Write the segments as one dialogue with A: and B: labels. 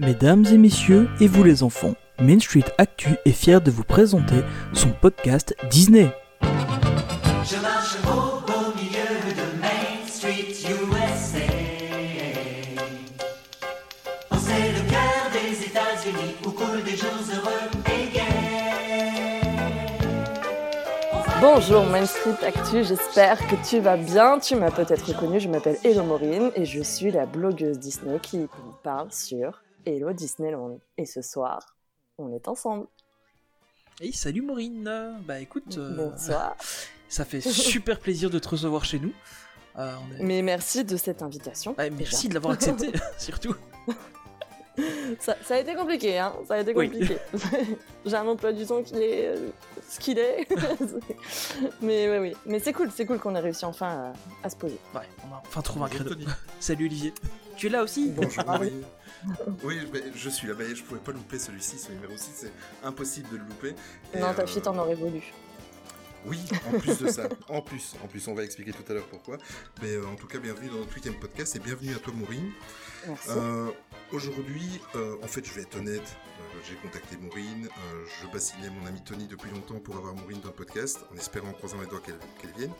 A: Mesdames et messieurs, et vous les enfants, Main Street Actu est fier de vous présenter son podcast Disney.
B: Je marche au beau milieu de Main Street USA. Oh, c'est le cœur des États-Unis où coulent des jours heureux et gais.
C: Bonjour Main Street Actu, j'espère que tu vas bien. Tu m'as peut-être reconnu, je m'appelle Hello Maureen et je suis la blogueuse Disney qui vous parle sur Hello Disneyland. Et ce soir, on est ensemble.
A: Hey, salut Maureen Bah écoute, euh,
C: Bonsoir.
A: ça fait super plaisir de te recevoir chez nous. Euh, on est-
C: Mais merci de cette invitation.
A: Ouais, merci de l'avoir accepté, surtout.
C: Ça, ça a été compliqué, hein. Ça a été
A: Oui.
C: compliqué. J'ai un emploi du temps qui est euh, ce qu'il est. Mais oui, oui. Mais c'est cool, c'est cool qu'on ait réussi enfin à, à se poser.
A: Ouais, on a enfin trouvé un.
D: Tony.
A: Salut Olivier. Tu es là aussi
D: Bonjour,
C: Ah oui.
D: oui. Je suis là, mais je pouvais pas louper celui-ci, ce numéro 6, c'est impossible de le louper. Et,
C: non, ta
D: euh,
C: fille t'en aurait voulu.
D: Oui, en plus de ça, en plus, en plus, on va expliquer tout à l'heure pourquoi. Mais euh, en tout cas, bienvenue dans notre huitième podcast et bienvenue à toi, Maureen. Euh, Aujourd'hui, euh, en fait, je vais être honnête, euh, j'ai contacté Maureen, je bassinais mon ami Tony depuis longtemps pour avoir Maureen dans le podcast, en espérant, en croisant les doigts qu'elle vienne.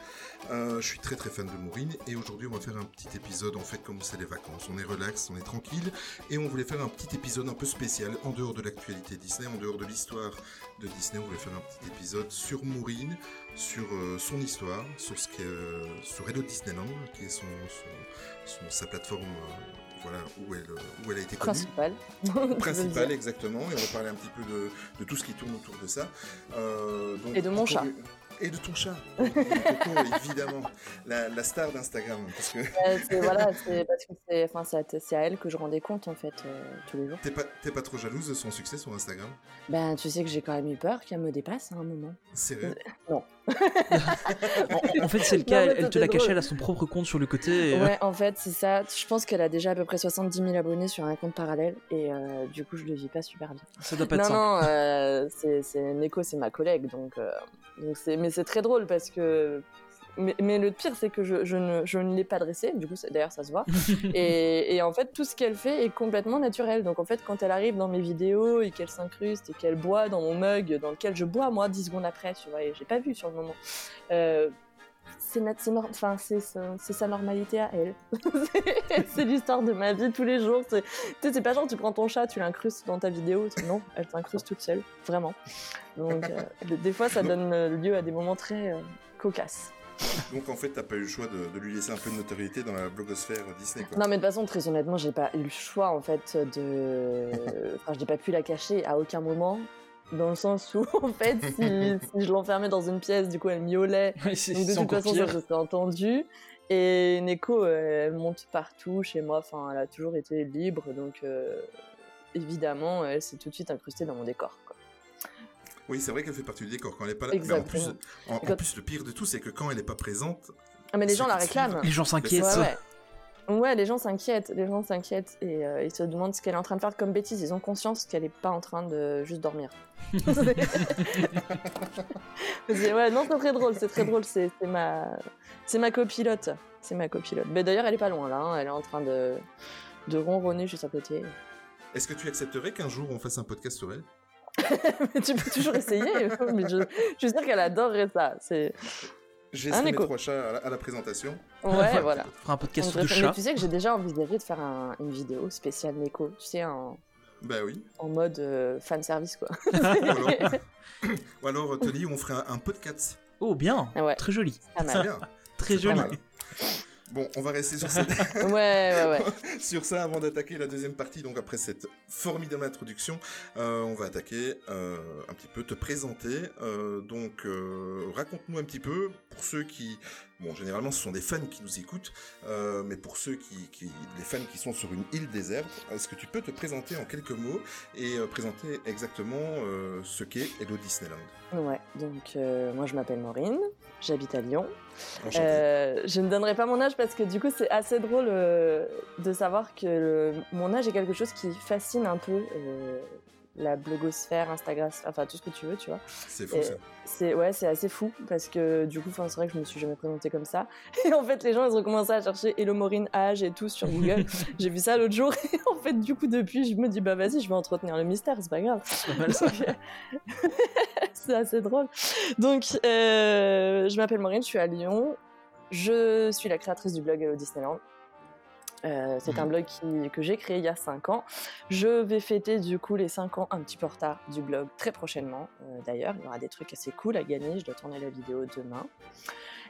D: Je suis très très fan de Maureen et aujourd'hui on va faire un petit épisode en fait comme c'est les vacances, on est relax, on est tranquille et on voulait faire un petit épisode un peu spécial en dehors de l'actualité Disney, en dehors de l'histoire de Disney, on voulait faire un petit épisode sur Maureen, sur son histoire, sur ce sur Disneyland, qui est son, sa plateforme voilà, où, elle, où elle a été connue
C: Principal. tu veux
D: principal
C: dire.
D: exactement et on va parler un petit peu de, de tout ce qui tourne autour de ça Euh, donc,
C: Et de mon chat.
D: et de ton chat Et Coco, évidemment la, la star d'Instagram parce que
C: Ouais, c'est voilà, c'est parce que c'est enfin c'est à, c'est à elle que je rendais compte en fait euh, tous les jours.
D: t'es pas, t'es pas trop jalouse de son succès sur Instagram?
C: Ben tu sais que j'ai quand même eu peur qu'elle me dépasse à un moment.
D: c'est vrai?
C: Non.
A: en, en fait, c'est le cas,
C: Non,
A: elle, te l'a caché, elle a son propre compte sur le côté. et, euh,
C: Ouais, en fait c'est ça. Je pense qu'elle a déjà à peu près 70 000 abonnés sur un compte parallèle et euh, du coup je le vis pas super bien.
A: Ça doit pas être
C: Non
A: simple.
C: non, euh, c'est Neko, c'est ma collègue donc euh, donc c'est mais c'est très drôle parce que mais, mais le pire, c'est que je, je ne, je ne l'ai pas dressée, du coup, d'ailleurs, ça se voit. et, et en fait, tout ce qu'elle fait est complètement naturel. Donc, en fait, quand elle arrive dans mes vidéos et qu'elle s'incruste et qu'elle boit dans mon mug dans lequel je bois, moi, 10 secondes après, tu vois, et j'ai pas vu sur le moment. Euh, c'est enfin, sa- normalité à elle. C'est- l'histoire de ma vie tous les jours. C'est tu sais, c'est pas genre tu prends ton chat, tu l'incrustes dans ta vidéo. Non, elle s'incruste toute seule, vraiment. Donc, euh, des fois, ça donne lieu à des moments très euh, cocasses.
D: donc en fait t'as pas eu le choix de, de lui laisser un peu de notoriété dans la blogosphère Disney quoi.
C: Non, mais de toute façon, très honnêtement, j'ai pas eu le choix en fait de. Enfin, je n'ai pas pu la cacher à aucun moment. Dans le sens où, en fait, si, si je l'enfermais dans une pièce, du coup, elle miaulait. Donc, de toute façon, ça,
A: pire.
C: je serais entendu. Et Neko, elle monte partout chez moi. Enfin, elle a toujours été libre. Donc, euh, évidemment, elle s'est tout de suite incrustée dans mon décor. Quoi.
D: Oui c'est vrai qu'elle fait partie du décor quand elle est pas là. Mais en plus,
C: Exactement.
D: en, en
C: Quand-
D: plus le pire de tout c'est que quand elle est pas présente,
C: Ah, mais les gens la réclament.
A: Les gens s'inquiètent.
C: Ouais, ouais. Ouais, les gens s'inquiètent, les gens s'inquiètent et euh, ils se demandent ce qu'elle est en train de faire comme bêtise. Ils ont conscience qu'elle est pas en train de juste dormir. C'est- ouais, non, c'est très drôle, c'est très drôle. C'est c'est ma, c'est ma copilote, c'est ma copilote. Mais d'ailleurs, elle est pas loin là. hein, Elle est en train de de ronronner juste à côté.
D: est-ce que tu accepterais qu'un jour on fasse un podcast sur elle?
C: Mais tu peux toujours essayer. mais je, je suis sûre qu'elle adorerait ça. C'est
D: J'ai
C: Un
D: mes
C: écho.
D: trois chats à la, à la présentation.
C: ouais, voilà.
A: On fera un podcast sur deux
C: devrait- mais
A: chats.
C: tu sais que j'ai déjà envisagé de faire un- une vidéo spéciale Neko. Tu sais, en,
D: Bah oui.
C: en mode euh, fan service quoi.
D: Ou alors, ou alors, Tony, on ferait un, un podcast.
A: Oh, bien.
C: Ah ouais.
A: Très joli.
D: Bien.
A: Très
C: Pas
A: joli.
D: Bon, on va rester sur, cette-
C: Ouais, ouais, ouais.
D: sur ça avant d'attaquer la deuxième partie. Donc après cette formidable introduction, euh, on va attaquer euh, un petit peu, te présenter. Euh, donc raconte-nous un petit peu, pour ceux qui... Bon, généralement ce sont des fans qui nous écoutent, euh, mais pour ceux qui, qui... les fans qui sont sur une île déserte, est-ce que tu peux te présenter en quelques mots et euh, présenter exactement euh, ce qu'est Hello Disneyland?
C: Ouais, donc moi je m'appelle Maureen, j'habite à Lyon. Je ne donnerai pas mon âge parce que du coup c'est assez drôle de savoir que le- mon âge est quelque chose qui fascine un peu la blogosphère, Instagram, enfin tout ce que tu veux, tu vois.
D: C'est fou
C: Et-
D: ça.
C: C'est ouais, c'est assez fou parce que du coup, c'est vrai que je me suis jamais présentée comme ça. Et en fait, les gens ils ont commencé à chercher Hello Maureen âge et tout sur Google. J'ai vu ça l'autre jour et en fait, du coup, depuis, je me dis bah vas-y, je vais entretenir le mystère, c'est pas grave.
A: C'est.
C: Donc, c'est assez drôle. Donc, euh, je m'appelle Maureen, je suis à Lyon. Je suis la créatrice du blog Hello Disneyland. Euh, c'est
D: Mhm.
C: un blog qui- que j'ai créé il y a 5 ans. Je vais fêter du coup les 5 ans un petit peu en retard du blog très prochainement. Euh, D'ailleurs, il y aura des trucs assez cool à gagner. Je dois tourner la vidéo demain.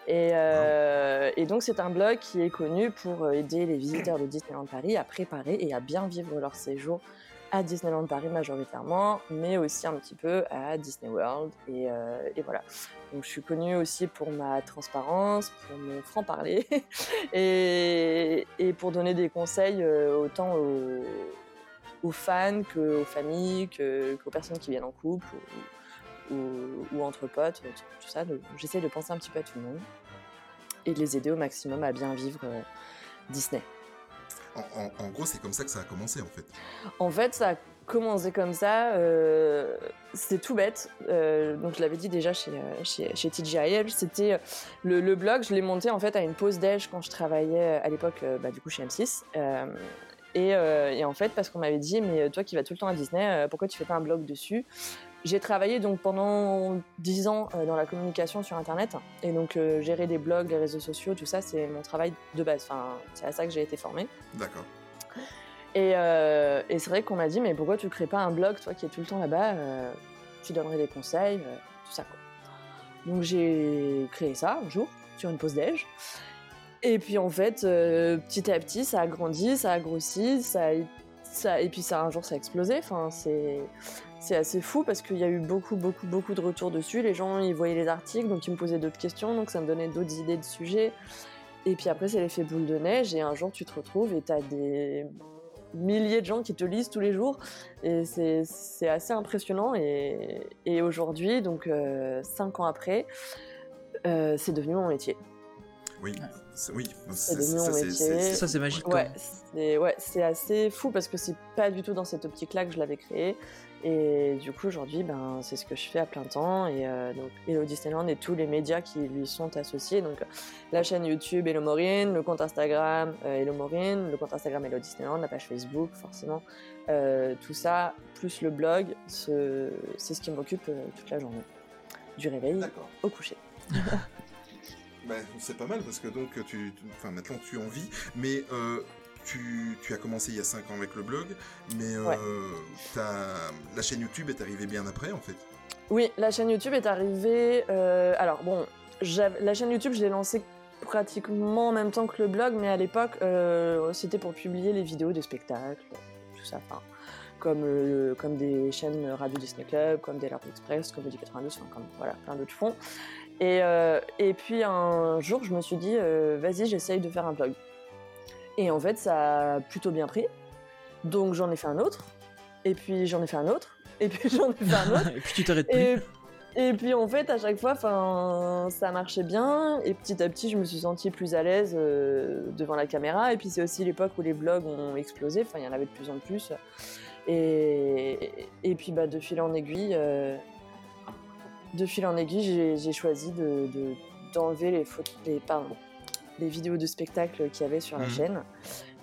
C: Et, euh, et donc c'est un blog qui est connu pour aider les visiteurs de Disneyland Paris à préparer et à bien vivre leur séjour à Disneyland Paris majoritairement, mais aussi un petit peu à Disney World. Et, euh, voilà. Donc je suis connue aussi pour ma transparence, pour mon franc-parler et, pour donner des conseils euh, autant aux, aux fans qu'aux familles, que- qu'aux personnes qui viennent en couple ou, entre potes, tout, tout ça. J'essaie de penser un petit peu à tout le monde et de les aider au maximum à bien vivre euh, Disney.
D: En, gros, c'est comme ça que ça a commencé en fait.
C: En fait, ça a commencé comme ça. euh, c'était tout bête. euh, donc, je l'avais dit déjà chez, euh, chez, TGIL. C'était euh, le, blog. Je l'ai monté en fait à une pause déj quand je travaillais à l'époque, bah, du coup, chez M6. euh, et, et en fait, parce qu'on m'avait dit, mais toi qui vas tout le temps à Disney, pourquoi tu fais pas un blog dessus? J'ai travaillé donc pendant 10 ans euh, dans la communication sur Internet. Et donc, euh, gérer des blogs, les réseaux sociaux, tout ça, c'est mon travail de base. Enfin, c'est à ça que j'ai été formée.
D: D'accord.
C: Et, euh, et c'est vrai qu'on m'a dit, mais pourquoi tu crées pas un blog, toi qui es tout le temps là-bas, euh, tu donnerais des conseils, tout ça quoi. Donc j'ai créé ça un jour, sur une pause déj. Et puis en fait, petit à petit, ça a grandi, ça a grossi, ça, a- ça, et puis ça, un jour, ça a explosé. Enfin, c'est, c'est assez fou parce qu'il y a eu beaucoup, beaucoup, beaucoup de retours dessus. Les gens, ils voyaient les articles, donc ils me posaient d'autres questions, donc ça me donnait d'autres idées de sujets. Et puis après, c'est l'effet boule de neige, et un jour, tu te retrouves et tu as des milliers de gens qui te lisent tous les jours. Et c'est assez impressionnant. Et, et aujourd'hui, donc euh, cinq ans après, euh, c'est devenu mon métier.
D: Oui. C'est- Oui.
C: C'est
D: ça,
C: mon
D: c'est-
C: métier.
D: c'est-
A: Ça, c'est magique.
C: c'est ouais, c'est assez fou parce que c'est pas du tout dans cette optique-là que je l'avais créé. Et du coup, aujourd'hui, ben, c'est ce que je fais à plein temps. Et euh, donc, Hello Disneyland et tous les médias qui lui sont associés. Donc, la chaîne YouTube Hello Maureen, le compte Instagram euh, Hello Maureen, le compte Instagram Hello Disneyland, la page Facebook, forcément. Euh, tout ça, plus le blog, ce- c'est ce qui m'occupe euh, toute la journée. Du réveil au coucher.
D: Bah, c'est pas mal parce que donc tu, tu- maintenant tu en vis, mais euh, tu, tu as commencé il y a 5 ans avec le blog, mais euh,
C: Ouais.
D: la chaîne YouTube est arrivée bien après en fait.
C: Oui, la chaîne YouTube est arrivée. euh, alors bon, la chaîne YouTube, je l'ai lancée pratiquement en même temps que le blog, mais à l'époque, euh, c'était pour publier les vidéos de spectacles, tout ça, enfin, comme, euh, comme des chaînes Radio Disney Club, comme des Larp Express, comme Audi 92, enfin, comme voilà, plein d'autres fonds. Et, euh, et puis un jour, je me suis dit, vas-y, j'essaye de faire un blog. Et en fait, ça a plutôt bien pris. Donc j'en ai fait un autre, et puis j'en ai fait un autre, et puis j'en ai fait un autre.
A: Et puis tu t'arrêtes plus.
C: Et, et puis en fait, à chaque fois, ça marchait bien. Et petit à petit, je me suis sentie plus à l'aise euh, devant la caméra. Et puis c'est aussi l'époque où les blogs ont explosé. Enfin, il y en avait de plus en plus. Et, et puis bah, de fil en aiguille, euh, de fil en aiguille, j'ai- j'ai choisi de- de- d'enlever les, photos- les, pardon, les vidéos de spectacle qu'il y avait sur la
D: Mhm.
C: chaîne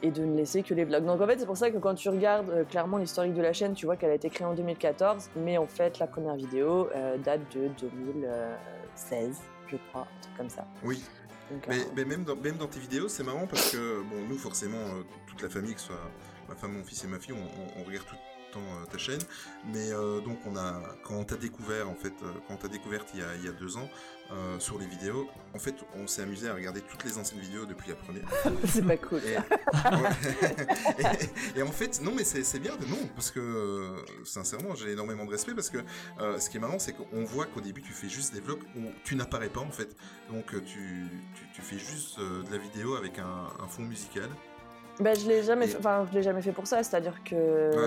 C: et de ne laisser que les vlogs. Donc en fait, c'est pour ça que quand tu regardes euh, clairement l'historique de la chaîne, tu vois qu'elle a été créée en 2014, mais en fait, la première vidéo euh, date de 2016, je crois, un truc comme ça.
D: Oui.
C: Donc,
D: Mais,
C: euh,
D: mais même, dans, même dans tes vidéos, c'est marrant parce que bon, nous forcément, toute la famille, que ce soit ma femme, mon fils et ma fille, on, on- on regarde tout temps euh, ta chaîne. Mais euh, donc on a, quand on t'a découvert en fait, euh, quand on t'a découverte il y, a, il y a deux ans sur les vidéos, en fait, on s'est amusé à regarder toutes les anciennes vidéos depuis la première.
C: c'est pas cool.
D: Et, en fait, non, mais c'est bien de non, parce que sincèrement, j'ai énormément de respect parce que ce qui est marrant, c'est qu'on voit qu'au début, tu fais juste des vlogs où tu n'apparais pas en fait. Donc, tu, tu, tu fais juste de la vidéo avec un, un fond musical.
C: Bah, je l'ai jamais,
D: Et-
C: fait- enfin, je l'ai jamais fait pour ça. C'est-à-dire que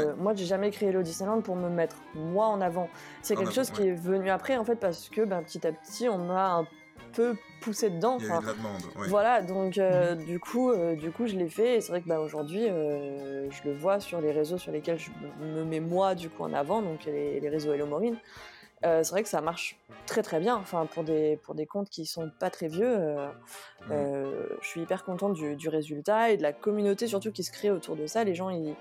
D: Ouais.
C: moi, j'ai jamais créé le Disneyland pour me mettre moi en avant. C'est quelque
D: avant,
C: chose qui est venu après, en fait, parce que ben, petit à petit, on m'a un peu poussé dedans.
D: Il y a eu de la demande. ouais.
C: Voilà, donc euh, du coup, euh, du coup, je l'ai fait. Et c'est vrai que bah, aujourd'hui, euh, je le vois sur les réseaux sur lesquels je me mets moi du coup en avant, donc les, les réseaux Hello Maureen. Euh, c'est vrai que ça marche très très bien. Enfin, pour des pour des comptes qui sont pas très vieux, euh, euh, je suis hyper contente du, du résultat et de la communauté surtout qui se crée autour de ça. Les gens, ils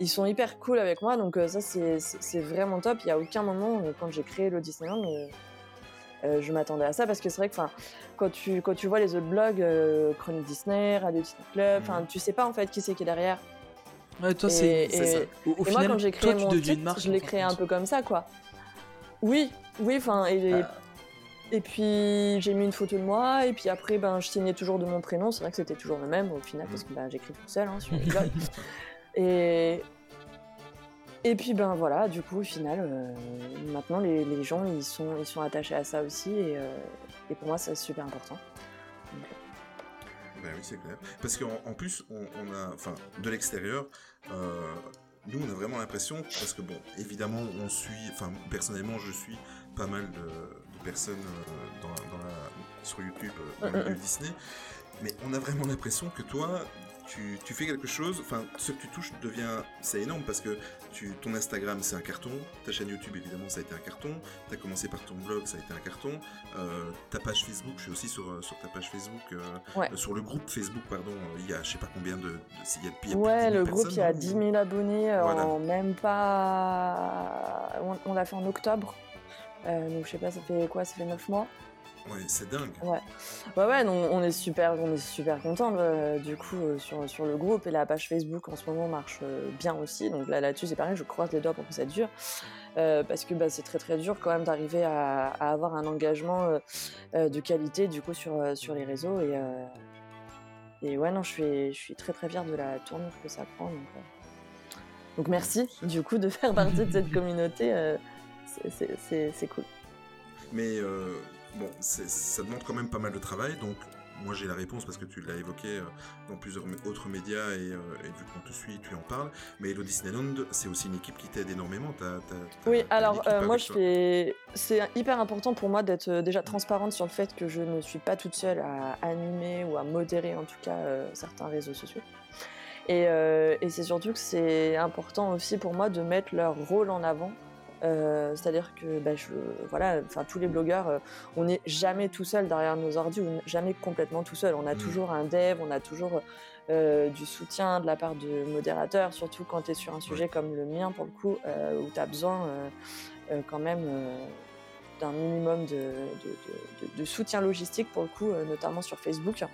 C: ils sont hyper cool avec moi, donc ça c'est vraiment top. Il y a aucun moment quand j'ai créé le Disneyland. euh, je m'attendais à ça parce que c'est vrai que quand tu, quand tu vois les autres blogs, euh, Chronique Disney, Radio Disney Club, enfin,
D: Mhm.
C: tu sais pas en fait qui c'est qui est derrière.
A: Ouais, toi, c'est.
D: ça.
A: Au, au
C: et
A: final,
C: moi, quand j'ai créé
A: toi, tu
C: mon
A: deviens
C: site,
A: une marque.
C: je l'ai créé un peu comme ça, quoi. Oui, oui, enfin, et,
A: Euh.
C: et puis j'ai mis une photo de moi, et puis après, ben, je signais toujours de mon prénom. C'est vrai que c'était toujours le même au final, parce que ben, j'écris toute seule hein, sur les blogs. et et puis ben voilà, du coup, au final, euh, maintenant les, les gens ils sont ils sont attachés à ça aussi, et, euh, et pour moi, c'est super important. Donc,
D: Ben oui, c'est clair. Parce qu'en en plus, on, on a, enfin, de l'extérieur, euh, nous, on a vraiment l'impression, parce que bon, évidemment, on suit, enfin, personnellement, je suis pas mal de, de personnes euh, dans, dans la, sur YouTube, euh, dans le Disney, mais on a vraiment l'impression que toi, tu, tu fais quelque chose, enfin, ce que tu touches devient, c'est énorme parce que tu, ton Instagram c'est un carton, ta chaîne YouTube évidemment ça a été un carton, tu as commencé par ton blog, ça a été un carton, euh, ta page Facebook, je suis aussi sur, euh, sur ta page Facebook, euh,
C: Ouais.
D: euh, sur le groupe Facebook, pardon, il y a je sais pas combien de, de- y a il y
C: Ouais,
D: 10 000
C: le groupe, il y a
D: personnes,
C: 10
D: non
C: 000 abonnés
D: Voilà.
C: en même pas. On, on l'a fait en octobre. Donc, je sais pas, ça fait quoi Ça fait 9 mois
D: Ouais, c'est dingue.
C: Ouais. Ouais, ouais, on est super, on est super contents du coup euh, sur, sur le groupe et la page Facebook en ce moment marche euh, bien aussi. Donc là, là-dessus, c'est pareil, je croise les doigts pour que ça dure. Euh, parce que bah, c'est très très dur quand même d'arriver à, à avoir un engagement euh, euh, de qualité du coup sur, euh, sur les réseaux. Et, euh, et ouais, non, je suis, je suis très très fière de la tournure que ça prend. Donc, euh. donc merci du coup de faire partie de cette communauté. euh, c'est- cool.
D: Mais euh, bon, ça demande quand même pas mal de travail, donc moi j'ai la réponse parce que tu l'as évoqué euh, dans plusieurs autres médias et, euh, et vu qu'on te suit, tu en parles. Mais Hello Disneyland, c'est aussi une équipe qui t'aide énormément.
C: Oui, alors euh, moi je fais. C'est hyper important pour moi d'être déjà transparente sur le fait que je ne suis pas toute seule à animer ou à modérer en tout cas euh, certains réseaux sociaux. Et, euh, et c'est surtout que c'est important aussi pour moi de mettre leur rôle en avant. Euh, C'est-à-dire que bah, je, voilà, enfin tous les blogueurs, euh, on n'est jamais tout seul derrière nos ordi ou jamais complètement tout seul. On a
D: Mm.
C: toujours un dev, on a toujours euh, du soutien de la part de modérateurs, surtout quand tu es sur un sujet comme le mien pour le coup, où tu as besoin quand même d'un minimum de, de- de- de- de soutien logistique pour le coup, notamment sur Facebook.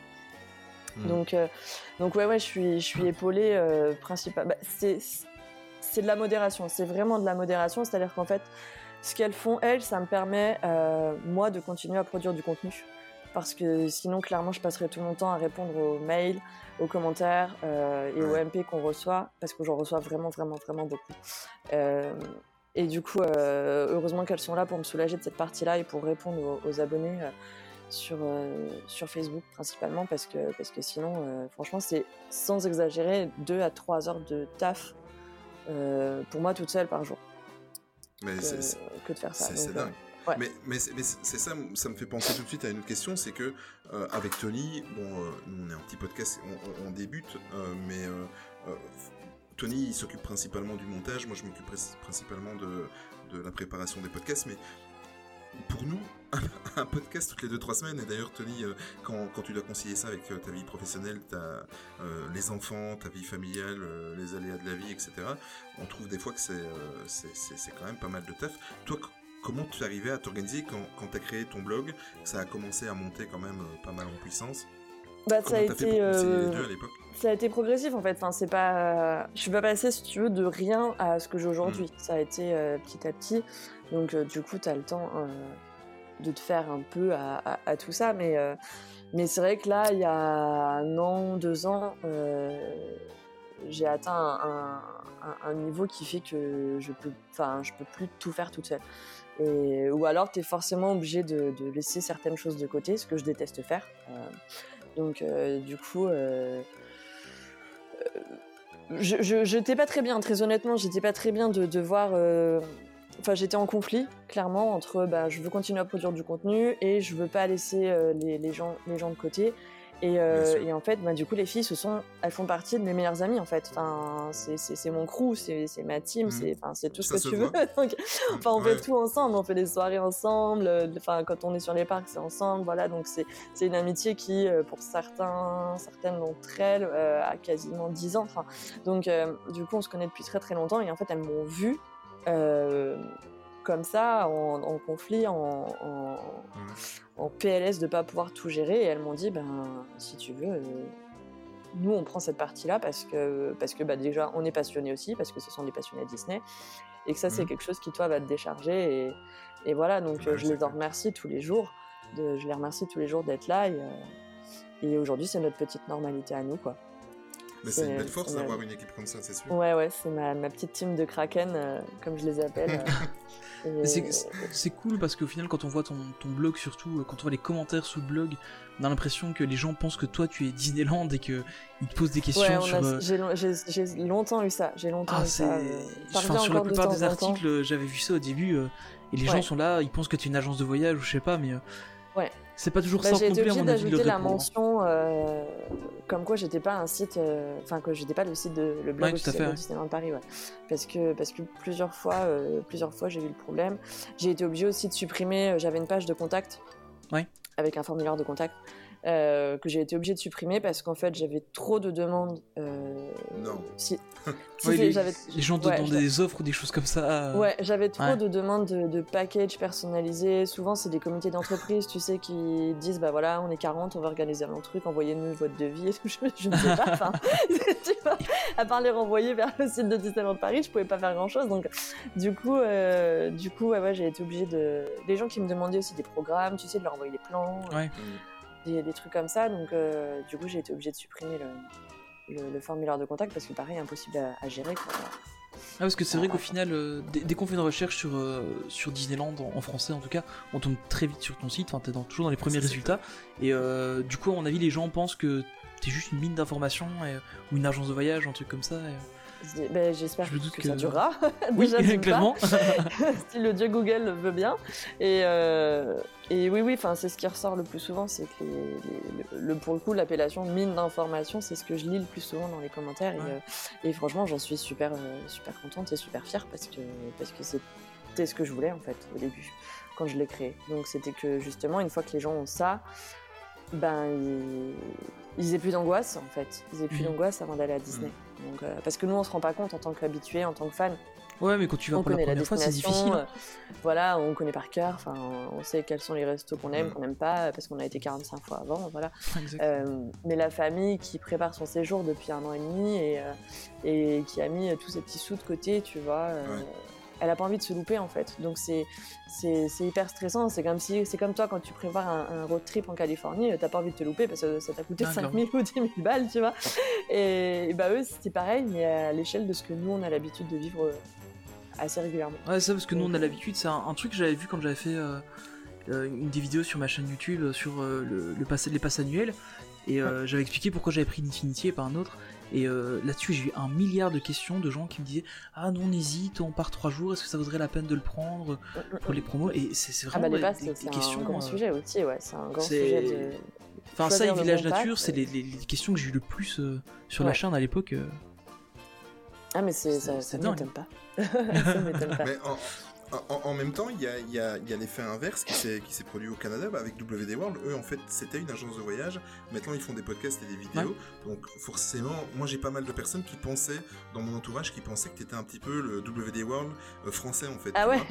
D: Mm.
C: Donc, donc ouais, ouais, je suis, je suis épaulée euh, principalement. c'est, c'est de la modération, c'est vraiment de la modération, c'est-à-dire qu'en fait, ce qu'elles font, elles, ça me permet, euh, moi, de continuer à produire du contenu. Parce que sinon, clairement, je passerai tout mon temps à répondre aux mails, aux commentaires euh, et aux. MP qu'on reçoit, parce que j'en reçois vraiment, vraiment, vraiment beaucoup. Euh, et du coup, heureusement qu'elles sont là pour me soulager de cette partie-là et pour répondre aux, aux abonnés sur, sur Facebook principalement, parce que, parce que sinon, franchement, c'est sans exagérer 2 à 3 heures de taf euh, pour moi toute seule par jour
D: Mais
C: que, de faire ça.
D: C'est
C: euh,
D: dingue.
C: ouais.
D: Mais, mais, c'est- mais c'est c'est ça, ça me fait penser tout de suite à une autre question, c'est que euh, avec Tony, bon, euh, nous on est un petit podcast, on, débute, euh, mais euh, euh, Tony il s'occupe principalement du montage, moi je m'occupe principalement de, de la préparation des podcasts, mais pour nous, un podcast toutes les 2-3 semaines, et d'ailleurs Tony, euh, quand, quand tu dois concilier ça avec euh, ta vie professionnelle, ta, euh, les enfants, ta vie familiale, les aléas de la vie, etc., on trouve des fois que c'est c'est- quand même pas mal de taf. Toi, comment tu es arrivé à t'organiser quand, quand tu as créé ton blog? Ça a commencé à monter quand même pas mal en puissance.
C: bah, ça, a été, euh, ça a progressif en fait. Enfin, c'est pas, je suis pas passée, si tu veux, de rien à ce que j'ai aujourd'hui.
D: Mm.
C: Ça a été euh, petit à petit. Donc, du coup, tu as le temps de te faire un peu à, tout ça. Mais, euh, mais c'est vrai que là, il y a un an, deux ans, euh, j'ai atteint un, niveau qui fait que je peux, je peux plus tout faire toute seule. Et, ou alors, tu es forcément obligé de, laisser certaines choses de côté, ce que je déteste faire. Euh, donc, du coup, je, je, j'étais pas très bien, très honnêtement, j'étais pas très bien de devoir enfin, j'étais en conflit clairement entre, bah, je veux continuer à produire du contenu et je veux pas laisser euh, les, les gens, les gens de côté. Et, euh, et en fait, bah, du coup, les filles, ce sont, elles font partie de mes meilleures amies en fait. Enfin, c'est- mon crew, c'est ma team,
D: Mhm.
C: c'est enfin, c'est tout ce
D: Ça
C: que tu veux. Donc, Enfin, on
D: Ouais.
C: fait tout ensemble, on fait des soirées ensemble. euh, Enfin, quand on est sur les parcs, c'est ensemble. Voilà, donc c'est c'est une amitié qui, pour certains, certaines d'entre elles, euh, a quasiment 10 ans. Enfin, donc, du coup, on se connaît depuis très très longtemps et en fait, elles m'ont vu euh, comme ça, en, en conflit, en, en, en PLS de pas pouvoir tout gérer. Et elles m'ont dit, ben, si tu veux. euh, nous, on prend cette partie-là parce que, parce que bah, déjà, on est passionnés aussi, parce que ce sont des passionnés Disney, et que ça, c'est
D: Mhm.
C: quelque chose qui, toi, va te décharger. Et, et voilà, donc
D: Ouais,
C: euh, je les en remercie tous les jours. De, je les remercie tous les jours d'être là. Et, et aujourd'hui, c'est notre petite normalité à nous, quoi.
D: Mais c'est une belle force d'avoir une équipe comme ça, c'est sûr.
C: Ouais, ouais, c'est ma, ma petite team de Kraken, euh, comme je les appelle. euh, et-
A: C'est c'est cool parce qu'au final, quand on voit ton, ton blog, surtout euh, quand on voit les commentaires sous le blog, on a l'impression que les gens pensent que toi tu es Disneyland et qu'ils te posent des questions
C: Ouais,
A: sur. euh,
C: j'ai long- j'ai j'ai longtemps eu ça. J'ai longtemps
A: Ah,
C: eu
A: c'est.
C: ça. euh, ça
A: Enfin, sur la
C: encore de
A: plupart des
C: temps en temps.
A: articles, euh, j'avais vu ça au début, euh, et les gens sont là, ils pensent que tu es une agence de voyage ou je sais pas, mais. euh,
C: Ouais.
A: C'est pas toujours
C: Bah,
A: simple
C: j'ai
A: non
C: été
A: plus, avis, de le
C: d'ajouter la mention euh, comme quoi j'étais pas un site, euh, enfin que j'étais pas le site de le blog
A: Ouais,
C: officiel
A: fait,
C: de
A: ouais.
C: Disneyland Paris, ouais. Parce que parce que plusieurs fois, euh, plusieurs fois j'ai eu le problème. J'ai été obligée aussi de supprimer. euh, J'avais une page de contact,
A: Ouais.
C: avec un formulaire de contact. Euh, que j'ai été obligée de supprimer parce qu'en fait j'avais trop de demandes. euh,
D: Non.
C: Si,
A: Ouais, les, gens te
C: ouais,
A: demandent
C: je-
A: des offres ou des choses comme ça. euh,
C: Ouais, j'avais trop
A: ouais.
C: de demandes de, de packages personnalisés. Souvent, c'est des comités d'entreprise, tu sais, qui disent bah voilà, on est 40, on va organiser un truc, envoyez-nous votre devis. et tout. Je, je ne sais pas. enfin, tu vois, à part les renvoyer vers le site de Disneyland Paris, je pouvais pas faire grand chose. Donc, du coup, euh, du coup, ouais, ouais, j'ai été obligée de. Les gens qui me demandaient aussi des programmes, tu sais, de leur envoyer des plans,
A: Ouais.
D: Mm.
C: Des, des trucs comme ça. Donc, euh, du coup, j'ai été obligée de supprimer le, le, le formulaire de contact parce que pareil, impossible à, à gérer. Quoi.
A: Ah, parce que c'est vrai qu'au final, euh, dès, dès qu'on fait une recherche sur, euh, sur Disneyland, en, en français en tout cas, on tombe très vite sur ton site, enfin t'es dans- toujours dans les premiers résultats, et euh, du coup à mon avis les gens pensent que t'es juste une mine d'informations ou une agence de voyage, un truc comme ça. et-
C: ben, J'espère
A: Je
C: que,
A: que-
C: ça durera.
A: Oui, clairement.
C: si le dieu Google le veut bien. Et, euh, et oui, oui, enfin, c'est ce qui ressort le plus souvent, c'est que les- les- le, pour le coup, l'appellation mine d'information, c'est ce que je lis le plus souvent dans les commentaires. Et, euh, et franchement, j'en suis super, euh, super contente et super fière parce que parce que c'était ce que je voulais en fait au début quand je l'ai créé. Donc c'était que justement, une fois que les gens ont ça, ben ils, ils aient plus d'angoisse en fait. Ils aient plus
A: Mhm.
C: d'angoisse avant d'aller à Disney. Donc, euh, parce que nous, on se rend pas compte en tant qu'habitué, en tant que fan
A: Ouais, mais quand tu vas
C: on
A: pour la
C: connaît la
A: première fois, c'est
C: destination,
A: difficile.
C: euh, voilà, on connaît par cœur. Enfin, on sait quels sont les restos qu'on aime, qu'on n'aime pas, parce qu'on a été 45 fois avant. Voilà. Euh, mais la famille qui prépare son séjour depuis un an et demi et, euh, et qui a mis tous ses petits sous de côté, tu vois. euh,
D: Ouais.
C: Elle a pas envie de se louper en fait, donc c'est c'est c'est hyper stressant. C'est comme si c'est comme toi quand tu prépares un, un road trip en Californie, euh, t'as pas envie de te louper parce que ça t'a coûté
A: Ah,
C: 5 000 ou 10 000 balles, tu vois. Et, et bah eux c'était pareil, mais à l'échelle de ce que nous on a l'habitude de vivre euh, assez régulièrement.
A: Ouais, ça parce que nous on a
C: Donc,
A: l'habitude, c'est un, un truc que j'avais vu quand j'avais fait euh, euh, une des vidéos sur ma chaîne YouTube euh, sur euh, le, le pass- les passes annuels, et euh, j'avais expliqué pourquoi j'avais pris l'Infinity et pas un autre. Et euh, là-dessus, j'ai eu un milliard de questions de gens qui me disaient Ah non, on hésite, on part trois jours, est-ce que ça vaudrait la peine de le prendre pour les promos? Et c'est c'est
C: Ah
A: vraiment
C: bah les
A: des- des,
C: c'est
A: des
C: un
A: questions.
C: grand
A: euh,
C: sujet aussi, ouais, c'est un grand
A: c'est-
C: sujet de...
A: Enfin, ça et Village
C: bon
A: Nature, c'est les, les- les questions que j'ai eu le plus euh, sur la chaîne à l'époque. euh.
C: Ah mais c'est,
A: C'est-
C: ça,
A: c'est
C: ça
A: dingue.
C: m'étonne pas. ça m'étonne pas.
D: Mais en, en- en même temps, il y a, il y a- il y a l'effet inverse qui s'est produit au Canada bah, avec WD World. Eux, en fait, c'était une agence de voyage. Maintenant, ils font des podcasts et des vidéos. Donc, forcément, moi, j'ai pas mal de personnes qui pensaient, dans mon entourage, qui pensaient que tu étais un petit peu le WD World euh, français, en fait.
C: Ah ouais.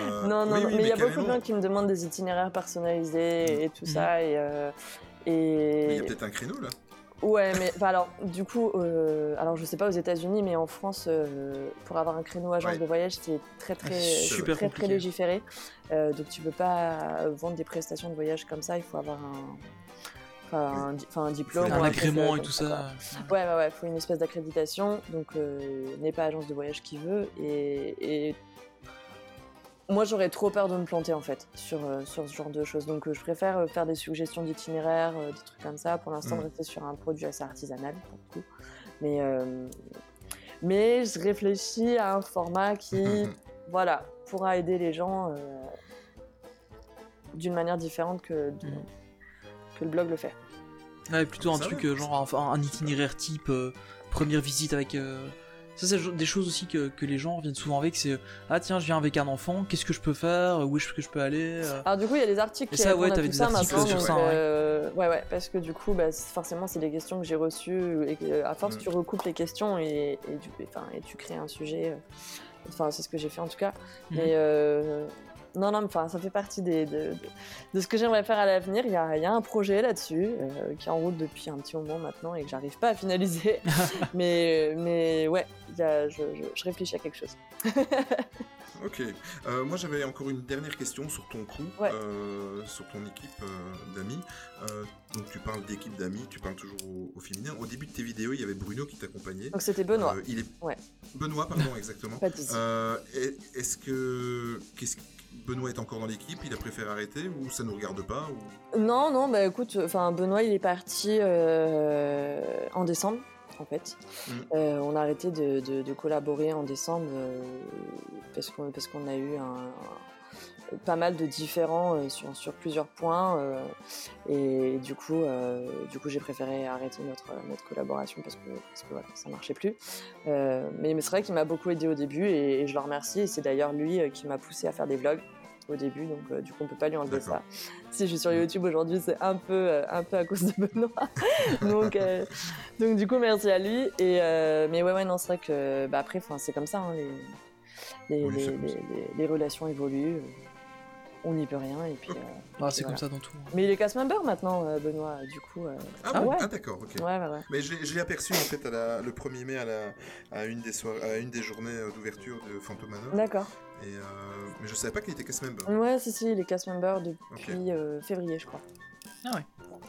D: Euh,
C: Non, non,
D: oui,
C: non,
D: oui,
C: mais il y a beaucoup de gens qui me demandent des itinéraires personnalisés et tout
A: Mhm.
C: ça. Et, euh,
D: Mais Il y a peut-être un créneau, là.
C: Ouais, mais enfin, alors, du coup, euh, alors je sais pas aux États-Unis, mais en France, euh, pour avoir un créneau agence
D: Ouais.
C: de voyage, c'est très très,
A: c'est super
C: très, très légiféré. Euh, donc tu peux pas vendre des prestations de voyage comme ça, il faut avoir un, enfin, un, un diplôme.
A: Un agrément
C: euh,
A: et tout ça.
C: Ouais, ouais, ouais, faut une espèce d'accréditation, donc euh, n'est pas agence de voyage qui veut. Et, et moi, j'aurais trop peur de me planter en fait sur, euh, sur ce genre de choses. Donc, euh, je préfère euh, faire des suggestions d'itinéraires, euh, des trucs comme ça. Pour l'instant,
D: Mm.
C: de rester sur un produit assez artisanal pour le coup. Mais, euh, mais je réfléchis à un format qui, voilà, pourra aider les gens euh, d'une manière différente que, de-
A: Mhm.
C: que le blog le fait.
A: Ouais, plutôt un
D: Ça
A: truc euh, genre un, un itinéraire type euh, première visite avec. Ça, c'est des choses aussi que, que les gens reviennent souvent avec. C'est ah tiens, je viens avec un enfant, qu'est-ce que je peux faire? Où est-ce que je peux aller? Euh,
C: Alors du coup, il y a des articles
A: Et
C: qui
A: ça, ouais, t'avais
C: tout
A: des
C: ça
A: articles sur ça, ouais.
C: euh, ouais, ouais, parce que du coup, bah, forcément, c'est des questions que j'ai reçues et que, euh, à force,
D: Mm.
C: tu recoupes les questions et, et, du, enfin, et tu crées un sujet. euh, Enfin, c'est ce que j'ai fait en tout cas.
A: Mhm.
C: Mais euh, non, non, enfin, ça fait partie des, de, de, de ce que j'aimerais faire à l'avenir. Il y a, il y a un projet là-dessus euh, qui est en route depuis un petit moment maintenant et que j'arrive pas à finaliser. mais, mais ouais, il y a, je, je, je réfléchis à quelque chose.
D: Ok. Euh, moi, j'avais encore une dernière question sur ton crew,
C: Ouais.
D: euh, sur ton équipe euh, d'amis. Euh, donc, tu parles d'équipe d'amis, tu parles toujours au, au féminin. Au début de tes vidéos, il y avait Bruno qui t'accompagnait.
C: Donc c'était Benoît.
D: Euh, il est...
C: Ouais.
D: Benoît, pardon, exactement. Euh, Est-ce que... qu'est-ce que- Benoît est encore dans l'équipe Il a préféré arrêter ou ça ne nous regarde pas ou...
C: Non, non, bah écoute, enfin Benoît il est parti euh, en décembre en fait.
D: Mm.
C: Euh, on a arrêté de, de- de collaborer en décembre euh, parce qu'on parce qu'on a eu un, pas mal de différends euh, sur, sur plusieurs points euh, et du coup euh, du coup j'ai préféré arrêter notre, notre collaboration parce que, parce que voilà, ça marchait plus. Mais mais c'est vrai qu'il m'a beaucoup aidé au début et, et je le remercie. Et c'est d'ailleurs lui qui m'a poussé à faire des vlogs au début. Donc euh, du coup on peut pas lui enlever ça. Si je suis sur YouTube aujourd'hui c'est un peu euh, un peu à cause de Benoît. Donc euh, donc du coup merci à lui. Et mais ouais ouais non c'est vrai que bah, après c'est comme ça hein, les les,
D: Oui,
C: les,
D: c'est comme
C: les-
D: ça.
C: les- les relations évoluent on n'y peut rien et puis, euh,
A: Ah, c'est
C: voilà.
A: comme ça dans tout.
C: mais il est cast member maintenant euh, Benoît du coup euh,
D: Ah,
C: Ah
D: bon
C: ouais.
D: Ah, d'accord, ok.
C: ouais ouais ouais
D: Mais je l'ai- je l'ai aperçu en fait à la- le 1er mai à, la, à, une des soir- à une des journées euh, d'ouverture de Phantom Manor.
C: d'accord
D: Et, euh, mais je savais pas qu'il était cast member.
C: ouais si si il est cast member depuis euh, février je crois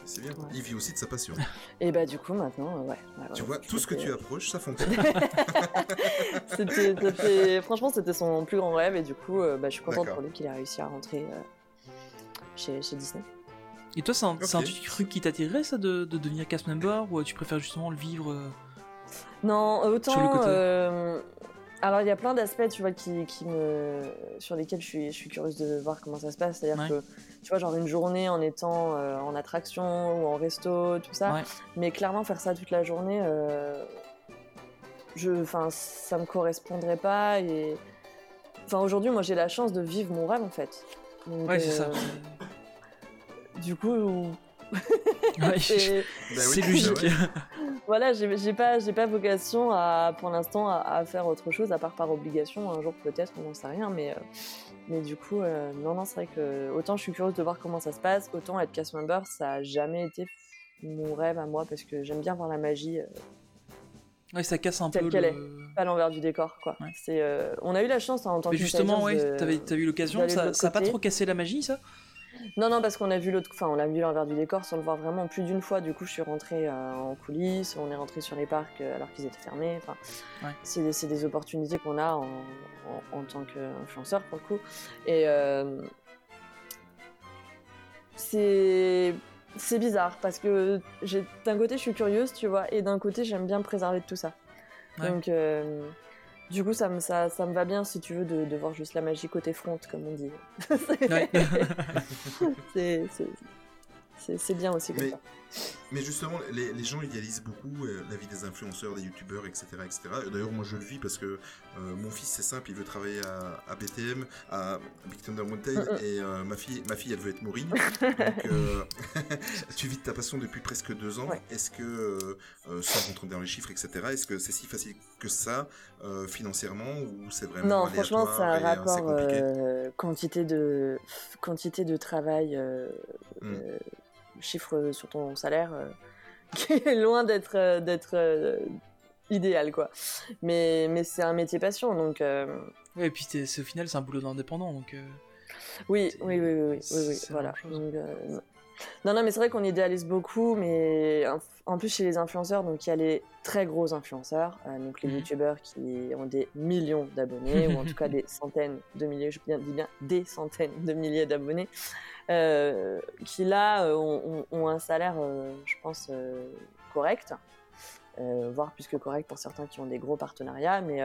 D: C'est bien.
C: Ouais.
D: Il vit aussi de sa passion.
C: et bah du coup maintenant euh, ouais, ouais,
D: tu
C: ouais,
D: vois, tout ce que tu approches, ça fonctionne.
C: C'était, c'était- franchement, c'était son plus grand rêve et du coup, euh, bah, je suis contente
D: D'accord.
C: pour lui qu'il a réussi à rentrer euh, chez, chez Disney.
A: Et toi, c'est un, c'est un
D: Ok.
A: truc qui t'attirerait ça de, de devenir cast member ou tu préfères justement le vivre euh,
C: Non, autant.
A: Sur le côté.
C: euh, alors, il y a plein d'aspects, tu vois, qui, qui me, sur lesquels je suis, je suis curieuse de voir comment ça se passe. C'est-à-dire
A: Ouais.
C: que, tu vois, genre une journée en étant euh, en attraction ou en resto, tout ça.
A: Ouais.
C: Mais clairement, faire ça toute la journée, euh, je, enfin, ça me correspondrait pas. Et, enfin, aujourd'hui, moi, j'ai la chance de vivre mon rêve, en fait. Donc,
A: Ouais, c'est ça.
C: euh, Du coup,
A: Ouais,
D: Bah oui,
A: c'est logique.
C: voilà, j'ai pas, j'ai pas vocation à, pour l'instant, à, à faire autre chose à part par obligation. Un jour peut-être, on n'en sait rien, mais, euh, mais du coup, euh, non, non, c'est vrai que autant je suis curieuse de voir comment ça se passe, autant être cast member, ça a jamais été mon rêve à moi parce que j'aime bien voir la magie, euh,
A: Ouais, ça casse un
C: Telle
A: peu
C: qu'elle
A: le...
C: pas l'envers du décor, quoi.
A: Ouais.
C: C'est, euh, on a eu la chance en tant
A: Mais justement, ouais, t'avais t'as eu l'occasion, ça, ça a pas trop cassé la magie, ça?
C: Non, non, parce qu'on a vu l'autre, enfin, on a vu l'envers du décor sans le voir vraiment plus d'une fois. Du coup, je suis rentrée euh, en coulisses, on est rentré sur les parcs euh, alors qu'ils étaient fermés. Enfin,
A: Ouais.
C: c'est des, c'est des opportunités qu'on a en, en, en tant qu'influenceur pour le coup. Et euh, c'est c'est bizarre parce que j'ai d'un côté je suis curieuse, tu vois, et d'un côté j'aime bien préserver de tout ça.
A: Ouais.
C: Donc du coup ça me ça, ça me va bien si tu veux de, de voir juste la magie côté front comme on dit.
A: Ouais.
C: c'est c'est- c'est c'est bien aussi comme
D: Mais-
C: ça.
D: Mais justement, les, les gens idéalisent beaucoup euh, la vie des influenceurs, des youtubeurs, etc. etc. Et D'ailleurs, moi je le vis parce que euh, mon fils, c'est simple, il veut travailler à, à BTM, à Big Thunder Mountain,
C: Mm, mm.
D: et euh, ma, fille, ma fille, elle veut être Maureen. Donc, tu vis de ta passion depuis presque deux ans.
C: Ouais.
D: Est-ce que, sans rentrer dans les chiffres, etc., est-ce que c'est si facile que ça, financièrement, ou c'est vraiment
C: Non, franchement, un
D: et, euh, c'est
C: rapport quantité de quantité de travail,
D: Mm.
C: Chiffre sur ton salaire, euh, qui est loin d'être euh, d'être euh, idéal, quoi. Mais mais c'est un métier passion, donc
A: Ouais, et puis c'est- au final, c'est un boulot d'indépendant, donc...
C: oui, oui, oui, oui, oui, voilà. Non. non, mais c'est vrai qu'on idéalise beaucoup, mais en- plus chez les influenceurs, donc il y a les très gros influenceurs, euh, donc les
A: Mhm.
C: youtubeurs qui ont des millions d'abonnés, ou en tout cas des centaines de milliers, je dis bien des centaines de milliers d'abonnés, euh, qui là euh, ont, ont- ont un salaire, euh, je pense, correct. voire plus que correct pour certains qui ont des gros partenariats, mais,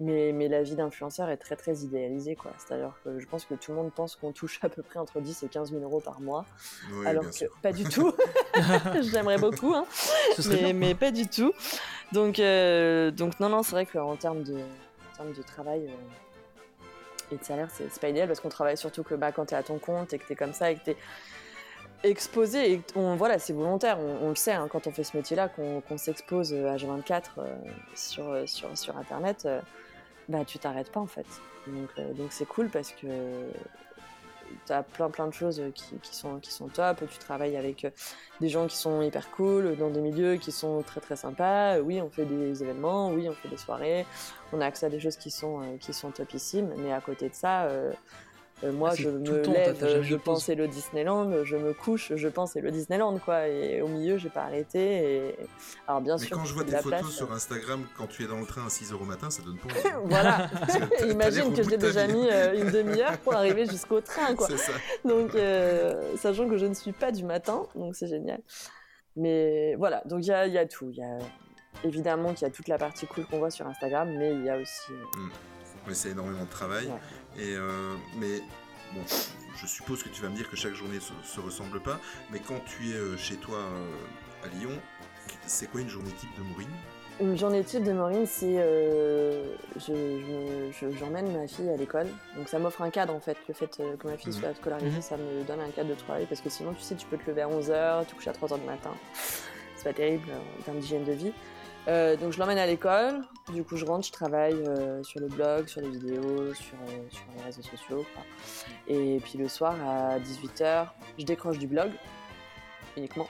C: mais, mais la vie d'influenceur est très très idéalisée. quoi. C'est-à-dire que je pense que tout le monde pense qu'on touche à peu près entre 10 et 15 000 euros par mois,
D: Oui,
C: alors que
D: sûr.
C: pas du tout. J'aimerais beaucoup, hein, mais,
A: bien.
C: mais pas du tout. Donc, euh, donc non, non, c'est vrai qu'en termes de, en termes de travail euh, et de salaire, c'est pas idéal parce qu'on travaille surtout que bah, quand tu es à ton compte et que tu es comme ça et que tu es exposé. Et on, voilà, c'est volontaire, on, on le sait hein, quand on fait ce métier-là, qu'on qu'on s'expose euh, H24 euh, sur, sur, sur Internet, euh, bah, tu t'arrêtes pas en fait. Donc euh, donc c'est cool parce que tu as plein plein de choses qui, qui sont, qui sont top. Tu travailles avec euh, des gens qui sont hyper cool, dans des milieux qui sont très très sympas. Oui, on fait des événements, oui, on fait des soirées, on a accès à des choses qui sont, euh, qui sont topissimes. Mais à côté de ça, moi
A: Ah,
C: je me
A: temps,
C: lève, je pense Hello Disneyland, je me couche, je pense Hello Disneyland, quoi. Et au milieu, j'ai pas arrêté. Et... Alors bien
D: Mais
C: sûr,
D: quand je vois
C: c'est
D: tes
C: de la
D: photos
C: place,
D: sur
C: euh,
D: Instagram quand tu es dans le train à 6h au matin, ça donne pas envie.
C: voilà. Imagine que j'ai déjà mis euh, une demi-heure pour arriver jusqu'au train, quoi.
D: C'est ça.
C: Donc, euh, sachant que je ne suis pas du matin, donc c'est génial. Mais voilà, donc il y a, y a tout. Il y a évidemment qu'il y a toute la partie cool qu'on voit sur Instagram, mais il y a aussi. euh,
D: Mais c'est énormément de travail.
C: Ouais.
D: Et euh, mais bon, je suppose que tu vas me dire que chaque journée se, se ressemble pas. Mais quand tu es euh, chez toi euh, à Lyon, c'est quoi une journée type de Maureen?
C: Une journée type de Maureen, c'est. euh, je- je- je- J'emmène ma fille à l'école. Donc ça m'offre un cadre en fait. Le fait que ma fille
D: Mhm.
C: soit scolarisée,
A: Mhm.
C: ça me donne un cadre de travail. Parce que sinon, tu sais, tu peux te lever à 11h, tu couches à 3h du matin. C'est pas terrible en termes d'hygiène de vie. Euh, donc je l'emmène à l'école. Du coup, je rentre, je travaille euh, sur le blog, sur les vidéos, sur, euh, sur les réseaux sociaux. quoi. Et puis le soir à 18h, je décroche du blog uniquement.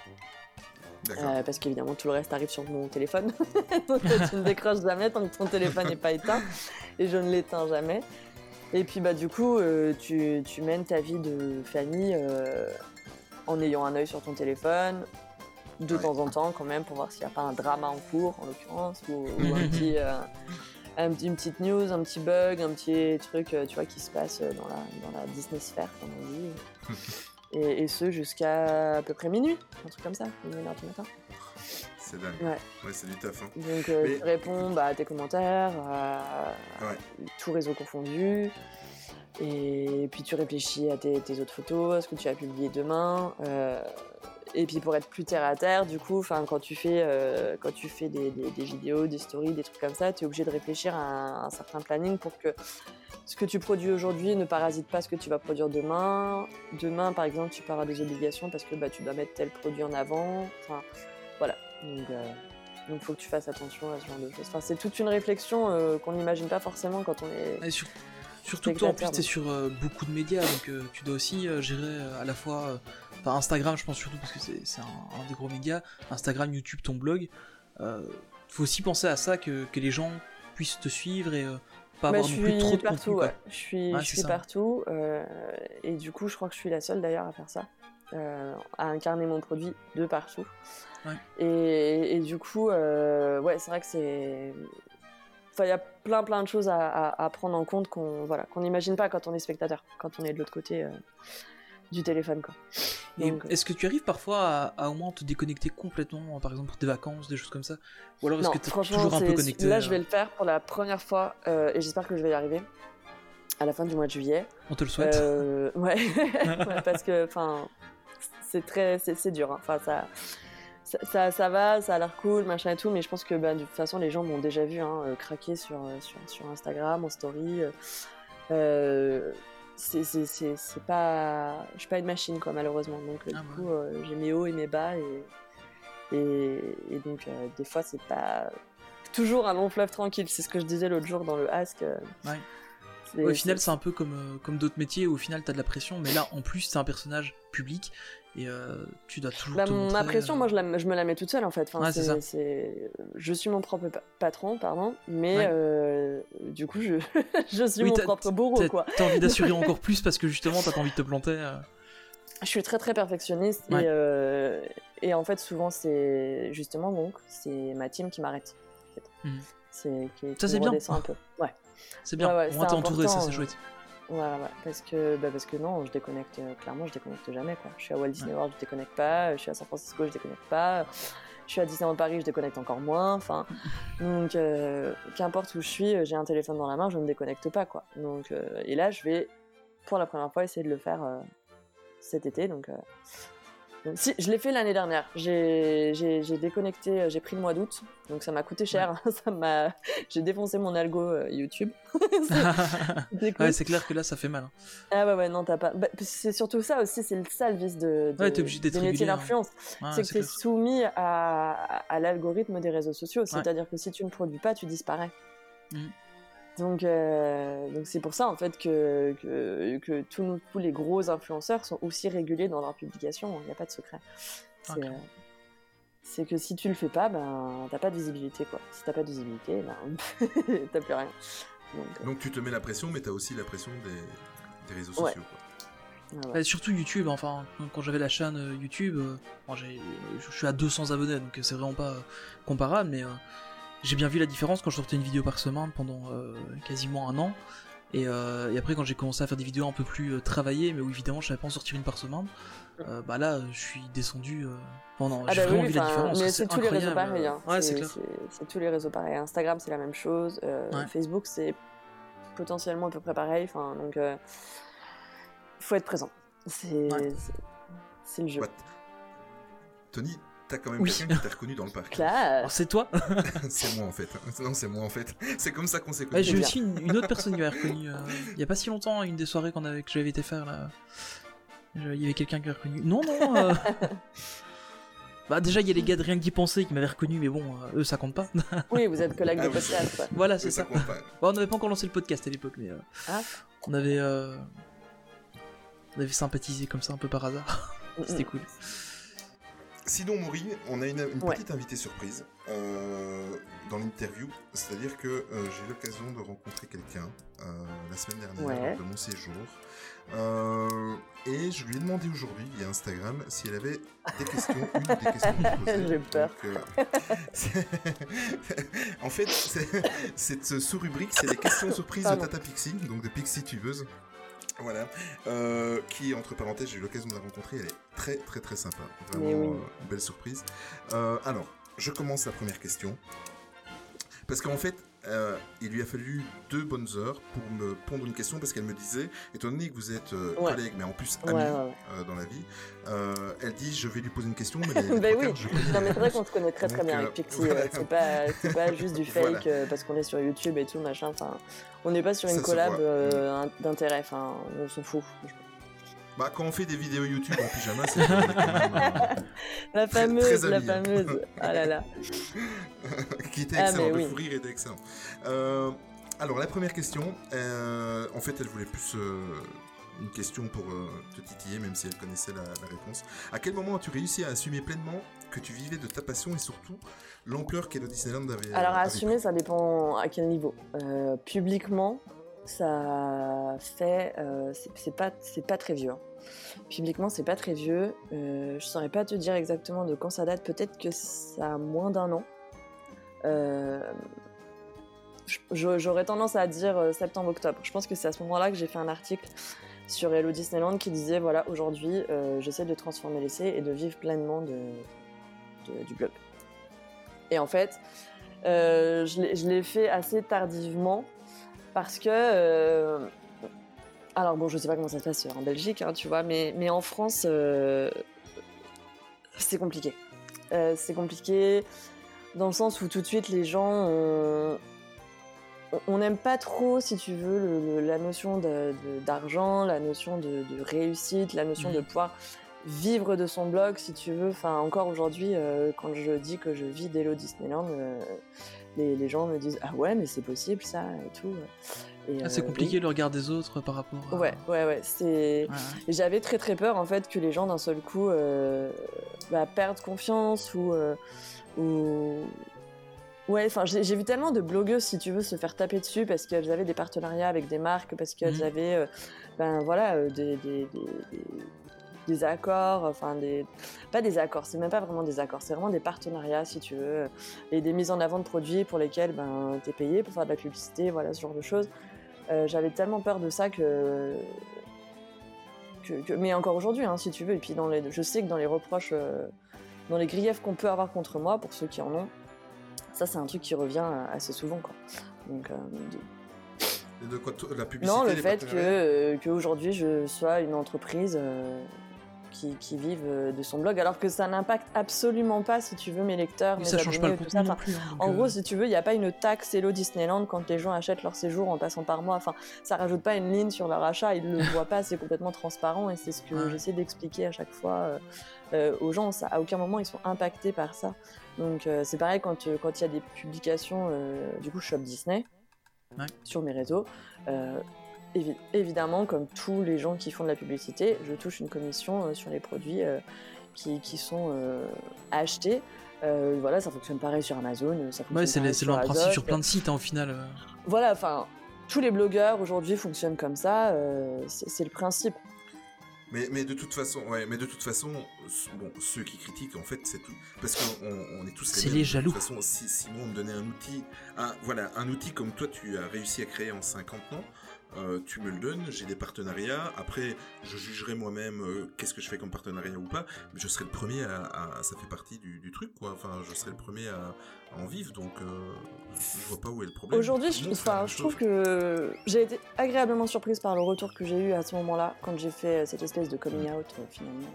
C: Parce qu'évidemment tout le reste arrive sur mon téléphone. Donc tu ne décroches jamais tant que ton téléphone n'est pas éteint. Et je ne l'éteins jamais. Et puis bah du coup tu, tu mènes ta vie de famille en ayant un œil sur ton téléphone de
D: Ouais.
C: temps en temps quand même pour voir s'il n'y a pas un drama en cours en l'occurrence ou, ou un petit, euh, un une petite news, un petit bug, un petit truc euh, tu vois qui se passe dans la, dans la Disney sphère comme on dit. Et, et ce jusqu'à à peu près minuit, un truc comme ça, minuit, une heure du matin.
D: C'est dingue.
C: Ouais.
D: Ouais, c'est du taf. hein.
C: Donc euh,
D: Mais-
C: tu réponds bah, à tes commentaires, à
D: Ouais.
C: tout réseau confondu. Et puis tu réfléchis à tes, tes autres photos, à ce que tu vas publier demain. euh, et puis pour être plus terre à terre, du coup, 'fin, quand tu fais, euh, quand tu fais des, vidéos, des stories, des trucs comme ça, tu es obligé de réfléchir à un, certain planning pour que ce que tu produis aujourd'hui ne parasite pas ce que tu vas produire demain. Demain, par exemple, tu pars à des obligations parce que bah, tu dois mettre tel produit en avant. Enfin, voilà. Donc, euh, il faut que tu fasses attention à ce genre de choses. Enfin, c'est toute une réflexion euh, qu'on n'imagine pas forcément quand on est.
A: Surtout que toi, en plus,
C: Spectateur,
A: t'es sur euh, beaucoup de médias, donc euh, tu dois aussi euh, gérer à la fois. Enfin, Instagram, je pense surtout parce que c'est un, un des gros médias. Instagram, YouTube, ton blog. Faut aussi penser à ça, que, que les gens puissent te suivre et pas
C: Bah,
A: avoir
C: je
A: non plus trop de
C: partout,
A: contenu.
C: ouais. Je suis,
A: Ouais,
C: je suis partout. et du coup, je crois que je suis la seule d'ailleurs à faire ça. à incarner mon produit de partout.
A: Ouais.
C: Et, et du coup, ouais, c'est vrai que c'est. Enfin, il y a plein plein de choses à, à- à prendre en compte qu'on voilà, qu'on n'imagine pas quand on est spectateur, quand on est de l'autre côté euh, du téléphone. Quoi. Donc,
A: est-ce que tu arrives parfois à, à au moins te déconnecter complètement, par exemple pour tes vacances, des choses comme ça? Ou alors est-ce
C: non,
A: que t'es
C: franchement,
A: toujours un peu connecté
C: là,
A: euh,
C: je vais le faire pour la première fois euh, et j'espère que je vais y arriver à la fin du mois de juillet.
A: On te le souhaite.
C: Euh, ouais. Ouais, parce que enfin, c'est très, c'est c'est dur. hein. Enfin, ça, ça, ça, ça va, ça a l'air cool, machin et tout, mais je pense que bah, de toute façon, les gens m'ont déjà vu hein, euh, craquer sur, euh, sur, sur Instagram, en story. euh, euh, c'est pas, je suis pas une machine quoi, malheureusement. Donc
A: Ah
C: du
A: bah
C: coup, euh, j'ai mes hauts et mes bas et et, et donc euh, des fois c'est pas toujours un long fleuve tranquille. C'est ce que je disais l'autre jour dans le Ask.
A: Ouais. Au final, c'est un peu comme, comme d'autres métiers où au final t'as de la pression, mais là en plus, c'est un personnage public et euh, tu dois toujours
C: Bah,
A: te
C: mon-
A: montrer,
C: ma pression,
A: euh,
C: moi, je, la- je me la mets toute seule en fait. Enfin,
A: Ouais, c'est
C: c'est-
A: ça.
C: c'est- Je suis mon propre pa- patron, pardon, mais
A: Ouais.
C: euh, du coup, je, je suis
A: Oui,
C: mon
A: t'as-
C: propre bourreau,
A: T'as
C: quoi.
A: t'as envie d'assurer encore plus parce que justement t'as pas envie de te planter.
C: Je suis très très perfectionniste
A: Ouais.
C: et, et en fait, souvent, c'est justement donc, c'est ma team qui m'arrête. en fait.
A: Mhm.
C: C'est qui,
A: Ça,
C: qui
A: c'est
C: me
A: bien.
C: redescend un peu. Ouais.
A: C'est bien,
C: c'est
A: t'es entouré, ça c'est chouette.
C: Voilà, ouais, parce que, bah, parce que non, je déconnecte, euh, clairement, je déconnecte jamais, quoi. Je suis à Walt Disney World, je déconnecte pas, je suis à San Francisco, je déconnecte pas, je Je suis à Disneyland Paris, je déconnecte encore moins. Enfin, donc euh, qu'importe où je suis, euh, j'ai un téléphone dans la main, je ne déconnecte pas quoi. Donc euh, et là, je vais pour la première fois essayer de le faire euh, cet été. Donc, euh, donc, si je l'ai fait l'année dernière. J'ai déconnecté, euh, j'ai pris le mois d'août, donc ça m'a coûté cher. ça m'a, j'ai défoncé mon algo euh, YouTube. C'est
A: ouais, clair que là, ça fait mal. hein.
C: Ah ouais, ouais, non, t'as pas. bah, c'est surtout ça aussi, c'est le ça le vice de, de-
A: Ouais, t'es obligé d'être
C: des métiers
A: hein.
C: d'influence. C'est que t'es soumis à, à l'algorithme des réseaux sociaux. C'est-à-dire que si tu ne produis pas, tu disparais.
A: Mhm.
C: Donc, euh, donc c'est pour ça en fait que, que, que tous, nos- tous les gros influenceurs sont aussi réguliers dans leurs publications. Il n'y a pas de secret.
A: Ah,
C: C'est, euh, c'est que si tu le fais pas, ben t'as pas de visibilité quoi. Si t'as pas de visibilité, ben t'as plus rien. Donc, euh,
D: Donc tu te mets la pression, mais tu as aussi la pression des, des réseaux
C: Ouais.
D: sociaux. quoi.
C: ouais, ouais.
A: Ouais, surtout YouTube, enfin, quand j'avais la chaîne euh, YouTube, euh, bon, je suis à 200 abonnés, donc c'est vraiment pas euh, comparable, mais euh, j'ai bien vu la différence quand je sortais une vidéo par semaine pendant euh, quasiment un an. Et, euh, et après, quand j'ai commencé à faire des vidéos un peu plus euh, travaillées, mais où évidemment je savais pas en sortir une par semaine, euh, bah là, je suis descendu. Euh... Non,
C: Ah
A: j'ai
C: bah
A: vraiment
C: oui,
A: vu la différence.
C: Mais c'est tous les réseaux pareils. hein.
A: Ouais, c'est clair.
C: C'est tous les réseaux pareils. Instagram, c'est la même chose. euh,
A: Ouais.
C: Facebook, c'est potentiellement à peu près pareil. Enfin, donc, il faut être présent. C'est
A: Ouais.
C: le jeu.
D: What Tony, t'as quand même
A: Oui.
D: quelqu'un qui t'a reconnu dans le parc.
C: Claire.
A: Alors, c'est toi
D: c'est moi en fait. Non, c'est moi en fait. C'est comme ça qu'on s'est
A: Ouais,
D: connus.
A: J'ai aussi une, une autre personne qui m'a reconnu. euh, il y a pas si longtemps, une des soirées qu'on avait, que j'avais été faire là. Je- Il y avait quelqu'un qui m'a reconnu. Non, non. euh, bah déjà, il y a les gars de rien que d'y penser qui m'avaient reconnu, mais bon, euh, eux ça compte pas.
C: Oui, vous êtes collègues
D: Ah
C: de
D: oui.
C: podcast. quoi.
A: voilà, c'est
D: ça
A: ça.
D: compte pas.
A: Bon, on n'avait pas encore lancé le podcast à l'époque, mais euh,
C: Ah.
A: on avait, euh, on avait sympathisé comme ça un peu par hasard. C'était cool.
D: Sinon, Maureen, on a une, une
C: Ouais.
D: petite invitée surprise euh, dans l'interview. C'est-à-dire que euh, j'ai eu l'occasion de rencontrer quelqu'un euh, la semaine dernière
C: Ouais.
D: de mon séjour. Et je lui ai demandé aujourd'hui via Instagram si elle avait des questions, une ou des questions à poser.
C: J'ai peur.
D: Donc, en fait, cette sous-rubrique, c'est les questions surprises
C: Pardon.
D: de Tata Pixie, donc de Pixie Tubeuse. Voilà. Euh, qui, entre parenthèses, j'ai eu l'occasion de la rencontrer. Elle est très, très, très sympa. Vraiment
C: Mais oui.
D: euh, une belle surprise. Euh, alors, je commence la première question. Parce qu'en fait, euh, il lui a fallu deux bonnes heures pour me pondre une question parce qu'elle me disait, étant donné que vous êtes euh,
C: Ouais.
D: collègues, mais en plus
C: ouais, ouais.
D: euh, dans la vie, elle dit, je vais lui poser une question, mais les,
C: Ben oui.
D: quarts, je
C: Non, mais c'est vrai qu'on se connaît très très
D: Donc,
C: bien avec Pixie.
D: voilà.
C: C'est pas, c'est pas juste du fake
D: Voilà.
C: parce qu'on est sur YouTube et tout, machin. Enfin, on n'est pas sur
D: Ça
C: une
D: se
C: collab euh, d'intérêt. Enfin, on s'en fout.
D: Bah, quand on fait des vidéos YouTube en pyjama, c'est
C: La fameuse,
D: très
C: la
D: hein.
C: fameuse. Ah là là.
D: qui était
C: Ah,
D: excellent. le
C: oui.
D: fou rire était excellent. Euh, alors, la première question, euh, en fait, elle voulait plus euh, une question pour te titiller, même si elle connaissait la, la réponse. À quel moment as-tu réussi à assumer pleinement que tu vivais de ta passion et surtout l'ampleur qu'Hello Disneyland avait
C: Alors, à
D: avait
C: assumer, ça dépend à quel niveau. Publiquement, ça fait. c'est- pas, c'est pas très vieux. hein. Publiquement, c'est pas très vieux. Euh, je saurais pas te dire exactement de quand ça date. Peut-être que ça a moins d'un an. Euh, J'aurais tendance à dire euh, septembre-octobre. Je pense que c'est à ce moment-là que j'ai fait un article sur Hello Disneyland qui disait voilà, aujourd'hui, euh, j'essaie de transformer l'essai et de vivre pleinement du blog. Et en fait, je l'ai fait assez tardivement parce que. Euh, alors bon, je sais pas comment ça se passe en Belgique, hein, tu vois, mais, mais en France, euh, c'est compliqué. Euh, c'est compliqué dans le sens où tout de suite les gens on n'aime pas trop, si tu veux, le- le- la notion d'argent, la notion de, de réussite, la notion de pouvoir vivre de son blog, si tu veux. Enfin, encore aujourd'hui, euh, quand je dis que je vis d'Hello Disneyland, euh, les, les gens me disent Ah ouais, mais c'est possible ça et tout.
A: Ah, c'est
C: euh,
A: compliqué le regard des autres par rapport à...
C: Ouais, ouais, ouais. C'est.
A: Ouais,
C: J'avais très très peur en fait que les gens d'un seul coup bah, perdent confiance ou, ou... ouais enfin j'ai vu tellement de blogueuses si tu veux se faire taper dessus parce qu'elles avaient des partenariats avec des marques parce qu'elles
A: Mhm.
C: avaient euh, ben voilà euh, des, des, des- des- accords enfin des pas des accords c'est même pas vraiment des accords c'est vraiment des partenariats si tu veux et des mises en avant de produits pour lesquels ben t'es payé pour faire de la publicité voilà ce genre de choses Euh, j'avais tellement peur de ça que que, que- mais encore aujourd'hui, hein, si tu veux. Et puis, dans les, je sais que dans les reproches, euh, dans les griefs qu'on peut avoir contre moi, pour ceux qui en ont, ça c'est un truc qui revient euh, assez souvent. Quoi. Donc, euh, de-
D: Et de quoi la publicité
C: non, le fait que euh, qu'aujourd'hui je sois une entreprise euh, qui, qui vive euh, de son blog, alors que ça n'impacte absolument pas, si tu veux, mes lecteurs,
A: Mais
C: mes
A: ça change pas le
C: abonnés, tout
A: contenu
C: ça.
A: non
C: Enfin,
A: plus. hein,
C: en
A: euh,
C: gros, si tu veux, il n'y a pas une taxe Hello Disneyland quand les gens achètent leur séjour en passant par moi. Enfin, ça rajoute pas une ligne sur leur achat, ils le voient pas, c'est complètement transparent et c'est ce que
A: Ouais.
C: j'essaie d'expliquer à chaque fois euh, euh, aux gens. Ça, à aucun moment ils sont impactés par ça. Donc euh, c'est pareil quand euh, quand il y a des publications, euh, du coup Shop Disney
A: Ouais.
C: sur mes réseaux. euh, évi- évidemment, comme tous les gens qui font de la publicité, je touche une commission euh, sur les produits euh, qui, qui sont euh, achetés. Euh, voilà, ça fonctionne pareil sur Amazon, ça fonctionne
A: Ouais, c'est le, même principe sur plein de sites hein, au final.
C: Voilà, enfin, tous les blogueurs aujourd'hui fonctionnent comme ça, euh, c'est le principe.
D: Mais, mais de toute façon, ouais, mais de toute façon, bon, ceux qui critiquent, en fait, c'est tout. Parce qu'on on- on est tous mêmes.
A: les
D: De
A: jaloux.
D: toute façon, si, si moi on me donnait un outil, un, voilà, un outil comme toi tu as réussi à créer en 50 ans, euh, tu me le donnes, j'ai des partenariats. Après, je jugerai moi-même euh, qu'est-ce que je fais comme partenariat ou pas. Mais je serai le premier à, à- ça fait partie du, du truc, quoi. Enfin, je serai le premier à, à en vivre, donc euh, je vois pas où est le problème.
C: Aujourd'hui, je, enfin, je trouve que j'ai été agréablement surprise par le retour que j'ai eu à ce moment-là, quand j'ai fait cette espèce de coming out finalement.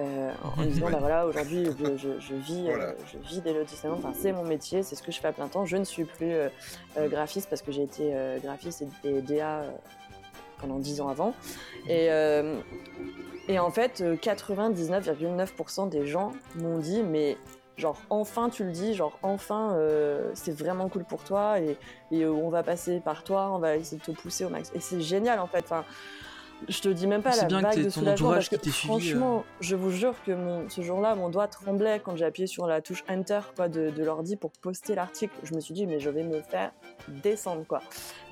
C: Euh, en disant,
D: Ouais.
C: bah voilà, aujourd'hui je, je- je vis, euh, je vis des Disneyland, enfin c'est mon métier, c'est ce que je fais à plein temps. Je ne suis plus euh, euh, graphiste parce que j'ai été graphiste et, et DA pendant 10 ans avant. Et, euh, et en fait, euh, 99,9% des gens m'ont dit, mais genre enfin tu le dis, genre enfin euh, c'est vraiment cool pour toi et, et, euh, on va passer par toi, on va essayer de te pousser au max. Et c'est génial en fait. Enfin, je te dis même pas la
A: bien que
C: vague de
A: ton
C: soulagement parce que
A: suivi, euh.
C: franchement, je vous jure que mon, ce jour-là, mon doigt tremblait quand j'ai appuyé sur la touche Enter quoi, de, de l'ordi pour poster l'article. Je me suis dit mais je vais me faire descendre quoi.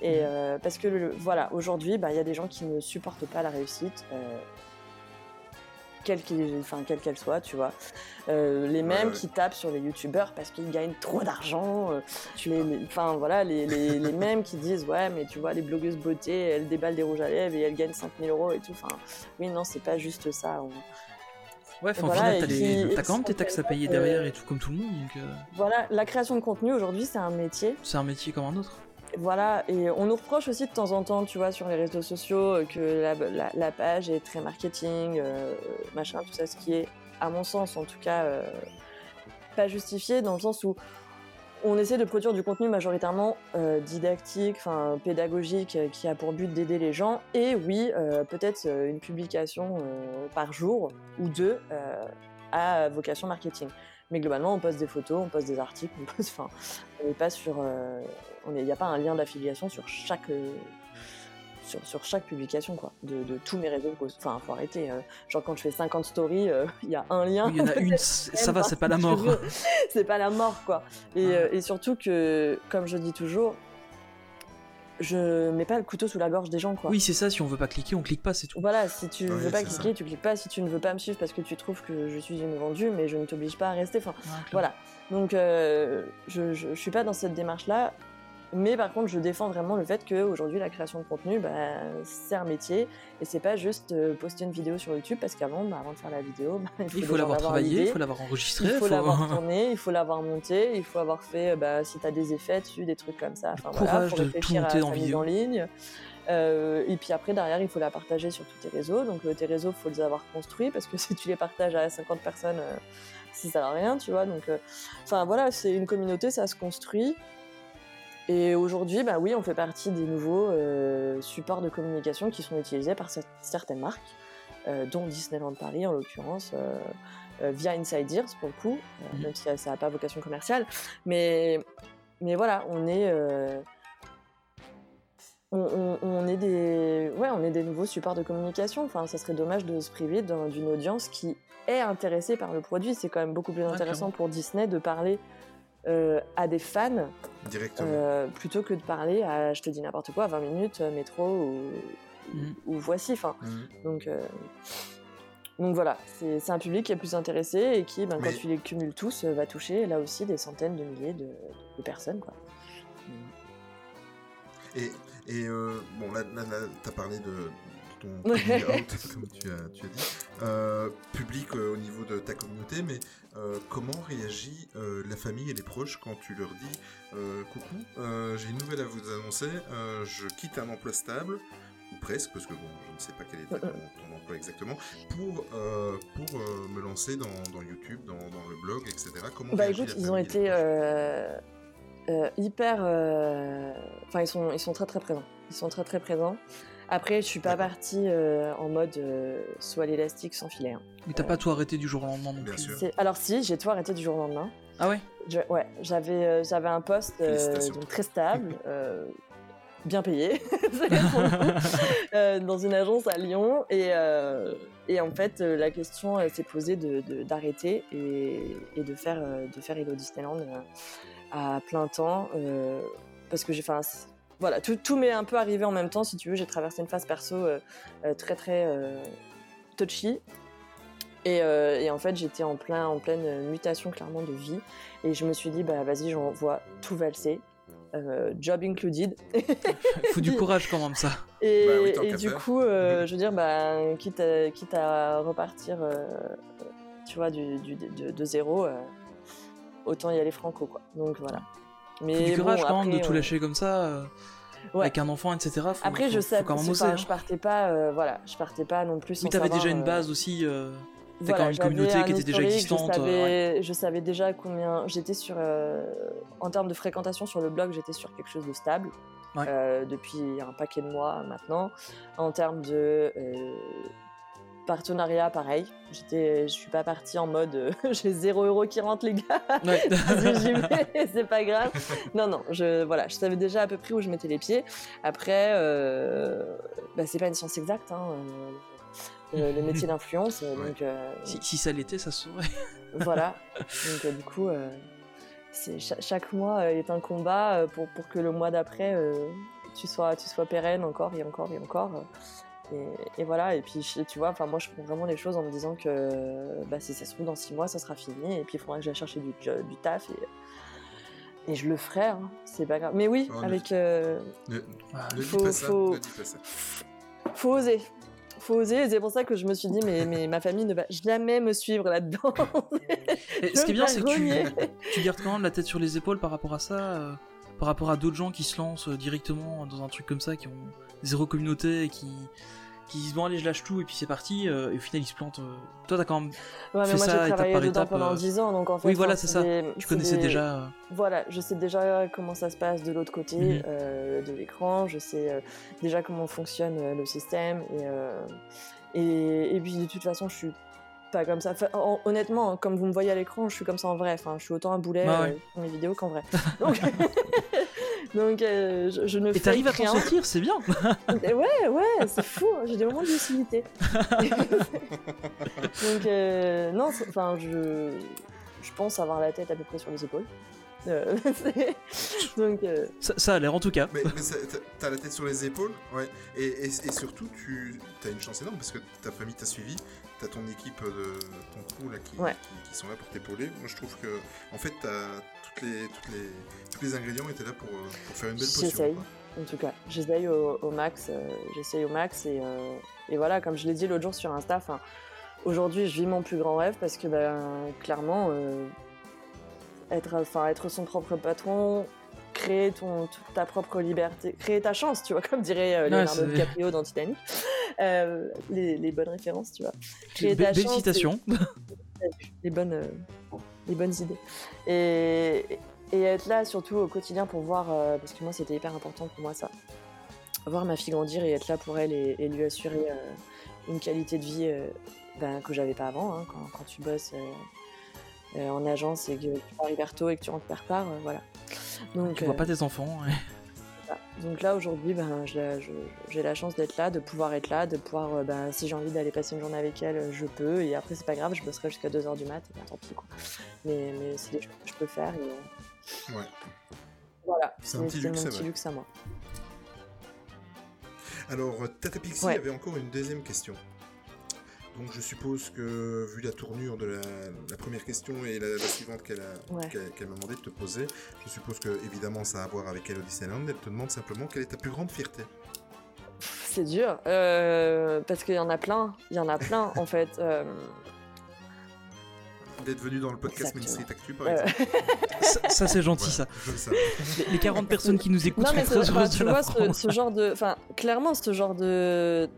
C: Et
A: Mhm.
C: euh, parce que le- voilà, aujourd'hui, bah, il y a des gens qui ne supportent pas la réussite. euh, quelle qu'elle enfin, quelle qu'elle soit, tu vois. Euh, les mêmes
D: ouais.
C: qui tapent sur les youtubeurs parce qu'ils gagnent trop d'argent. euh, les, les- enfin voilà, les, les, les mêmes qui disent ouais, mais tu vois, les blogueuses beauté, elles déballent des rouges à lèvres et elles gagnent 5000 euros et tout. Enfin, oui, non, c'est pas juste ça. On-
A: Ouais, enfin,
C: Voilà,
A: final, t'as, quand même tes taxes à payer
C: euh,
A: derrière et tout comme tout le monde, donc euh,
C: Voilà, la création de contenu aujourd'hui, c'est un métier.
A: c'est un métier comme un autre.
C: Voilà, et on nous reproche aussi de temps en temps, tu vois, sur les réseaux sociaux, euh, que la, page est très marketing, euh, machin, tout ça, ce qui est, à mon sens, en tout cas, euh, pas justifié, dans le sens où on essaie de produire du contenu majoritairement didactique, enfin pédagogique, qui a pour but d'aider les gens, et oui, peut-être une publication par jour ou deux à vocation marketing. Mais globalement, on poste des photos, on poste des articles, on poste, enfin, on n'est pas sur, euh, on il n'y a pas un lien d'affiliation sur chaque, euh, sur, sur chaque publication quoi, de, de tous mes réseaux. Enfin, faut arrêter. euh, genre quand je fais 50 stories, euh, il y a un lien.
A: Il y en a une, ça va, c'est pas la mort.
C: c'est pas la mort quoi. Euh, et surtout que, comme je dis toujours, je mets pas le couteau sous la gorge des gens quoi.
A: Oui, c'est ça, si on veut pas cliquer, on clique pas, c'est tout.
C: Voilà, si tu
D: Ouais,
C: veux pas cliquer, tu cliques pas. Si tu ne veux pas me suivre parce que tu trouves que je suis une vendue, mais je ne t'oblige pas à rester. Enfin,
A: Ouais,
C: voilà. Donc, euh, je, je, je suis pas dans cette démarche-là. Mais par contre, je défends vraiment le fait qu'aujourd'hui, la création de contenu, bah, c'est un métier. Et c'est pas juste euh, poster une vidéo sur YouTube, parce qu'avant, bah, avant de faire la vidéo, bah, il faut,
A: l'avoir travaillé, il faut l'avoir enregistré,
C: Il faut
A: faut-
C: l'avoir tourné, il faut l'avoir monté, il faut avoir fait, bah, si tu as des effets dessus, des trucs comme ça. Enfin, voilà,
A: courage
C: faut
A: de tout monter
C: à
A: en vidéo.
C: en ligne. Euh, et puis après, derrière, il faut la partager sur tous tes réseaux. Donc, euh, tes réseaux, il faut les avoir construits parce que si tu les partages à 50 personnes, euh, ça sert à rien, tu vois. Donc, enfin, voilà, c'est une communauté, ça se construit. Et aujourd'hui, bah oui, on fait partie des nouveaux euh, supports de communication qui sont utilisés par cer- certaines marques, euh, dont Disneyland Paris en l'occurrence, euh, euh, via Inside Ears pour le coup,
A: Mhm.
C: même si ça n'a pas vocation commerciale. Mais, mais voilà, on est, on, on- on est des, ouais, on est des nouveaux supports de communication. Enfin, ça serait dommage de se priver d'un- d'une audience qui est intéressée par le produit. C'est quand même beaucoup plus intéressant pour Disney de parler euh, à des fans
D: Directement.
C: euh, plutôt que de parler à, je te dis n'importe quoi, 20 minutes, euh, métro ou,
A: Mhm.
C: ou voici. Enfin,
D: Mhm.
C: donc, euh, donc voilà, c'est un public qui est plus intéressé et qui, ben,
D: Mais-
C: quand tu les cumules tous, va toucher là aussi des centaines de milliers de, de personnes. Quoi.
D: Et, et euh, bon, là, là, là, t'as parlé de, ton out, comme tu as, tu as dit. euh, public euh, au niveau de ta communauté, mais euh, comment réagit la famille et les proches quand tu leur dis Coucou, j'ai une nouvelle à vous annoncer, je quitte un emploi stable, ou presque, parce que bon, je ne sais pas quel est ton, ton emploi exactement, pour, euh, pour euh, me lancer dans, dans YouTube, dans, dans le blog, etc. Comment
C: Bah écoute, ils ont été euh, hyper. Enfin, ils, sont, ils sont très très présents. Ils sont très très présents. Après, je suis pas partie euh, en mode euh, soit l'élastique sans filet. hein.
A: Mais t'as pas tout arrêté du jour au lendemain non
D: Bien
A: plus.
D: sûr.
C: Alors si, j'ai tout arrêté du jour au lendemain.
A: Ah ouais?
C: Je- ouais, j'avais euh, j'avais un poste euh, donc très stable, euh, bien payé, euh, dans une agence à Lyon. Et, euh, et en fait, euh, la question euh, s'est posée de- de- d'arrêter et, et de faire euh, de faire Hello Disneyland euh, à plein temps euh, parce que j'ai fait un voilà, tout, tout m'est un peu arrivé en même temps, si tu veux. J'ai traversé une phase perso euh, euh, très très euh, touchy. Et, euh, et en fait, j'étais en, plein, en pleine mutation clairement de vie. Et je me suis dit, bah vas-y, j'envoie tout valser. euh, job included.
A: Faut du courage quand même ça.
C: Et,
D: Bah oui,
C: et du
D: faire.
C: coup, euh, je veux dire, bah, quitte, à, quitte à repartir, euh, tu vois, du, du- de, de zéro, euh, autant y aller franco, quoi. Donc voilà. Mais
A: du
C: bon,
A: courage quand même de tout lâcher comme ça. euh,
C: Ouais.
A: Avec un enfant, etc. Faut,
C: Après,
A: faut-
C: je sais,
A: quand même oser. hein.
C: je partais pas, euh, voilà, je partais pas non plus.
A: Oui, t'avais déjà une
C: euh,
A: base aussi. euh, T'as
C: Voilà,
A: quand même une communauté
C: un
A: qui était déjà existante.
C: Je savais, je savais déjà combien j'étais sur. en termes de fréquentation sur le blog, j'étais sur quelque chose de stable
A: Ouais.
C: depuis un paquet de mois maintenant. En termes de partenariat, pareil. J'étais, je suis pas partie en mode euh, j'ai 0 euros qui rentre les gars.
A: Ouais.
C: Vas-y, j'y vais, c'est pas grave. Non, non, je, voilà, je savais déjà à peu près où je mettais les pieds. Après, euh, bah, c'est pas une science exacte, hein, euh, le, le métier d'influence. euh,
D: Ouais.
C: Donc,
A: si, si ça l'était, ça se saurait.
C: voilà. Donc, du coup, euh, c'est, cha- chaque mois est un combat pour, pour que le mois d'après, tu, sois, tu sois pérenne encore et encore et encore. Et, et voilà, et puis tu vois, enfin moi je prends vraiment les choses en me disant que bah, si ça se trouve dans six mois ça sera fini, et puis il faudra que j'aille chercher du, taf, et, et je le ferai, hein, c'est pas grave. Mais oui,
D: Oh,
C: avec. euh,
D: Ne, ne
C: Faut-
D: dis pas ça,
C: faut-
D: ne dis pas ça.
C: faut oser. Faut oser, et c'est pour ça que je me suis dit, mais, mais ma famille ne va jamais me suivre là-dedans.
A: Ce qui est bien, c'est que tu, tu gardes quand même la tête sur les épaules par rapport à ça, euh, par rapport à d'autres gens qui se lancent euh, directement dans un truc comme ça, qui ont zéro communauté et qui, qui disent bon allez je lâche tout et puis c'est parti, euh, et au final ils se plantent. euh. Toi t'as quand même,
C: Ouais, mais
A: Fais
C: moi
A: ça étape par étape,
C: pendant
A: euh.
C: 10 ans, donc en fait.
A: Oui, voilà, c'est ça.
C: des-
A: tu connaissais
C: des-
A: déjà. euh,
C: Voilà, je sais déjà comment ça se passe de l'autre côté
A: Mhm.
C: de l'écran, je sais déjà comment fonctionne le système, et, et, et puis de toute façon, je suis pas comme ça. Enfin, honnêtement, comme vous me voyez à l'écran, je suis comme ça en vrai. Enfin, je suis autant un boulet
A: Bah ouais.
C: euh, pour mes vidéos qu'en vrai. Donc, donc euh, je, je ne
A: Et
C: fais
A: t'arrives à t'en sortir, c'est bien.
C: Et ouais, ouais, c'est fou. hein, J'ai des moments de lucidité. Donc, euh, non, enfin, je, je pense avoir la tête à peu près sur les épaules. Euh, donc, euh,
A: Ça, ça a l'air en tout cas.
D: Mais, mais ça- t'as- t'as la tête sur les épaules, ouais. Et, et- et surtout, tu as une chance énorme parce que ta famille t'a suivi, t'as ton équipe de ton crew là qui,
C: Ouais.
D: qui, qui sont là pour t'épauler. Moi, je trouve que, en fait, t'as toutes les, toutes les, tous les ingrédients étaient là pour, euh, pour faire une belle potion.
C: J'essaye. en tout cas, j'essaye au, au max. euh, j'essaye au max. Et, euh, et voilà, comme je l'ai dit l'autre jour sur Insta, aujourd'hui, je vis mon plus grand rêve parce que, ben, clairement, euh, être, enfin, être son propre patron, créer ton, ta propre liberté, créer ta chance, tu vois, comme dirait euh, Leonardo
A: c'est-
C: DiCaprio dans Titanic. Euh, les, les bonnes références, tu vois. Créer ta
A: belle
C: chance,
A: citation.
C: les bonnes, euh, les bonnes idées. Et, et être là surtout au quotidien pour voir, euh, parce que moi c'était hyper important pour moi ça, voir ma fille grandir et être là pour elle et, et lui assurer euh, une qualité de vie euh, ben, que j'avais pas avant, hein, quand, quand tu bosses en agence et que tu pars hyper tôt et que tu rentres hyper tard, voilà. Donc,
A: Tu vois pas tes enfants. ouais.
C: Ça. Donc là aujourd'hui, ben, j'ai la chance d'être là, de pouvoir être là, de pouvoir, euh, ben, si j'ai envie d'aller passer une journée avec elle, je peux. Et après c'est pas grave, je bosserai jusqu'à 2h du mat, et ben, tant pis quoi. Mais, mais c'est des choses que je peux faire. Et, euh,
D: Ouais.
C: voilà,
D: C'est un petit
C: c'est
D: luxe,
C: mon petit luxe à moi.
D: Alors, Tata Pixie
C: Ouais.
D: avait encore une deuxième question. Donc, je suppose que, vu la tournure de la, la première question et la, la suivante qu'elle a-
C: Ouais.
D: qu'elle qu'elle m'a demandé de te poser, je suppose que, évidemment, ça a à voir avec Hello Disneyland. Elle te demande simplement quelle est ta plus grande fierté
C: C'est dur, euh, parce qu'il y en a plein, il y en a plein en fait. euh,
D: D'être venu dans le podcast. Street Actu, par exemple.
A: Ça, ça, c'est gentil,
D: Voilà,
A: ça. Les, les 40 personnes qui nous écoutent
C: Non
A: sont
C: mais
A: très
C: c'est-
A: heureuses de
C: tu
A: la
C: vois ce, genre de, enfin clairement ce genre de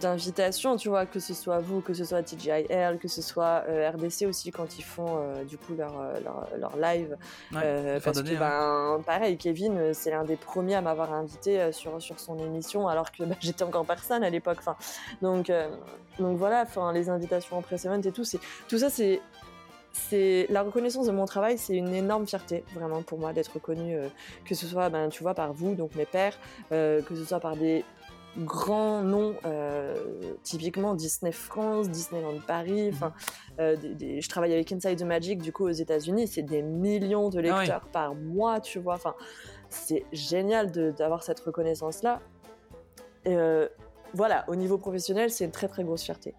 C: d'invitation, tu vois que ce soit vous, que ce soit TGIL, que ce soit euh, RDC aussi quand ils font euh, du coup leur euh, leur, leur live,
A: Ouais,
C: euh, que
A: hein.
C: ben pareil Kevin c'est l'un des premiers à m'avoir invité sur sur son émission alors que bah, j'étais encore personne à l'époque, enfin donc donc voilà, enfin les invitations en press event et tout, c'est tout ça c'est c'est la reconnaissance de mon travail, c'est une énorme fierté vraiment pour moi d'être reconnu, euh, que ce soit, ben, tu vois, par vous, donc mes pères, euh, que ce soit par des grands noms, euh, typiquement Disney France, Disneyland Paris. Enfin, euh, des- des- je travaille avec Inside the Magic, du coup aux États-Unis, c'est des millions de
A: Ah
C: lecteurs par mois, tu vois. Enfin, c'est génial d'avoir cette reconnaissance-là. Et, euh, voilà, au niveau professionnel, c'est une très très grosse fierté.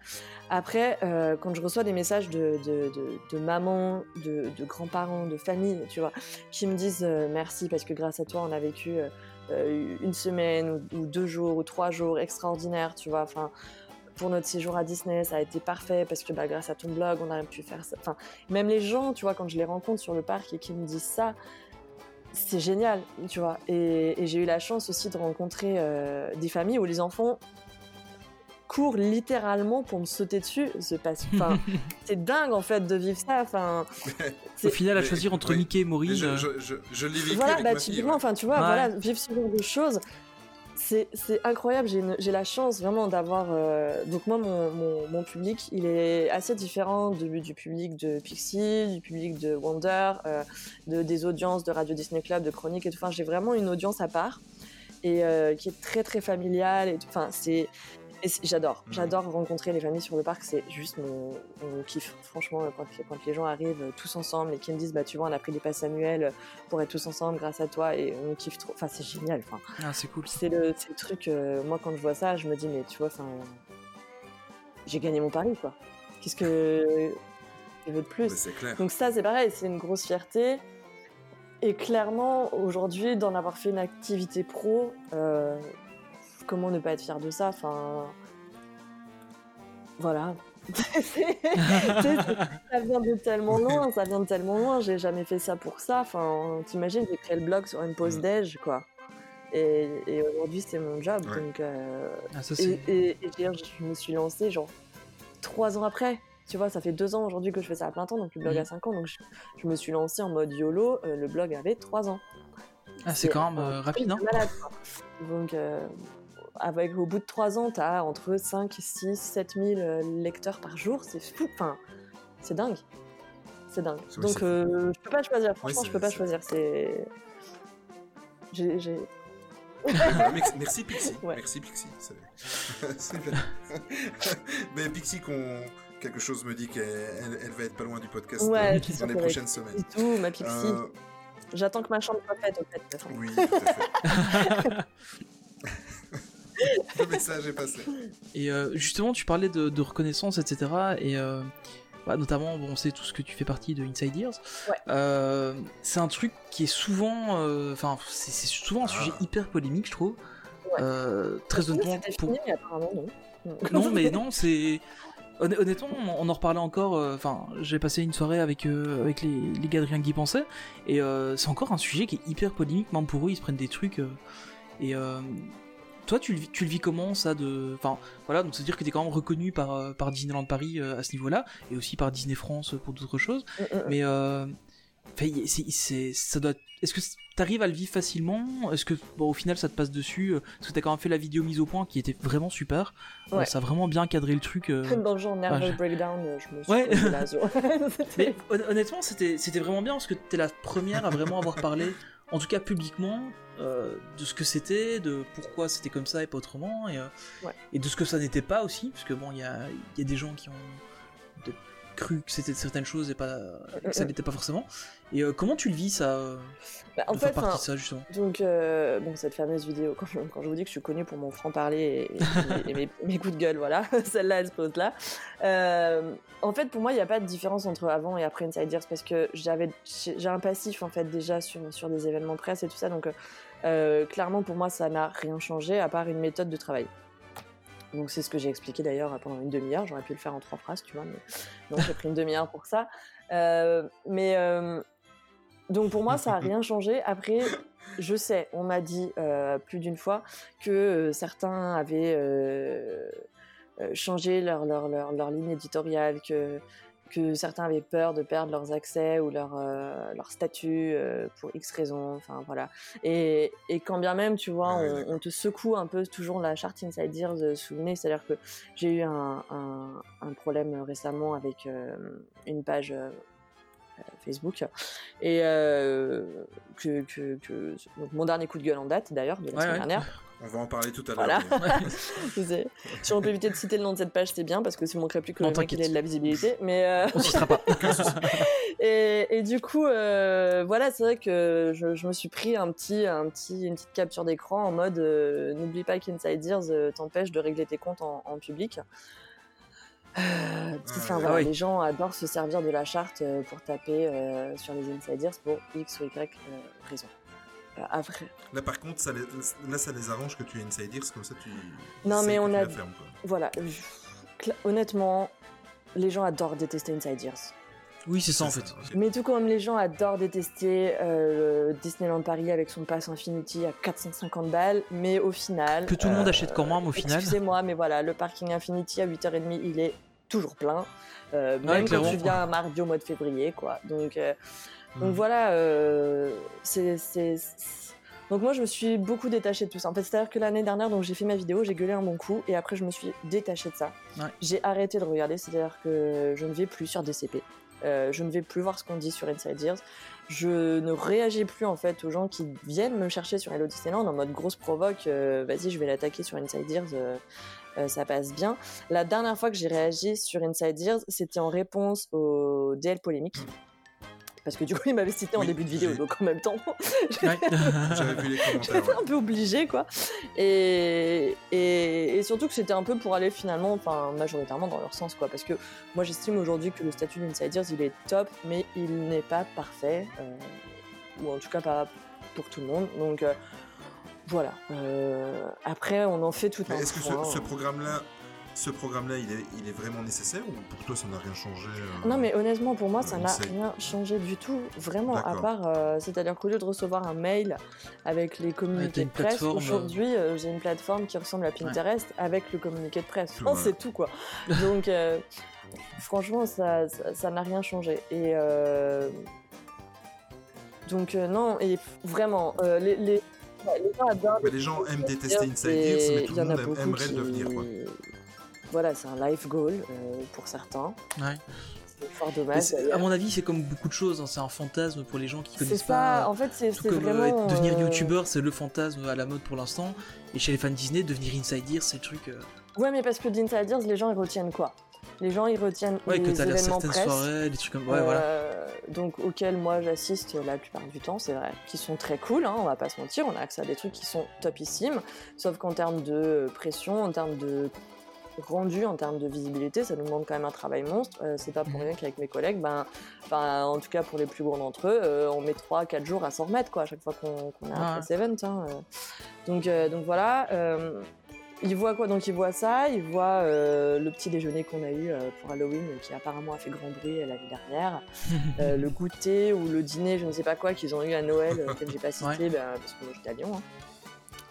C: Après, euh, quand je reçois des messages de, de, de, mamans, de, grands-parents, de famille, tu vois, qui me disent euh, merci parce que grâce à toi, on a vécu euh, une semaine ou, deux jours ou trois jours extraordinaires, tu vois. Enfin, pour notre séjour à Disney, ça a été parfait parce que bah, grâce à ton blog, on a pu faire ça. Enfin, même les gens, tu vois, quand je les rencontre sur le parc et qui me disent ça, c'est génial, tu vois. Et, j'ai eu la chance aussi de rencontrer des familles où les enfants courent littéralement pour me sauter dessus. C'est pas- enfin, c'est dingue en fait de vivre ça. Enfin,
A: Au final, à choisir entre
D: oui.
A: Mickey et Maureen.
D: Je,
A: euh,
D: je, je, je l'ai vécu
C: voilà,
D: avec
C: bah
D: ma fille.
C: typiquement,
D: ouais.
C: enfin tu vois,
A: Ouais.
C: voilà, vivre ce genre de choses. C'est incroyable, j'ai la chance vraiment d'avoir... euh, Donc moi, mon, mon, mon public, il est assez différent de- du public de Pixie, du public de Wonder, euh, de, des audiences de Radio Disney Club, de Chronique et tout. Enfin, j'ai vraiment une audience à part et euh, qui est très très familiale. Et tout. Enfin, c'est... et J'adore, j'adore rencontrer les familles sur le parc, c'est juste mon, mon kiff. Franchement, quand, quand les gens arrivent euh, tous ensemble et qui me disent, bah tu vois, on a pris des passes annuelles pour être tous ensemble grâce à toi et on kiffe trop. Enfin, c'est génial. Enfin,
A: Ah, c'est cool.
C: c'est le, truc. euh, moi, quand je vois ça, je me dis, mais tu vois, enfin, j'ai gagné mon pari, quoi. Qu'est-ce que je veux de plus?
D: Clair.
C: Donc ça, c'est pareil, c'est une grosse fierté. Et clairement, aujourd'hui, d'en avoir fait une activité pro, euh, comment ne pas être fier de ça Enfin, voilà. Ça vient de tellement loin, ça vient de tellement loin. J'ai jamais fait ça pour ça. Enfin, t'imagines, j'ai créé le blog sur une pause
D: Mhm.
C: déj, quoi. Et, et aujourd'hui, c'est mon job.
D: Ouais.
C: Donc, euh,
A: Ah, ça,
C: et,
A: c'est.
C: et- et je me suis lancée genre trois ans après. Tu vois, ça fait deux ans aujourd'hui que je fais ça à plein temps, donc le blog
A: Mhm.
C: a cinq ans. Donc je, je me suis lancée en mode YOLO, euh, le blog avait trois ans.
A: Ah, c'est quand même euh, rapide,
C: de
A: hein.
C: Donc, euh, avec, au bout de trois ans, t'as entre 5, 6, 7 000 euh, lecteurs par jour. C'est fou. Enfin, c'est dingue. C'est dingue.
D: Oui,
C: Donc, euh, je peux pas choisir. Franchement,
D: c'est-
C: je peux pas choisir. C'est. J'ai.
D: Ah, merci, Pixie.
C: Ouais.
D: Merci Pixie. C'est bien. Mais Pixie, qu'on- quelque chose me dit qu'elle elle, va être pas loin du podcast
C: Ouais,
D: euh,
C: sûr
D: dans les prochaines semaines.
C: C'est tout, ma Pixie.
D: Euh,
C: J'attends que ma chambre soit faite, au fait.
D: oui, tout à fait. Le message est passé.
A: Et euh, justement, tu parlais de, de reconnaissance, etc. Et euh, bah, notamment, bon, on sait tous que tu fais partie de Inside Ears.
C: Ouais.
A: Euh, c'est un truc qui est souvent, enfin, c'est c'est souvent un sujet
D: Ah.
A: hyper polémique, je trouve.
C: Ouais.
A: Euh, très honnêtement, pour-
C: fini, mais apparemment non.
A: non, mais non, c'est. Honn- Honnêtement, on en reparlait encore. euh, Enfin, j'ai passé une soirée avec, euh, avec les, les gars de Rien qui pensait. Et euh, c'est encore un sujet qui est hyper polémique. Même pour eux, ils se prennent des trucs. euh, et euh, toi, tu le, vis- tu le vis comment ça de. Enfin, voilà, donc c'est-à-dire que t'es quand même reconnu par, euh, par Disneyland Paris euh, à ce niveau-là. Et aussi par Disney France pour d'autres choses.
C: Mm, mm, mm.
A: Mais. Enfin, y- c'est- c'est- ça doit. Est-ce que t'arrives à le vivre facilement? Est-ce que bon, au final ça te passe dessus euh, Parce que t'as quand même fait la vidéo mise au point qui était vraiment super. Euh, ça a vraiment bien cadré le truc. euh.
C: Dans le genre nervous
A: je-
C: breakdown, euh, je me suis
A: Ouais.
C: là,
A: Mais hon- honnêtement, c'était c'était vraiment bien parce que t'es la première à vraiment avoir parlé, en tout cas publiquement, euh, de ce que c'était, de pourquoi c'était comme ça et pas autrement, et,
C: Ouais.
A: et de ce que ça n'était pas aussi, parce que bon, il y a, il y a des gens qui ont cru que c'était certaines choses et pas que ça n'était pas forcément. Et euh, comment tu le vis ça
C: Bah, en
A: de
C: fait,
A: faire partie
C: enfin,
A: de ça justement
C: Donc, euh, bon, cette fameuse vidéo, quand je, quand je vous dis que je suis connue pour mon franc-parler et, et- et mes, mes coups de gueule, voilà, celle-là, elle se pose là. Euh, en fait, pour moi, il n'y a pas de différence entre avant et après Inside Ears parce que j'avais, j'ai un passif, en fait, déjà sur, sur des événements presse et tout ça. Donc, clairement, pour moi, ça n'a rien changé à part une méthode de travail. Donc, c'est ce que j'ai expliqué d'ailleurs pendant une demi-heure. J'aurais pu le faire en trois phrases, tu vois, mais donc j'ai pris une demi-heure pour ça. Euh, mais. euh, donc pour moi, ça n'a rien changé. Après, je sais, on m'a dit euh, plus d'une fois que euh, certains avaient euh, changé leur, leur, leur, leur ligne éditoriale, que, que certains avaient peur de perdre leurs accès ou leur, euh, leur statut pour X raisons. Enfin voilà. Et, et quand bien même, tu vois,
D: Ouais,
C: on, te secoue un peu toujours la charte Inside Ears sous le nez. C'est-à-dire que j'ai eu un, un, un problème récemment avec une page. Euh, Facebook et euh, que, que, que- donc mon dernier coup de gueule en date d'ailleurs de la
A: Ouais,
C: semaine
A: ouais.
C: dernière
D: On va en parler tout à l'heure.
C: Voilà.
D: mais-
C: si on peut éviter de citer le nom de cette page c'est bien parce que ça montrerait plus que
A: Non,
C: le mec il
A: t'inquiète.
C: ait de la visibilité mais euh,
A: On sera pas.
C: et, et du coup euh, voilà c'est vrai que je, je me suis pris un petit un petit une petite capture d'écran en mode euh, n'oublie pas qu'Inside Ears euh, t'empêche de régler tes comptes en, en public Euh, parce que, enfin,
D: Ah
A: oui.
C: les gens adorent se servir de la charte euh, pour taper euh, sur les insiders pour X ou Y raison. Après,
D: Là, par contre, ça les... là, ça les arrange que tu aies Inside Ears, comme ça, tu.
C: Non, mais on a-
D: fermes,
C: voilà. je- Honnêtement, les gens adorent détester Insiders.
A: Oui, c'est ça en fait.
D: ok.
C: Mais tout comme les gens adorent détester euh, Disneyland Paris avec son pass Infinity à 450 balles, mais au final.
A: Que tout le monde achète quand même, au final.
C: Excusez-moi, mais voilà, le parking Infinity à 8h30, il est toujours plein. Euh,
A: Ouais,
C: même quand tu viens un mardi au mois de février, quoi. Donc, euh, donc
A: Mhm.
C: voilà, euh, c'est. Donc moi, je me suis beaucoup détachée de tout ça. En fait, c'est-à-dire que l'année dernière, donc j'ai fait ma vidéo, j'ai gueulé un bon coup, et après, je me suis détachée de ça.
A: Ouais.
C: J'ai arrêté de regarder, c'est-à-dire que je ne vais plus sur DCP. Euh, je ne vais plus voir ce qu'on dit sur Inside Ears. Je ne réagis plus en fait aux gens qui viennent me chercher sur Hello Disneyland en mode grosse provoque. euh, Vas-y, je vais l'attaquer sur Inside Ears. euh, ça passe bien. La dernière fois que j'ai réagi sur Inside Ears, c'était en réponse au DL polémique. Parce que du coup, il m'avait cité en
D: Oui,
C: début de vidéo, donc en même temps,
A: Ouais.
C: J'étais
D: ouais.
C: un peu obligée, quoi. Et, et, et surtout que c'était un peu pour aller finalement, enfin, majoritairement dans leur sens, quoi. Parce que moi, j'estime aujourd'hui que le statut d'Insiders, il est top, mais il n'est pas parfait. euh, ou en tout cas pas pour tout le monde. Donc, euh, voilà. Euh, après, on en fait tout
D: Mais
C: un
D: est-ce que ce programme-là, ce programme-là, il est, il est vraiment nécessaire ou pour toi ça n'a rien changé euh,
C: Non, mais honnêtement, pour moi, ça
D: Euh,
C: n'a
D: c'est-
C: rien changé du tout, vraiment, à part, euh, c'est-à-dire qu'au lieu de recevoir un mail avec les communiqués de presse,
A: euh.
C: aujourd'hui, euh, j'ai une plateforme qui ressemble à Pinterest avec le communiqué de presse. Enfin, c'est tout, quoi. Donc, euh, franchement, ça ça- ça n'a rien changé. Et euh, donc, euh, non, et vraiment, euh, les, les, ouais, les gens adorent
D: Mais les gens aiment détester Inside Ears, mais tout le monde aimerait
C: qui-
D: le devenir. Quoi.
C: Voilà, c'est un life goal euh, pour certains.
A: Ouais.
C: C'est fort dommage.
A: à mon avis, c'est comme beaucoup de choses, hein, c'est un fantasme pour les gens qui connaissent
C: ça,
A: pas.
C: en fait, c'est
A: euh,
C: vraiment.
A: devenir
C: euh,
A: youtubeur, c'est le fantasme à la mode pour l'instant. Et chez les fans Disney, devenir Inside Ears, c'est le truc.
C: Ouais, mais parce que d'Insiders, les gens ils retiennent quoi? Les gens ils retiennent
A: Ouais, que
C: les
A: t'as la
C: événements
A: certaines
C: presse.
A: soirées, des trucs comme. Ouais, voilà.
C: donc auxquels moi j'assiste la plupart du temps, c'est vrai, qui sont très cool, hein, on va pas se mentir, on a accès à des trucs qui sont topissimes, sauf qu'en termes de pression, en termes de rendu, en termes de visibilité, ça nous demande quand même un travail monstre. Euh, c'est pas pour
A: Mhm.
C: rien qu'avec mes collègues, ben, enfin, en tout cas pour les plus gros d'entre eux, euh, on met 3-4 jours à s'en remettre quoi, à chaque fois qu'on a un
A: Ouais.
C: press event. hein. Donc, euh, donc voilà. euh, il voit quoi? Donc il voit ça, il voit euh, le petit déjeuner qu'on a eu pour Halloween, qui apparemment a fait grand bruit l'année dernière, le goûter ou le dîner, je ne sais pas quoi, qu'ils ont eu à Noël, que j'ai pas cité,
A: Ouais.
C: bah, parce que moi j'étais à Lyon. hein.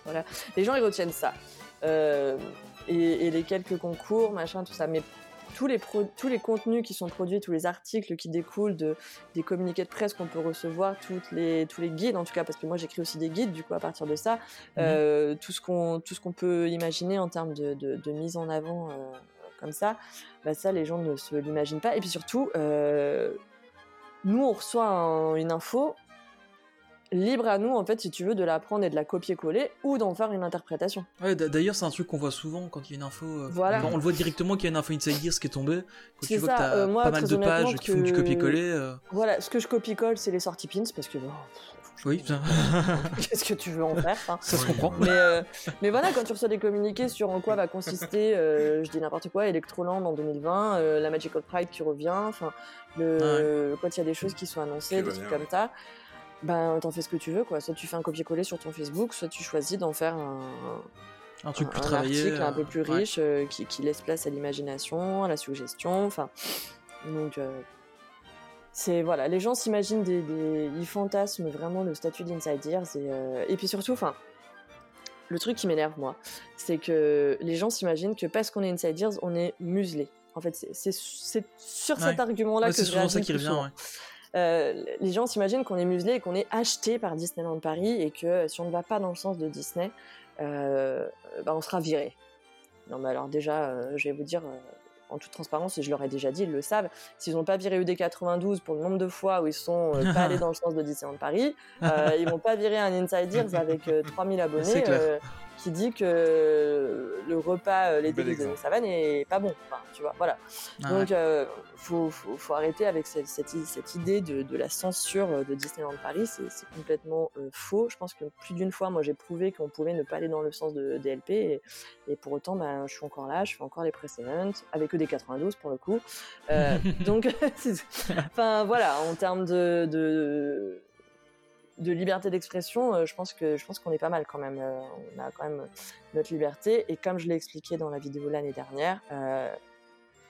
C: Voilà, les gens ils retiennent ça. Et, et les quelques concours, machin, tout ça. Mais tous les, pro- tous les contenus qui sont produits, tous les articles qui découlent de, des communiqués de presse qu'on peut recevoir, toutes les, tous les guides en tout cas, parce que moi j'écris aussi des guides du coup à partir de ça, euh, tout ce qu'on peut imaginer en termes de, de- de mise en avant euh, comme ça, bah ça les gens ne se l'imaginent pas. Et puis surtout, euh, nous on reçoit un- une info. Libre à nous, en fait, si tu veux, de la prendre et de la copier-coller ou d'en faire une interprétation.
A: Ouais, d'ailleurs, c'est un truc qu'on voit souvent quand il y a une info. euh,
C: Voilà.
A: on le voit directement qu'il y a une info Inside Gears qui est tombée. Quand
C: C'est
A: tu vois
C: ça,
A: que t'as
C: euh, moi,
A: pas mal
C: très
A: de pages
C: honnêtement,
A: qui font du
C: que-
A: copier-coller. euh,
C: Voilà, ce que je copie-colle, c'est les sorties pins, parce que bon,
A: Oui, ça,
C: qu'est-ce que tu veux en faire hein
A: ça se
D: Oui,
A: comprend.
C: mais, euh, mais voilà, quand tu reçois des communiqués sur en quoi va consister, euh, je dis n'importe quoi, Electroland en 2020, euh, la Magical Pride qui revient, enfin, le, quand il y a des choses qui sont annoncées,
D: Qui
C: des trucs comme ça, ben t'en fais ce que tu veux, quoi. Soit tu fais un copier-coller sur ton Facebook, soit tu choisis d'en faire un,
A: Un truc plus
C: un
A: travaillé.
C: article un
A: euh,
C: peu plus
A: ouais.
C: riche euh, qui, qui laisse place à l'imagination, à la suggestion. Enfin, donc euh, c'est voilà, les gens s'imaginent des, des- ils fantasment vraiment le statut d'Inside Ears et, euh, et puis surtout, enfin, le truc qui m'énerve moi, c'est que les gens s'imaginent que parce qu'on est Inside Ears, on est muselé. En fait, c'est- sur cet argument-là
A: Ouais,
C: que
A: c'est souvent ça qui revient. ouais.
C: Euh, les gens s'imaginent qu'on est muselé et qu'on est acheté par Disneyland Paris et que euh, si on ne va pas dans le sens de Disney, euh, bah, on sera viré. Non, mais alors déjà, euh, je vais vous dire, en toute transparence, et je leur ai déjà dit, ils le savent, s'ils n'ont pas viré ED92 pour le nombre de fois où ils sont euh, pas allés dans le sens de Disneyland Paris, euh, ils vont pas virer un Inside Ears avec euh, 3000
A: C'est
C: abonnés qui dit que le repas, euh, les délices de savane est pas bon. Enfin, tu vois, voilà.
A: Ah,
C: Donc, euh, faut, faut, faut arrêter avec cette, cette, idée de, de la censure euh, de Disneyland Paris. C'est complètement euh, faux. Je pense que plus d'une fois, moi, j'ai prouvé qu'on pouvait ne pas aller dans le sens de DLP. Et, et pour autant, ben, je suis encore là, je fais encore les précédents, avec eux des 92 pour le coup. Euh, donc, c'est- enfin, voilà, en termes de. de de liberté d'expression, euh, je pense que je pense qu'on est pas mal quand même. Euh, on a quand même notre liberté et comme je l'ai expliqué dans la vidéo l'année dernière, euh,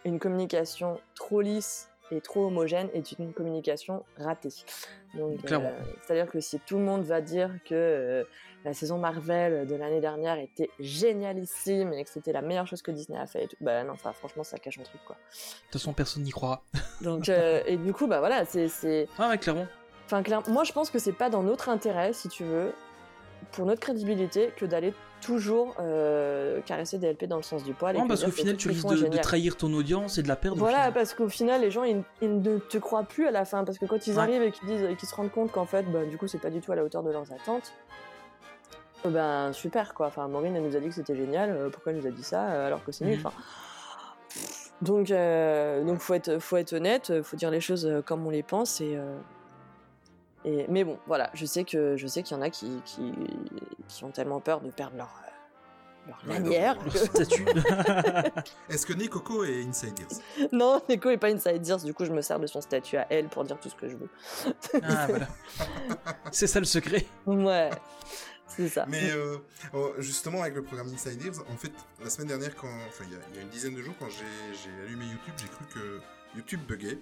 C: une communication trop lisse et trop homogène est une communication ratée. Donc, euh, c'est-à-dire que si tout le monde va dire que euh, la saison Marvel de l'année dernière était génialissime et que c'était la meilleure chose que Disney a fait, et tout, bah non, ça, franchement, ça cache un truc quoi.
A: De toute façon, personne n'y croira.
C: Donc, euh, et du coup, bah voilà, c'est, c'est,
A: Ah ouais, clairement.
C: Enfin, clair- moi, je pense que c'est pas dans notre intérêt, si tu veux, pour notre crédibilité, que d'aller toujours euh, caresser des LP dans le sens du poil.
A: Non, parce qu'au final, tu risques de, trahir ton audience et de la perdre.
C: Voilà, parce qu'au final, les gens, ils, ils ne te croient plus à la fin, parce que quand ils
A: Ouais.
C: arrivent et qu'ils disent, et qu'ils se rendent compte qu'en fait, bah, du coup, c'est pas du tout à la hauteur de leurs attentes. euh, Ben super quoi. Enfin, Maureen elle nous a dit que c'était génial. euh, pourquoi elle nous a dit ça alors que c'est nul.
A: Mhm.
C: Enfin, donc euh, donc faut être faut être honnête, faut dire les choses comme on les pense et euh, et mais bon voilà, je sais que je sais qu'il y en a qui, qui qui ont tellement peur de perdre leur euh, leur
D: Ouais,
A: statut.
D: Est-ce que Nikoko est Inside Ears
C: non, Neko est pas Inside Ears, du coup je me sers de son statut à elle pour dire tout ce que je veux.
A: ah, voilà. C'est ça le secret.
C: Ouais, c'est ça.
D: Mais euh, oh, justement, avec le programme Inside Ears, en fait, la semaine dernière, quand, enfin, il y, y a une dizaine de jours, quand j'ai j'ai allumé YouTube, j'ai cru que YouTube buguait.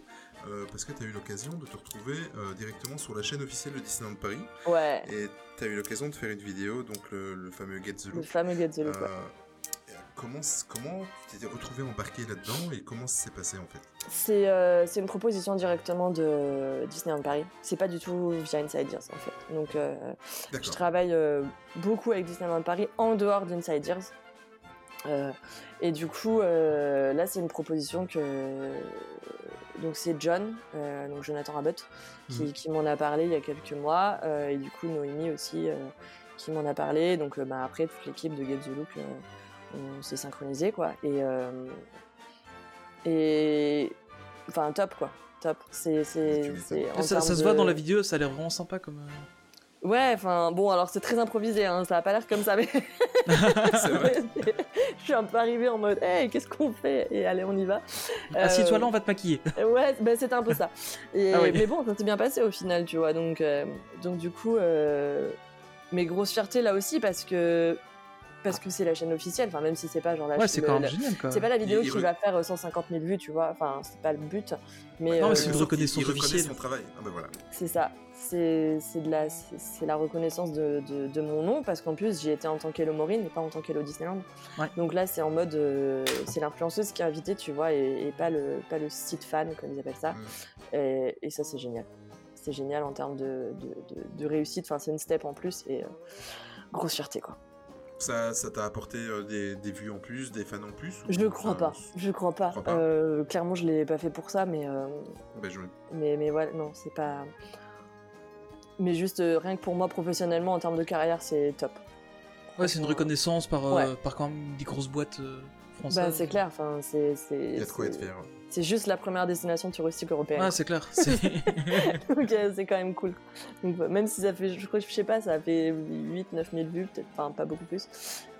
D: euh, parce que tu as eu l'occasion de te retrouver euh, directement sur la chaîne officielle de Disneyland Paris.
C: Ouais,
D: Et tu as eu l'occasion de faire une vidéo, donc le, le fameux Get the
C: le
D: Look.
C: fameux Get the Look. ouais.
D: Euh, comment, c- comment tu t'étais retrouvé embarqué là-dedans et comment ça s'est passé en fait?
C: C'est euh, c'est une proposition directement de Disneyland Paris. C'est pas du tout via Inside Ears en fait. Donc euh, je travaille beaucoup avec Disneyland Paris en dehors d'Inside Ears. Euh, et du coup, euh, là, c'est une proposition que. Donc, c'est John, euh, donc Jonathan Rabbit, qui,
D: Mhm.
C: qui m'en a parlé il y a quelques mois. et du coup, Noémie aussi, qui m'en a parlé. Donc, bah, après, toute l'équipe de Get the Look, on s'est synchronisé, quoi. Et. et. Enfin, top, quoi. Top. C'est.
A: Ça, se voit dans la vidéo, ça a l'air vraiment sympa comme.
C: Ouais, enfin bon, alors c'est très improvisé, hein, ça a pas l'air comme ça, mais
D: C'est vrai.
C: je suis un peu arrivée en mode, hey, qu'est-ce qu'on fait? Et allez, on y va.
A: Assieds-toi là,
C: Euh,
A: on va te maquiller.
C: Ouais, bah, c'était un peu ça. Et,
A: Ah oui.
C: Mais bon, ça s'est bien passé au final, tu vois. Donc, euh, donc du coup, euh, mes grosses fiertés là aussi parce que parce que c'est la chaîne officielle. Enfin, même si c'est pas genre la
A: Ouais, c'est quand même
C: le-
A: génial quoi.
C: C'est pas la vidéo
D: Il- il
C: qui
D: re-
C: va faire euh, 150 000 vues, tu vois. Enfin, c'est pas le but. Mais,
A: Non, mais
C: euh,
A: c'est une reconnaissance officielle.
D: son travail. Ah ben voilà.
C: c'est ça. C'est c'est de la c'est c'est la reconnaissance de, de, de mon nom parce qu'en plus j'y étais en tant qu'Hello Maureen et pas en tant qu'Hello Disneyland.
A: Ouais.
C: Donc là c'est en mode euh, c'est l'influenceuse qui est invitée tu vois et, et pas le pas le site fan comme ils appellent ça.
D: Mm.
C: Et, et ça c'est génial. C'est génial en termes de, de, de- de réussite. Enfin c'est une step en plus et euh, grosse fierté quoi.
D: Ça ça t'a apporté euh, des, des vues en plus, des fans en plus
C: Je ne crois pas. Je crois pas.
D: crois pas?
C: Euh, clairement je l'ai pas fait pour ça mais euh,
D: ben, je-
C: mais mais voilà non c'est pas mais juste euh, rien que pour moi professionnellement en termes de carrière, c'est top.
A: Ouais, c'est une reconnaissance par, euh,
C: Ouais.
A: par quand même des grosses boîtes euh, françaises.
C: Bah, c'est clair, enfin, c'est.
D: Il y a de quoi être fier.
C: C'est juste la première destination touristique européenne.
A: Ouais, c'est clair.
C: Donc euh, c'est quand même cool. Donc, bah, même si ça fait, je crois, je sais pas, ça a fait 8-9 000 vues, peut-être, enfin pas beaucoup plus.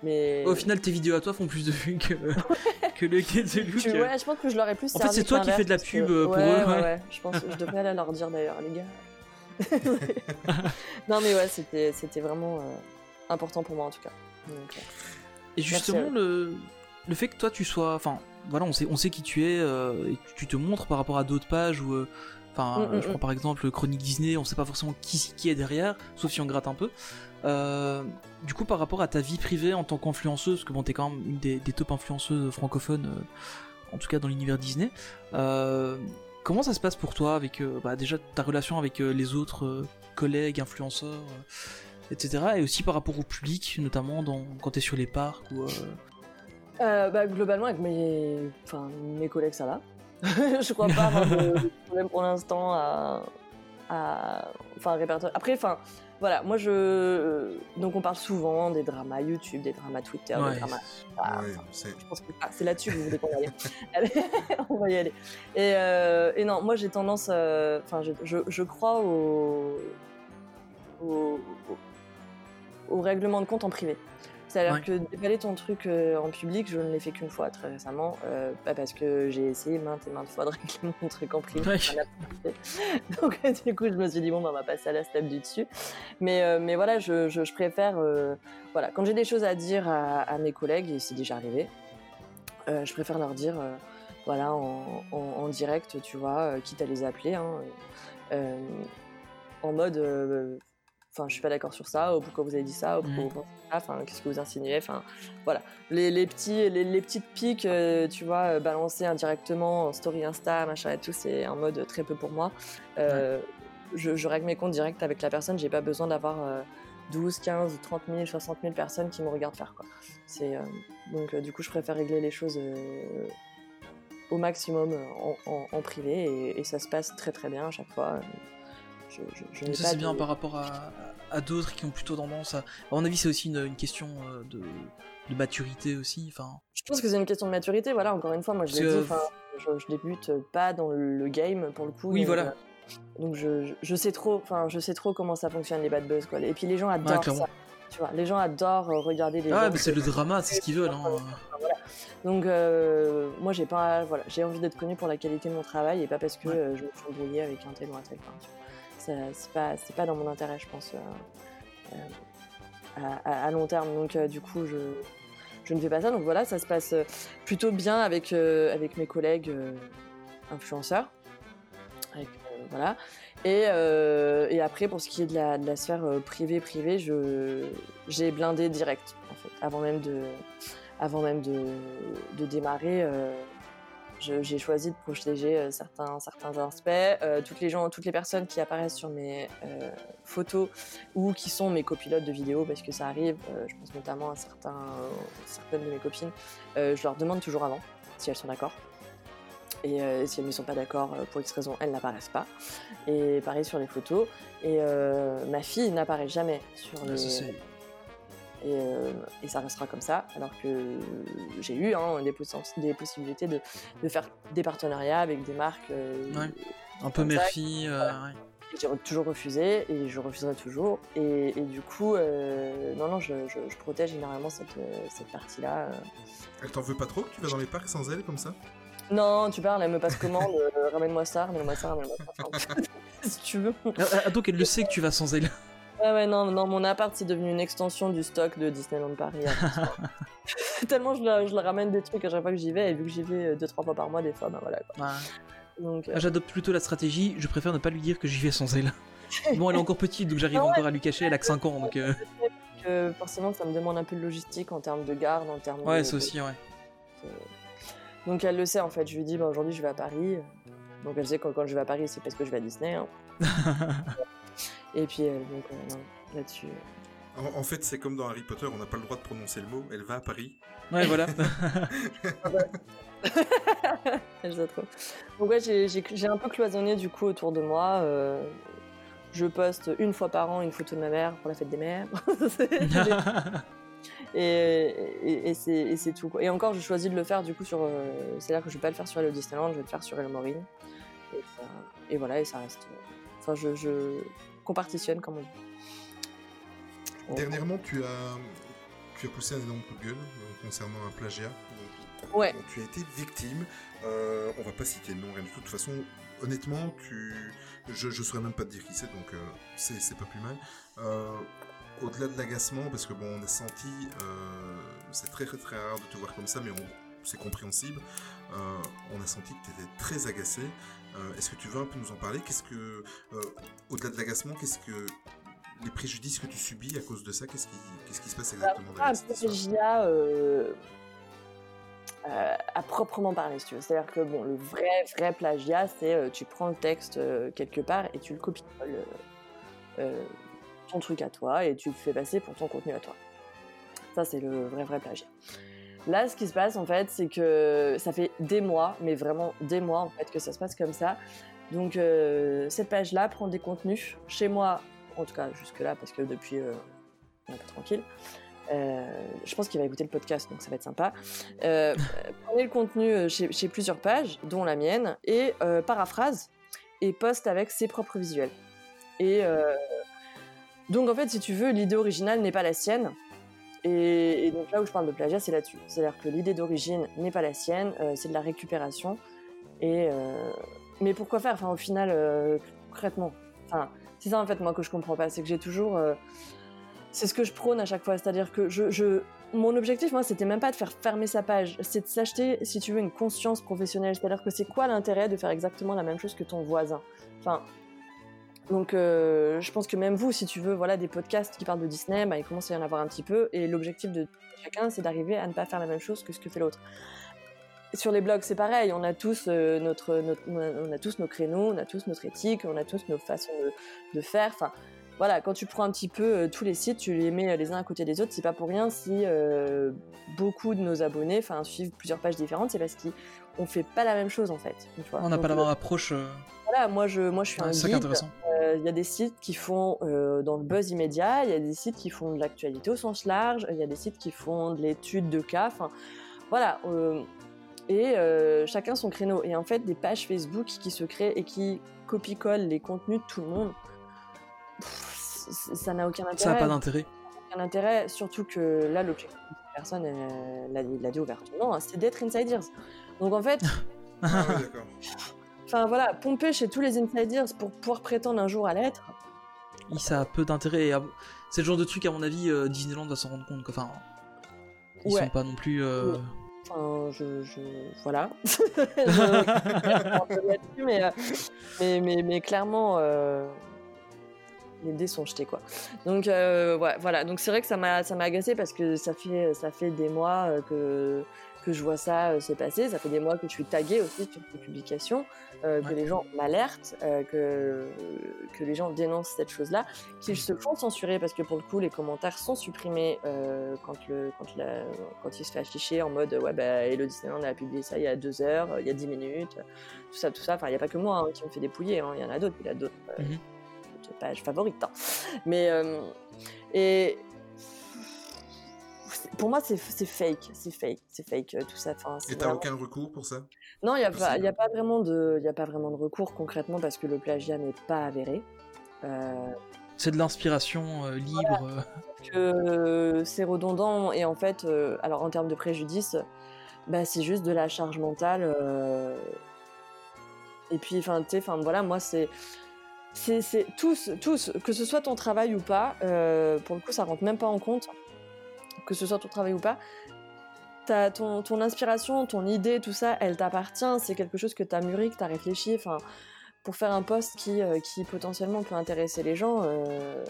C: Mais.
A: Au final, tes vidéos à toi font plus de vues que, que le quai de Luc.
C: Tu- ouais, je pense que je leur ai plus
A: En fait, c'est toi qui fais de la pub,
C: que-
A: euh, pour
C: ouais,
A: eux,
C: Ouais,
A: ouais.
C: ouais. Je pense que je devrais aller leur dire d'ailleurs, les gars. non, mais ouais, c'était c'était vraiment euh, important pour moi en tout cas. Donc, euh,
A: Et justement, le, le fait que toi tu sois. Enfin, voilà, on sait, on sait qui tu es euh, et tu te montres par rapport à d'autres pages où. euh, Enfin,
C: Mm, mm,
A: je prends
C: mm.
A: par exemple Chronique Disney, on sait pas forcément qui, qui est derrière, sauf si on gratte un peu. Euh, du coup, par rapport à ta vie privée en tant qu'influenceuse, parce que bon, t'es quand même une des, des top influenceuses francophones, euh, en tout cas dans l'univers Disney, euh, comment ça se passe pour toi avec euh, bah, déjà ta relation avec les autres collègues, influenceurs, euh, etc. Et aussi par rapport au public, notamment dans, quand t'es sur les parcs ou. Euh,
C: bah, globalement, avec mes, enfin, mes collègues, ça va. je crois pas avoir de, problème pour l'instant à, à, enfin, répertoire. Après, enfin, voilà, moi je, donc on parle souvent des dramas YouTube, des dramas Twitter,
A: ouais,
C: des dramas. Ah,
D: c'est-
C: je pense que ah, c'est là-dessus que vous voulez qu'on aille. Allez, on va y aller. Et, euh, et non, moi j'ai tendance, euh, enfin, je, je, je crois au, au, au- au règlement de compte en privé. C'est-à-dire
A: Ouais.
C: que déballer ton truc euh, en public, je ne l'ai fait qu'une fois très récemment, euh, parce que j'ai essayé maintes et maintes fois de régler mon truc en privé.
A: Ouais.
C: Donc euh, du coup, je me suis dit bon, bah, on va passer à la step du dessus. Mais, euh, mais voilà, je, je, je préfère, voilà, quand j'ai des choses à dire à, à mes collègues, et c'est déjà arrivé, je préfère leur dire, voilà, en, en, en direct, tu vois, quitte à les appeler, hein, en mode, enfin, je suis pas d'accord sur ça, ou pourquoi vous avez dit ça, ou pourquoi vous pensez ça, enfin, qu'est-ce que vous insinuez, enfin, voilà. Les, les petits, les, les petites piques, euh, tu vois, euh, balancées indirectement en story Insta, machin et tout, c'est un mode très peu pour moi. Euh, je, je règle mes comptes direct avec la personne, j'ai pas besoin d'avoir euh, 12, 15, 30 000, 60 000 personnes qui me regardent faire, quoi. C'est, euh, donc, du coup, je préfère régler les choses au maximum en, en- en privé et, et ça se passe très très bien à chaque fois. Je, je, je n'ai
A: Ça
C: pas
A: c'est
C: de-
A: bien par rapport à, à d'autres qui ont plutôt tendance à... À mon avis c'est aussi une, une question euh, de, de maturité aussi, enfin...
C: Je pense que c'est une question de maturité, voilà, encore une fois, moi je l'ai dit, je, je débute pas dans le game pour le coup.
A: Oui,
C: donc,
A: voilà.
C: euh, donc je, je, sais trop, enfin, je sais trop comment ça fonctionne les bad buzz, quoi. Et puis les gens adorent ça. Tu vois, les gens adorent euh, regarder les
A: Ah mais c'est le drama, c'est ce qu'ils veulent. Hein.
C: Donc euh, moi j'ai pas voilà, j'ai envie d'être connue pour la qualité de mon travail et pas parce que
A: Ouais.
C: euh, je me suis embrouillée avec un tel ou un tel. Enfin, c'est pas pas dans mon intérêt je pense euh, euh, à, long terme. Donc euh, du coup je je ne fais pas ça. Donc voilà, ça se passe plutôt bien avec avec mes collègues influenceurs. Voilà. Et, et après, pour ce qui est de la, sphère privée, privée, je, j'ai blindé direct, en fait, avant même de, avant même de démarrer. J'ai choisi de protéger euh, certains, certains aspects. Euh, toutes, les gens, toutes les personnes qui apparaissent sur mes euh, photos ou qui sont mes copilotes de vidéos, parce que ça arrive, euh, je pense notamment à certains, certaines de mes copines, je leur demande toujours avant si elles sont d'accord. Et si elles ne sont pas d'accord, pour X raison, elles n'apparaissent pas. Et pareil sur les photos. Et ma fille n'apparaît jamais sur les,
A: Ça, c'est-
C: et, euh, et ça restera comme ça, alors que j'ai eu hein, des, possi- des possibilités de, de faire des partenariats avec des marques. euh,
A: Ouais. Un peu ouais.
C: et J'ai toujours refusé et je refuserai toujours. Et, et du coup, euh, non, non, je, je- je protège généralement cette, euh, cette partie-là.
D: Elle t'en veut pas trop que tu vas dans les parcs sans elle comme ça?
C: Non, tu parles, elle me passe commande, euh, ramène-moi ça, ramène-moi ça, ramène-moi ça. Enfin, si tu veux.
A: Ah, ah, donc elle le sait que tu vas sans elle.
C: Ouais, ouais, non, non, mon appart, c'est devenu une extension du stock de Disneyland Paris. Tellement je, la ramène des trucs à chaque fois que j'y vais, et vu que j'y vais euh, deux, trois fois par mois, des fois, bah voilà. Quoi.
A: Ouais.
C: Donc, euh,
A: Ah, J'adopte plutôt la stratégie, je préfère ne pas lui dire que j'y vais sans elle. bon, elle est encore petite, donc j'arrive
C: Ah ouais.
A: encore à lui cacher, elle a que 5 ans, donc... euh,
C: forcément, ça me demande un peu de logistique en termes de garde, en termes
A: Ouais,
C: de.
A: ça aussi, ouais.
C: Donc elle le sait en fait, je lui dis, bah, aujourd'hui je vais à Paris. Donc elle sait que quand je vais à Paris, c'est parce que je vais à Disney. hein. Et puis, euh, donc, euh, non, là-dessus. euh,
D: En, en fait, c'est comme dans Harry Potter, on n'a pas le droit de prononcer le mot. Elle va à Paris.
A: Ouais, voilà.
C: Elle sait trop. Donc ouais, j'ai- un peu cloisonné du coup autour de moi. euh, Je poste une fois par an une photo de ma mère pour la fête des mères. et, et, et c'est tout. quoi. Et encore, je choisis de le faire du coup sur. euh, C'est-à-dire que je vais pas le faire sur Hello Disneyland, je vais le faire sur Hello Maureen. Et, voilà, et ça reste. euh, Enfin, je, je compartitionne comme on dit. Donc,
D: Dernièrement, tu as, tu as poussé un énorme coup de gueule euh, concernant un plagiat. Donc,
C: Ouais.
D: Tu as été victime. Euh, on va pas citer le nom, rien du tout. De toute façon, honnêtement, tu... je ne saurais même pas te dire qui c'est, donc euh, c'est pas plus mal. Euh, Au-delà de l'agacement, parce que bon, on a senti, euh, c'est très, très rare de te voir comme ça, mais on- c'est compréhensible. On a senti que tu étais très agacé. Euh, Est-ce que tu veux un peu nous en parler? Qu'est-ce que, euh, au-delà de l'agacement, qu'est-ce que les préjudices que tu subis à cause de ça Qu'est-ce qui, qu'est-ce qui se passe exactement
C: Ah,
D: cette histoire?
C: Plagiat euh, euh, à proprement parler, si tu veux. C'est-à-dire que bon, le vrai, vrai plagiat, c'est euh, tu prends le texte euh, quelque part et tu le copies ton truc à toi et tu le fais passer pour ton contenu à toi. Ça, c'est le vrai, vrai plagiat. Là, ce qui se passe, en fait, c'est que ça fait des mois, mais vraiment des mois, en fait, que ça se passe comme ça. Donc, euh, cette page-là prend des contenus chez moi, en tout cas jusque-là, parce que depuis, euh, on est pas tranquille. Euh, je pense qu'il va écouter le podcast, donc ça va être sympa. Prenez le contenu chez, chez plusieurs pages, dont la mienne, et paraphrase et poste avec ses propres visuels. Et donc en fait, si tu veux, l'idée originale n'est pas la sienne. Et, donc là où je parle de plagiat, c'est là-dessus. C'est-à-dire que l'idée d'origine n'est pas la sienne, euh, c'est de la récupération. Et euh, mais pourquoi faire? Enfin, au final, euh, concrètement, enfin, c'est ça en fait moi que je comprends pas, c'est que j'ai toujours c'est ce que je prône à chaque fois. C'est-à-dire que je- mon objectif, moi, c'était même pas de faire fermer sa page, c'est de s'acheter, si tu veux, une conscience professionnelle. C'est-à-dire que c'est quoi l'intérêt de faire exactement la même chose que ton voisin? Enfin. Donc, euh, je pense que même vous, si tu veux, voilà, des podcasts qui parlent de Disney, bah, il commence à y en avoir un petit peu. Et l'objectif de chacun, c'est d'arriver à ne pas faire la même chose que ce que fait l'autre. Sur les blogs, c'est pareil. On a tous euh, notre, on a tous nos créneaux, on a tous notre éthique, on a tous nos façons de, faire. Enfin, voilà, quand tu prends un petit peu euh, tous les sites, tu les mets les uns à côté des autres, c'est pas pour rien si beaucoup de nos abonnés suivent plusieurs pages différentes, c'est parce qu'on fait pas la même chose en fait. tu vois.
A: On n'a pas la
C: euh,
A: même approche. euh,
C: Voilà, moi je, moi je suis
A: ouais,
C: un guide. Euh, Il y a des sites qui font euh, dans le buzz immédiat, il y a des sites qui font de l'actualité au sens large, il y a des sites qui font de l'étude de cas. Enfin, voilà. euh, et euh, chacun son créneau. Et en fait, des pages Facebook qui se créent et qui copie-collent les contenus de tout le monde, pff, ça n'a aucun intérêt
A: Ça n'a pas d'intérêt.
C: aucun intérêt, surtout que là, l'objectif de cette personne, l'a l'a dit ouvertement, hein, c'est d'être insiders. Donc en fait,
D: Ah ouais, d'accord.
C: enfin voilà, pomper chez tous les insiders pour pouvoir prétendre un jour à l'être,
A: Ça a peu d'intérêt. à- C'est le genre de truc, à mon avis, euh, Disneyland va s'en rendre compte. Enfin, ils
C: Ouais.
A: sont pas non plus. euh,
C: Ouais. enfin, je, je voilà. Je- mais, euh, mais, mais, mais clairement, euh, les dés sont jetés quoi. Donc euh, ouais, voilà, donc c'est vrai que ça m'a ça m'a agacé parce que ça fait ça fait des mois que que je vois ça euh, se passer, ça fait des mois que je suis taguée aussi sur ces publications, euh, que les gens m'alertent, euh, que que les gens dénoncent cette chose-là, qu'ils se font censurer parce que pour le coup les commentaires sont supprimés euh, quand le quand la, quand il se fait afficher en mode ouais bah Hello Disneyland a publié ça il y a deux heures, il y a dix minutes, tout ça tout ça. Enfin il y a pas que moi hein, qui me fait dépouiller, hein, il y en a d'autres, il y a d'autres
A: Mhm.
C: d'autres pages favorites. hein. Mais et pour moi c'est c'est fake, c'est fake, c'est fake euh, tout ça. Enfin,
D: Et t'as
C: vraiment-
D: aucun recours pour ça?
C: Non, il n'y a, pas- y a, pas vraiment de- y a pas vraiment de recours concrètement parce que le plagiat n'est pas avéré. Euh,
A: C'est de l'inspiration euh, libre. euh.
C: que c'est redondant et en fait, euh, alors en termes de préjudice, bah, c'est juste de la charge mentale. euh, Et puis, enfin, tu enfin voilà, moi c'est. C'est c'est- tous, tous, que ce soit ton travail ou pas, euh, pour le coup, ça rentre même pas en compte, que ce soit ton travail ou pas. T'as ton, ton inspiration, ton idée, tout ça, elle t'appartient. C'est quelque chose que tu as mûri, que tu as réfléchi. Enfin, pour faire un poste qui, euh, qui potentiellement peut intéresser les gens, euh,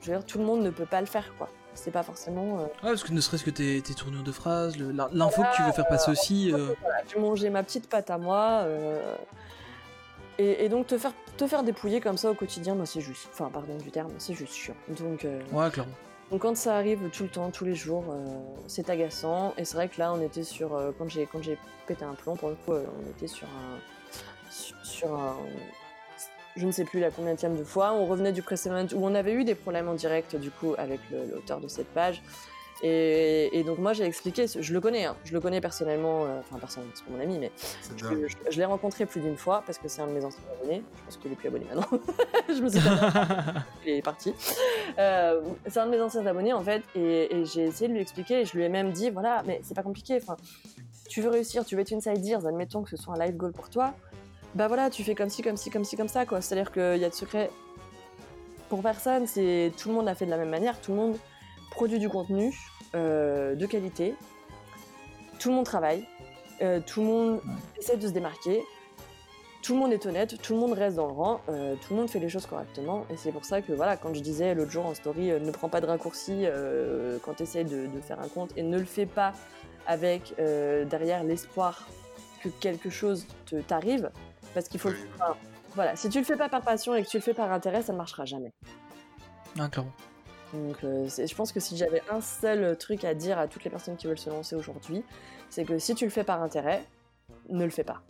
C: je veux dire, tout le monde ne peut pas le faire, quoi. C'est pas forcément. euh,
A: Ouais, parce que ne serait-ce que tes, tes tournures de phrases, l'info que tu veux faire passer aussi. euh,
C: voilà, j'ai mangé ma petite pâte à moi. et, et donc te faire, te faire dépouiller comme ça au quotidien, bah, c'est juste. Enfin, pardon du terme, c'est juste chiant. Donc,
A: Ouais, clairement.
C: Donc quand ça arrive tout le temps, tous les jours, euh, c'est agaçant. Et c'est vrai que là, on était sur. euh, quand j'ai quand j'ai pété un plomb, pour le coup, euh, on était sur un. sur- sur un. je ne sais plus la combienième de fois. On revenait du précédent où on avait eu des problèmes en direct du coup avec l'auteur de cette page. Et, et donc moi j'ai expliqué, je le connais, hein, je le connais personnellement, euh, enfin personnellement c'est mon ami, mais je,
D: dingue.
C: je- je l'ai rencontré plus d'une fois parce que c'est un de mes anciens abonnés. Je pense qu'il est plus abonné maintenant. je me suis il est parti. Euh, c'est un de mes anciens abonnés en fait, et, et j'ai essayé de lui expliquer. Et je lui ai même dit voilà, mais c'est pas compliqué. Enfin, tu veux réussir, tu veux être une side admettons que ce soit un live goal pour toi. Bah voilà, tu fais comme ci, comme ci, comme ci, comme ça quoi. C'est-à-dire qu'il y a de secret pour personne. C'est tout le monde a fait de la même manière. Tout le monde produit du contenu euh, de qualité. Tout le monde travaille. euh, tout le monde essaie de se démarquer. Tout le monde est honnête, tout le monde reste dans le rang, euh, tout le monde fait les choses correctement. Et c'est pour ça que, voilà, quand je disais l'autre jour en story, ne prends pas de raccourcis euh, quand tu essaies de, de faire un compte et ne le fais pas avec derrière l'espoir que quelque chose te t'arrive. Parce qu'il faut.
D: Oui.
C: enfin, voilà, si tu le fais pas par passion et que tu le fais par intérêt, ça ne marchera jamais.
A: Ah, clairement.
C: Donc, euh, c'est- je pense que si j'avais un seul truc à dire à toutes les personnes qui veulent se lancer aujourd'hui, c'est que si tu le fais par intérêt, ne le fais pas.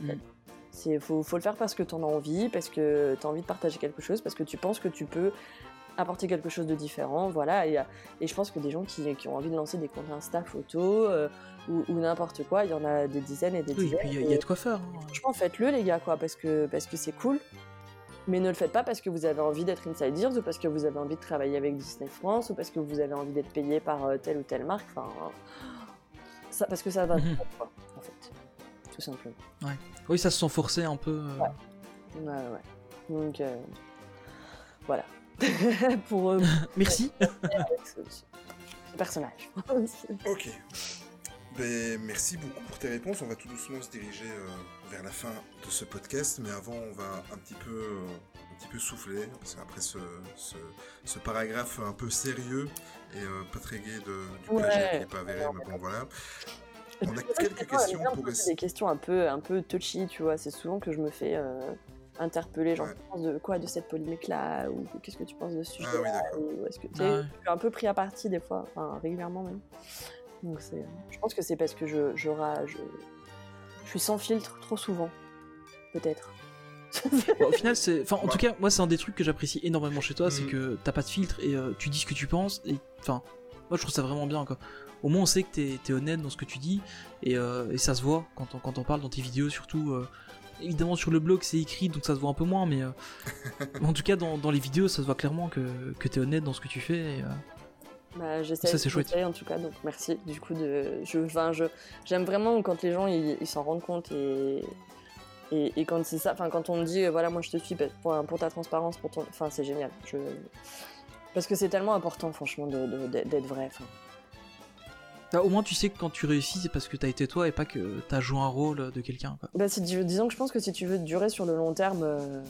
A: Mm.
C: Il faut, faut le faire parce que tu en as envie, parce que tu as envie de partager quelque chose, parce que tu penses que tu peux apporter quelque chose de différent. Voilà. Et, et je pense que des gens qui, qui ont envie de lancer des comptes Insta photo euh, ou, ou n'importe quoi, il y en a des dizaines et des
A: Oui, et
C: dizaines.
A: puis il y, a- il y a de quoi faire. hein.
C: Franchement, faites-le, les gars, quoi, parce que parce que c'est cool. Mais ne le faites pas parce que vous avez envie d'être Inside Ears ou parce que vous avez envie de travailler avec Disney France ou parce que vous avez envie d'être payé par euh, telle ou telle marque. Enfin, ça, parce que ça va soi, quoi, en fait. Tout simplement.
A: Oui, ça se sent forcé un peu. euh.
C: Ouais. Ouais, ouais. Donc, euh, voilà. Pour euh,
A: Merci.
C: ce, personnage.
D: Ok. Ben, merci beaucoup pour tes réponses. On va tout doucement se diriger euh, vers la fin de ce podcast, mais avant, on va un petit peu, euh, un petit peu souffler. Parce qu'après ce, ce, ce paragraphe un peu sérieux et euh, pas très gai de, du
C: Ouais.
D: plagiat qui n'est pas avéré, mais bon, voilà. On a quelques questions
C: bien
D: pour
C: des questions un peu, un peu touchy, tu vois. C'est souvent que je me fais euh, interpeller, genre,
D: Ouais.
C: tu penses de quoi de cette polémique-là Ou qu'est-ce que tu penses de ce sujet
D: Ah oui.
C: Ou est-ce que tu
A: Ah ouais.
C: suis un peu pris à partie des fois, enfin régulièrement même. Donc c'est, je pense que c'est parce que je, je, je suis sans filtre trop souvent, peut-être.
A: Bon, au final, c'est. Enfin, en tout cas, moi, c'est un des trucs que j'apprécie énormément chez toi, c'est
D: Mhm.
A: que t'as pas de filtre et euh, tu dis ce que tu penses. Et enfin, moi, je trouve ça vraiment bien, quoi. Au moins, on sait que t'es es honnête dans ce que tu dis et, euh, et ça se voit quand on, quand on parle dans tes vidéos, surtout. euh, évidemment, sur le blog, c'est écrit, donc ça se voit un peu moins, mais euh, en tout cas, dans, dans les vidéos, ça se voit clairement que, que t'es honnête dans ce que tu fais. et, euh,
C: Bah, j'essaie,
A: Ça, c'est chouette.
C: en tout cas, donc merci. Du coup, de, je, enfin, je, j'aime vraiment quand les gens ils, ils s'en rendent compte et, et, et quand c'est ça, enfin, quand on me dit euh, voilà, moi je te suis pour, pour ta transparence, pour ton, enfin, c'est génial. Je, parce que c'est tellement important, franchement, de, de- de- d'être vrai. enfin.
A: bah, au moins, tu sais que quand tu réussis, c'est parce que t'as été toi et pas que t'as joué un rôle de quelqu'un, quoi.
C: Bah, si disons que je pense que si tu veux durer sur le long terme, euh,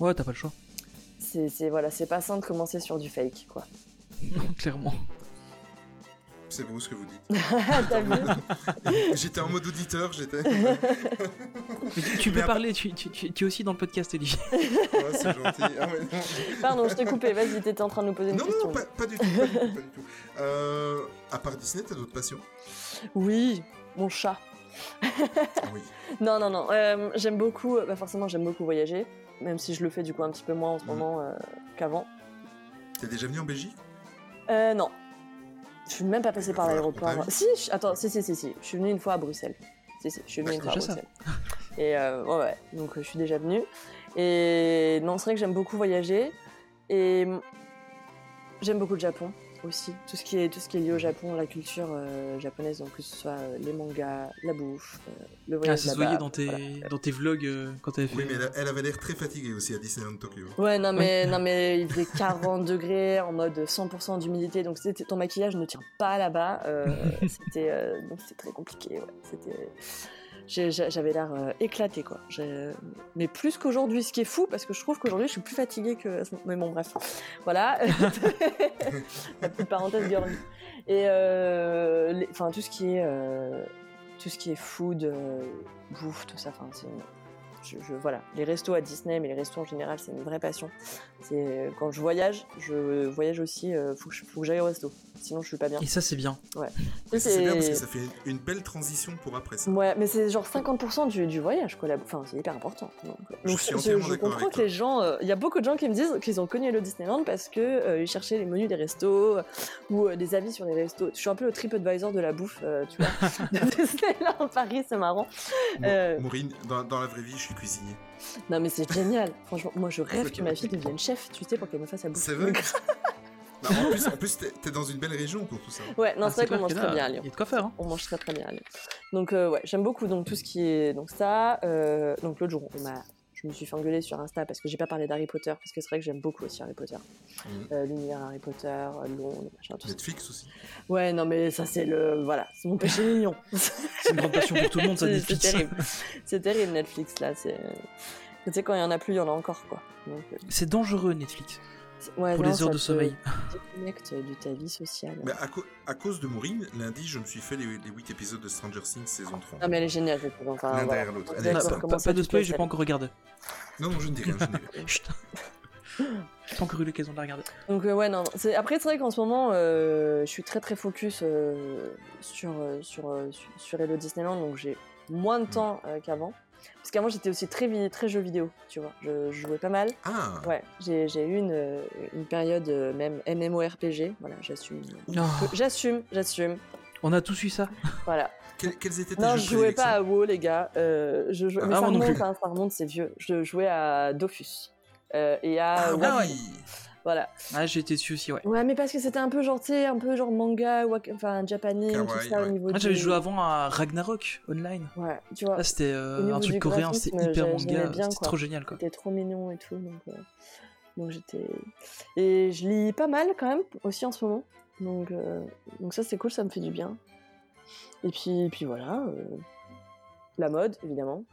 A: Ouais, t'as pas le choix.
C: c'est, c'est voilà, c'est pas sain de commencer sur du fake, quoi.
A: Clairement.
D: C'est beau ce que vous dites.
C: T'as vu
D: j'étais en mode auditeur, j'étais.
A: Tu, peux
D: après-
A: parler, tu, tu- tu- tu es aussi dans le podcast, Olivier.
D: Ouais, c'est gentil. Ah non.
C: Pardon, je t'ai coupé. Vas-y, t'étais en train de nous poser une
D: Non,
C: question.
D: non, pas, pas du tout, pas du tout, pas du tout. Euh, à part Disney, t'as d'autres passions?
C: Oui, mon chat.
D: Oui.
C: Non, non, non. euh, j'aime beaucoup, bah forcément, j'aime beaucoup voyager, même si je le fais du coup un petit peu moins en ce
D: Mhm.
C: moment euh, qu'avant.
D: T'es déjà venu en Belgique?
C: Euh, non. Je suis même pas passée par l'aéroport. Si, je- attends, si, si, si, si. Je suis venue une fois à Bruxelles. Si, si, je suis venue une fois à
A: ça.
C: Bruxelles. Et euh, ouais, ouais, donc euh, je suis déjà venue. Et non, c'est vrai que j'aime beaucoup voyager. Et j'aime beaucoup le Japon aussi. Tout ce qui est, tout ce qui est lié au Japon, la culture euh, japonaise, donc que ce soit euh, les mangas, la bouffe, euh, le
A: Ah,
C: voyage
A: ça se voyait dans tes,
C: voilà.
A: dans tes vlogs euh, quand t'avais fait.
D: Oui, mais elle, elle avait l'air très fatiguée aussi à Disneyland Tokyo.
C: Ouais, non mais, non mais il faisait 40 degrés en mode 100% d'humidité, donc ton maquillage ne tient pas là-bas. euh, c'était euh, donc c'était très compliqué. Ouais. C'était j'avais l'air euh, éclaté quoi. Mais plus qu'aujourd'hui, ce qui est fou parce que je trouve qu'aujourd'hui je suis plus fatiguée que. Mais bon bref, voilà. La petite parenthèse girly. Et euh, enfin tout ce qui est euh, tout ce qui est food, euh, bouffe, tout ça. Enfin c'est je, je- voilà, les restos à Disney, mais les restos en général, c'est une vraie passion. C'est quand je voyage, je voyage aussi. euh, faut que je- faut que j'aille au resto, sinon je suis pas bien.
A: Et ça, c'est bien.
D: C'est bien parce que ça fait une, belle transition pour après ça.
C: Ouais, mais c'est genre 50% du, du voyage, quoi. la- Enfin, c'est hyper important. Donc, euh,
D: Je
C: donc,
D: suis
C: je, je comprends que les gens. euh, Il y a beaucoup de gens qui me disent qu'ils ont connu Hello Disneyland parce que euh, ils cherchaient les menus des restos ou euh, des avis sur les restos. Je suis un peu le TripAdvisor de la bouffe, euh, tu vois. de Disneyland Paris, c'est marrant. Euh.
D: Maureen, dans, dans la vraie vie, je suis cuisinier.
C: Non, mais c'est génial. Franchement, moi, je rêve que ma fille devienne chef, tu sais, pour qu'elle me fasse la bouffe.
D: C'est vrai Bah, En plus, en plus t'es t'es dans une belle région pour tout ça.
C: Ouais, non,
A: Ah,
C: c'est vrai qu'on mange très bien à Lyon.
A: Il y a de quoi faire. hein.
C: On mange très très bien à Lyon. Donc euh, ouais, j'aime beaucoup donc tout ce qui est donc ça. euh, donc l'autre jour, on m'a, je me suis fait engueuler sur Insta parce que j'ai pas parlé d'Harry Potter parce que c'est vrai que j'aime beaucoup aussi Harry Potter. Euh, l'univers Harry Potter, euh, Londres, machin, tout ça.
D: Netflix aussi.
C: Ouais, non mais ça c'est le voilà, c'est mon péché mignon.
A: C'est une grande passion pour tout le monde, ça,
C: c'est, c'est
A: Netflix.
C: terrible, c'est terrible Netflix là. Tu sais quand il y en a plus, il y en a encore quoi. Euh,
A: C'est dangereux, Netflix,
C: ouais,
A: pour
C: non,
A: les heures de sommeil.
C: déconnecte de ta vie sociale.
D: Mais à, cause de Maureen, lundi, je me suis fait les, les 8 épisodes de Stranger Things saison 3.
C: Non mais elle est géniale cette série, enfin,
D: L'un derrière l'autre.
A: Pas, pas- de spoil, j'ai pas encore regardé.
D: Non, non, je ne dis rien. Je ne dis rien.
A: Chut. J'ai pas encore eu l'occasion de la regarder.
C: Donc euh, ouais non, c'est après c'est vrai qu'en ce moment euh, je suis très très focus euh, sur euh, sur, euh, sur sur Hello Disneyland donc j'ai moins de temps euh, qu'avant parce qu'avant j'étais aussi très jeu vidéo tu vois. Je, je jouais pas mal.
D: Ah.
C: Ouais j'ai eu une, euh, une période euh, même MMORPG voilà j'assume.
A: Oh,
C: j'assume j'assume.
A: On a tous eu ça.
C: voilà.
D: Quels, quels étaient tes
C: non
D: jeux
C: je jouais pas à WoW les gars. Euh, je jouais
D: Ah,
C: mais ça remonte hein, ça remonte c'est vieux. Je jouais à Dofus. Euh, et à
D: Ah
C: voilà
A: Ah, j'ai été dessus aussi, ouais.
C: Ouais, mais parce que c'était un peu genre, tu sais, un peu genre manga, wak- enfin japanese, tout
D: Kawaii,
C: ça au niveau
A: Moi,
C: du...
A: j'avais joué avant à Ragnarok online.
C: Ouais, tu vois,
A: Là, c'était euh,
C: Au niveau
A: un truc
C: du
A: coréen,
C: graphisme,
A: c'était hyper manga,
C: bien,
A: c'était
C: quoi.
A: trop génial quoi.
C: c'était trop mignon et tout, donc, euh, donc j'étais... Et je lis pas mal quand même, aussi en ce moment, donc, euh, donc ça c'est cool, ça me fait du bien. Et puis, puis voilà, euh, la mode, évidemment,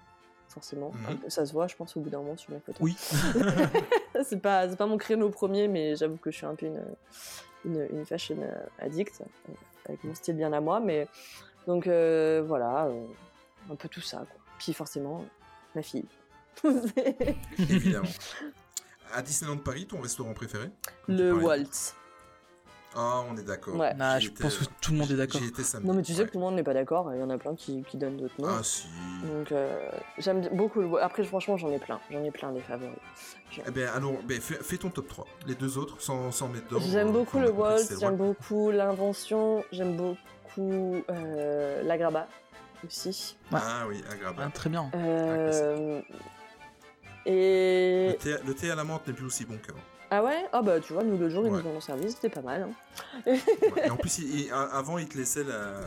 C: forcément,
D: Mhm.
C: Ça se voit, je pense, au bout d'un moment sur mes photos.
A: Oui.
C: c'est pas, pas mon créneau premier, mais j'avoue que je suis un peu une, une, une fashion euh, addict, euh, avec mon style bien à moi. Mais donc euh, voilà, euh, un peu tout ça. Quoi. Puis forcément, ma fille.
D: Évidemment. À Disneyland Paris, ton restaurant préféré?
C: Le. Waltz.
D: Ah, on est d'accord.
C: Ouais.
A: Nah,
D: J'y
A: je pense que tout le monde est d'accord.
C: Non, mais tu sais
D: ouais.
C: que tout le monde n'est pas d'accord. Il y en a plein qui, qui donnent d'autres noms.
D: Ah, si.
C: Donc euh, j'aime beaucoup le Waltz. Après, franchement, j'en ai plein. J'en ai plein des favoris.
D: Eh ben, alors, ben, fais, fais ton top 3. Les deux autres, sans, sans mettre d'ordre.
C: J'aime
D: euh,
C: beaucoup le Waltz, j'aime beaucoup l'invention, j'aime beaucoup euh, la graba aussi.
D: Ah oui, agréable.
A: Ah, très bien.
C: Euh, et
D: Le thé, le thé à la menthe n'est plus aussi bon qu'avant.
C: Ah ouais? Ah bah tu vois nous le jour ils
D: Ouais.
C: nous en ont servi c'était pas mal. hein.
D: Ouais. Et en plus, il- il- a- avant, il te laissait la,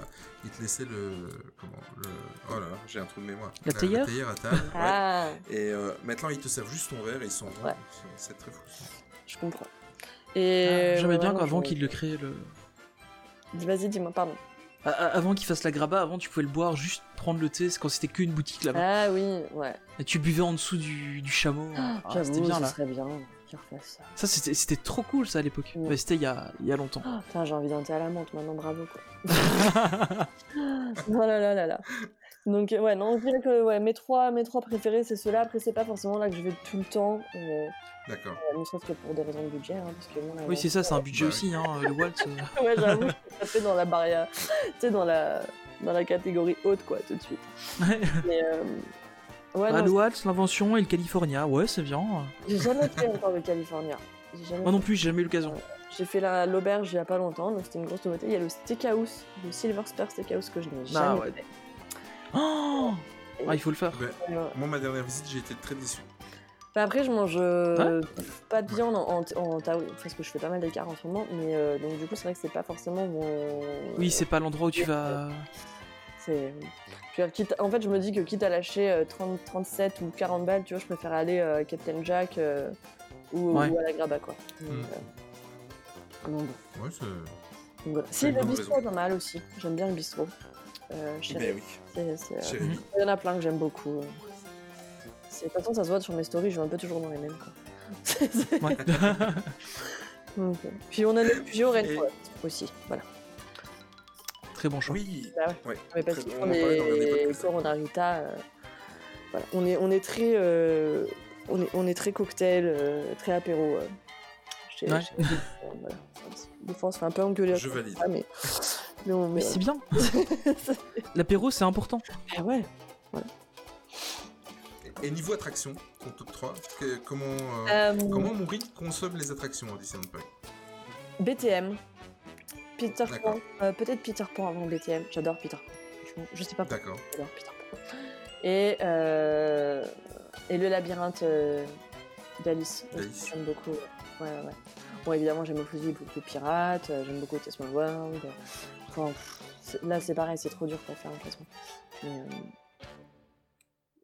D: il te laissait le, comment, le, oh là là, j'ai un trou de mémoire.
A: La théière?
D: À table. ouais.
C: Ah
D: Et euh, maintenant, ils te servent juste ton verre et ils sont.
C: Ouais.
D: C'est- C'est très fou.
C: je comprends. Et
A: Ah, J'aimais
C: ouais,
A: bien qu'avant
C: je-
A: qu'il le crée le.
C: Vas-y dis-moi pardon.
A: Ah, ah, Avant qu'il fasse la graba, avant tu pouvais le boire, juste prendre le thé, c'est quand c'était qu'une boutique là-bas.
C: Ah oui ouais.
A: Et tu buvais en dessous du, du chameau. Ah, c'était
C: J'avoue
A: bien
C: ce
A: là.
C: serait bien qu'ils refassent ça.
A: Ça c'était c'était trop cool ça à l'époque.
C: Ouais.
A: Mais c'était il y a, il y a longtemps.
C: Oh, putain j'ai envie d'un thé à la menthe maintenant bravo quoi. oh là là là là. Donc euh, ouais non je dirais que ouais, mes trois mes trois préférés c'est ceux-là après c'est pas forcément là que je vais tout le temps. euh,
D: D'accord.
C: ne serait-ce que pour des raisons de budget hein, parce que
A: Oui c'est ça, c'est un budget
D: oui.
A: aussi, hein, le waltz. euh.
C: ouais, j'avoue, je suis dans la barrière, tu sais, dans la, dans la catégorie haute, quoi, tout de suite. Mais, euh, ouais,
A: Ah, l'invention et le California, ouais c'est bien.
C: j'ai jamais fait encore le California. Jamais
A: Moi non plus, j'ai jamais eu l'occasion.
C: J'ai fait la- l'auberge il y a pas longtemps, donc c'était une grosse nouveauté. Il y a le steakhouse, le Silver Spur Steakhouse que je n'ai
A: Ah,
C: jamais
A: ouais.
C: fait.
A: Oh ah, il faut le faire.
C: Ouais.
D: moi, ma dernière visite, j'ai été très déçu.
C: Bah, après, je mange euh, pas de viande en, en, en taoui, parce que je fais pas mal d'écart en ce moment, mais euh, donc du coup, c'est vrai que c'est pas forcément mon.
A: Oui, c'est pas l'endroit où tu vas.
C: C'est. quitte- En fait, je me dis que quitte à lâcher euh, 30, 37 ou 40 balles, tu vois, je préfère aller euh, à Captain Jack euh, ou,
A: Ouais.
C: ou à la Graba, quoi. Donc,
D: Mm.
C: euh.
D: Ouais, c'est.
C: Voilà. Si, le bistrot
D: raison.
C: est pas mal aussi. J'aime bien le bistrot. Euh, chez-
D: Ben oui.
C: c'est- c'est, euh,
D: Chez. Rémi.
C: Il y en a plein que j'aime beaucoup. C'est- De toute façon, ça se voit sur mes stories, je vais un peu toujours dans les mêmes. Quoi.
A: Ouais.
C: Donc, euh, Puis on a le Peugeot Red
D: Et-
C: aussi. Voilà.
A: Très bon choix.
D: Oui.
C: Bah ouais.
D: Ouais.
C: Parce
D: Très- on podcasts.
C: Coronarita. euh, voilà, on est, on est très, euh, on est, on est très cocktail, euh, très apéro. euh, chez-
A: Ouais.
C: chez- euh, voilà. Des fois, on se fait un peu engueuler.
D: Je valide.
C: ça, mais, mais on-
A: Mais
C: mais-
A: c'est bien. L'apéro, c'est important.
C: Ah ouais.
D: Et niveau attraction, ton top 3, que- comment, euh,
C: Euh,
D: comment Maureen consomme les attractions à Disneyland Paris
C: BTM, Peter. Pan, euh, peut-être Peter Pan avant BTM. J'adore Peter Pan. Je sais pas pourquoi
D: D'accord.
C: j'adore Peter Pan. Et euh, et le labyrinthe euh, d'Alice. J'aime beaucoup. Ouais, ouais. Bon, évidemment, j'aime aussi beaucoup Pirates, j'aime beaucoup Tasman World. Enfin, pff, là, c'est pareil, c'est trop dur pour faire un classement. Mais,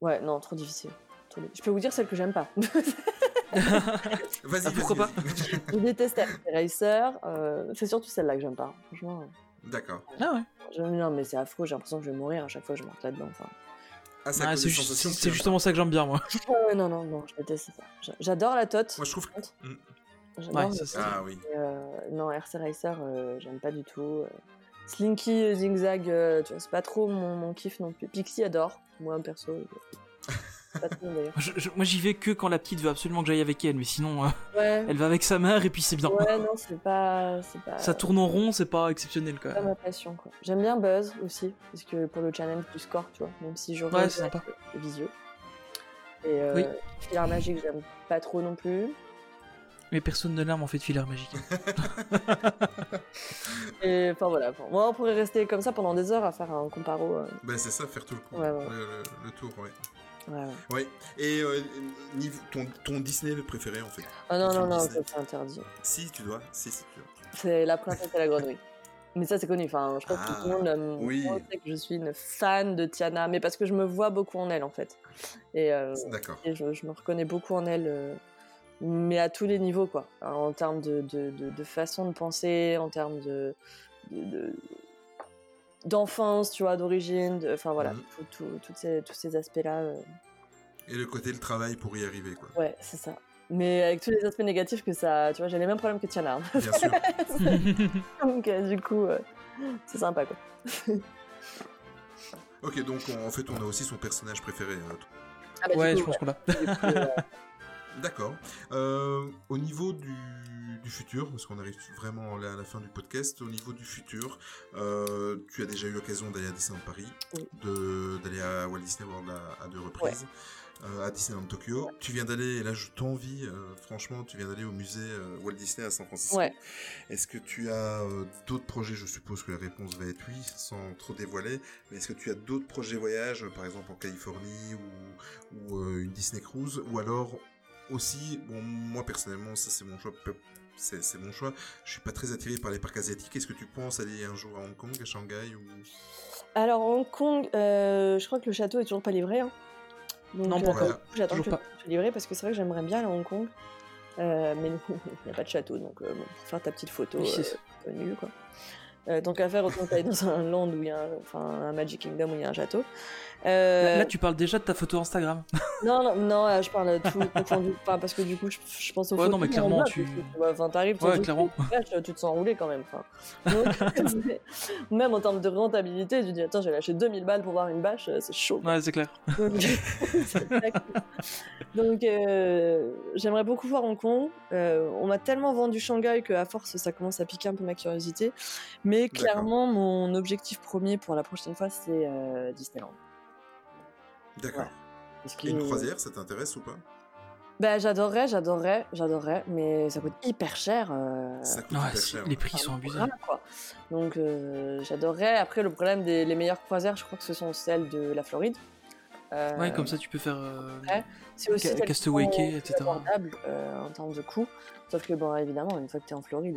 C: Ouais, non, trop difficile. Je peux vous dire celle que j'aime pas.
D: Vas-y,
A: Ah, pourquoi pas
C: je déteste les Racer. euh, c'est surtout celle-là que j'aime pas. Franchement, euh,
D: D'accord.
A: Ah ouais.
C: non, mais c'est affreux. J'ai l'impression que je vais mourir à chaque fois que je marque là-dedans. Enfin,
D: Ah,
A: Ah, c'est
D: aimes
A: justement ça que j'aime bien, moi.
C: Ah ouais, non, non, non, je déteste ça. J'a- J'adore la tote.
D: Moi, je trouve.
C: J'adore,
A: Ouais, ça, c'est-
D: Ah oui.
C: euh, non, RC Racer, euh, j'aime pas du tout. euh. Slinky, euh, Zigzag, euh, tu vois, c'est pas trop mon, mon kiff non plus. Pixie adore, moi perso. euh, pas trop d'ailleurs.
A: Je- je- moi, j'y vais que quand la petite veut absolument que j'aille avec elle, mais sinon, euh,
C: Ouais,
A: elle va avec sa mère et puis c'est bien.
C: ouais, non, c'est pas, c'est pas,
A: Ça tourne en rond, c'est pas exceptionnel quand
C: pas
A: même.
C: ma passion quoi. J'aime bien Buzz aussi, parce que pour le challenge du score, tu vois, même si je
A: Ouais,
C: regrette
A: c'est sympa.
C: le visueux. Et euh,
A: Oui.
C: Filar Magique, j'aime pas trop non plus.
A: Mais personne ne l'aime en fait, filaire magique.
C: Et enfin voilà, Bon, moi on pourrait rester comme ça pendant des heures à faire un comparo. euh,
D: Ben, c'est ça, faire tout le coup.
C: Ouais, ouais.
D: Le, le- le tour, ouais.
C: Ouais.
D: Et euh, ton, ton Disney préféré, en fait
C: Ah non,
D: Ton
C: non, non, c'est interdit.
D: Si, tu dois. Si, si, tu dois.
C: C'est La Princesse et la Grenouille. Mais ça, c'est connu. Enfin, je pense que
D: Ah,
C: tout le monde euh,
D: oui.
C: sait que je suis une fan de Tiana, mais parce que je me vois beaucoup en elle, en fait. Et, euh, et je, je me reconnais beaucoup en elle, euh, mais à tous les niveaux, quoi. Alors, en termes de, de, de- de façon de penser, en termes de- d'enfance, tu vois, d'origine, enfin voilà, tout- tout- toutes ces- tous ces aspects-là, euh,
D: Et le côté le travail pour y arriver, quoi.
C: ouais, c'est ça. Mais avec tous les aspects négatifs que ça, tu vois, j'ai les mêmes problèmes que Tiana. hein.
D: Bien sûr.
C: Donc, euh, du coup, euh, c'est sympa, quoi.
D: ok, donc on- en fait, on a aussi son personnage préféré. hein.
C: Ah bah,
A: ouais,
C: coup,
A: je pense qu'on l'a.
D: D'accord. Euh, au niveau du, du futur, parce qu'on arrive vraiment à la fin du podcast, au niveau du futur, euh, tu as déjà eu l'occasion d'aller à Disneyland Paris,
C: Oui.
D: de- d'aller à Walt Disney World à, à deux reprises, euh, à Disneyland Tokyo. Tu viens d'aller, et là je t'envie, franchement, tu viens d'aller au musée Walt Disney à San Francisco.
C: Ouais.
D: Est-ce que tu as d'autres projets? Je suppose que la réponse va être oui, sans trop dévoiler. Mais est-ce que tu as d'autres projets voyages, par exemple en Californie ou, ou une Disney Cruise? Ou alors aussi, bon, moi personnellement, ça c'est mon choix. C'est mon choix. Je suis pas très attiré par les parcs asiatiques. Est-ce que tu penses aller un jour à Hong Kong, à Shanghai ou?
C: Alors, Hong Kong, euh, je crois que le château est toujours pas livré. hein. Donc,
A: Non, pas
C: euh,
A: encore.
C: J'attends
A: Toujours
C: que
A: pas.
C: le livré parce que c'est vrai que j'aimerais bien aller à Hong Kong. Euh, mais il n'y a pas de château, donc euh, bon, faire ta petite photo,
A: Oui,
C: euh, nul quoi. Euh, tant qu'à faire, autant que dans un land où il y a un, enfin, un Magic Kingdom où il y a un château. Euh,
A: Là, là, tu parles déjà de ta photo Instagram.
C: Non, non, non, euh, je parle tout confondu. Enfin, parce que du coup, je, je pense au
A: Ouais, non, mais clairement, tu-
C: Enfin, t'arrives, tu
A: Ouais, clairement.
C: vache, tu te sens rouler quand même. Enfin, donc, même en termes de rentabilité, tu dis, attends, j'ai lâché 2000 balles pour voir une bâche, euh, c'est chaud.
A: Ouais, c'est clair.
C: Donc, euh, j'aimerais beaucoup voir Hong Kong. Euh, on m'a tellement vendu Shanghai qu'à force, ça commence à piquer un peu ma curiosité. Mais clairement, mon objectif premier pour la prochaine fois, c'est euh, Disneyland.
D: D'accord. Et une croisière, ça t'intéresse ou pas?
C: Bah, j'adorerais, j'adorerais, j'adorerais, mais ça coûte hyper cher. euh,
D: Ça coûte
A: Ouais,
D: hyper cher.
A: les prix sont abusés.
C: voilà, quoi. Donc, euh, j'adorerais. Après, le problème des les meilleures croisières, je crois que ce sont celles de la Floride. Euh,
A: Ouais, comme ça, tu peux faire. euh,
C: Ouais. C'est aussi
A: Ca- Castaway Cay, etc.
C: euh, en termes de coût. Sauf que, bon, évidemment, une fois que t'es en Floride,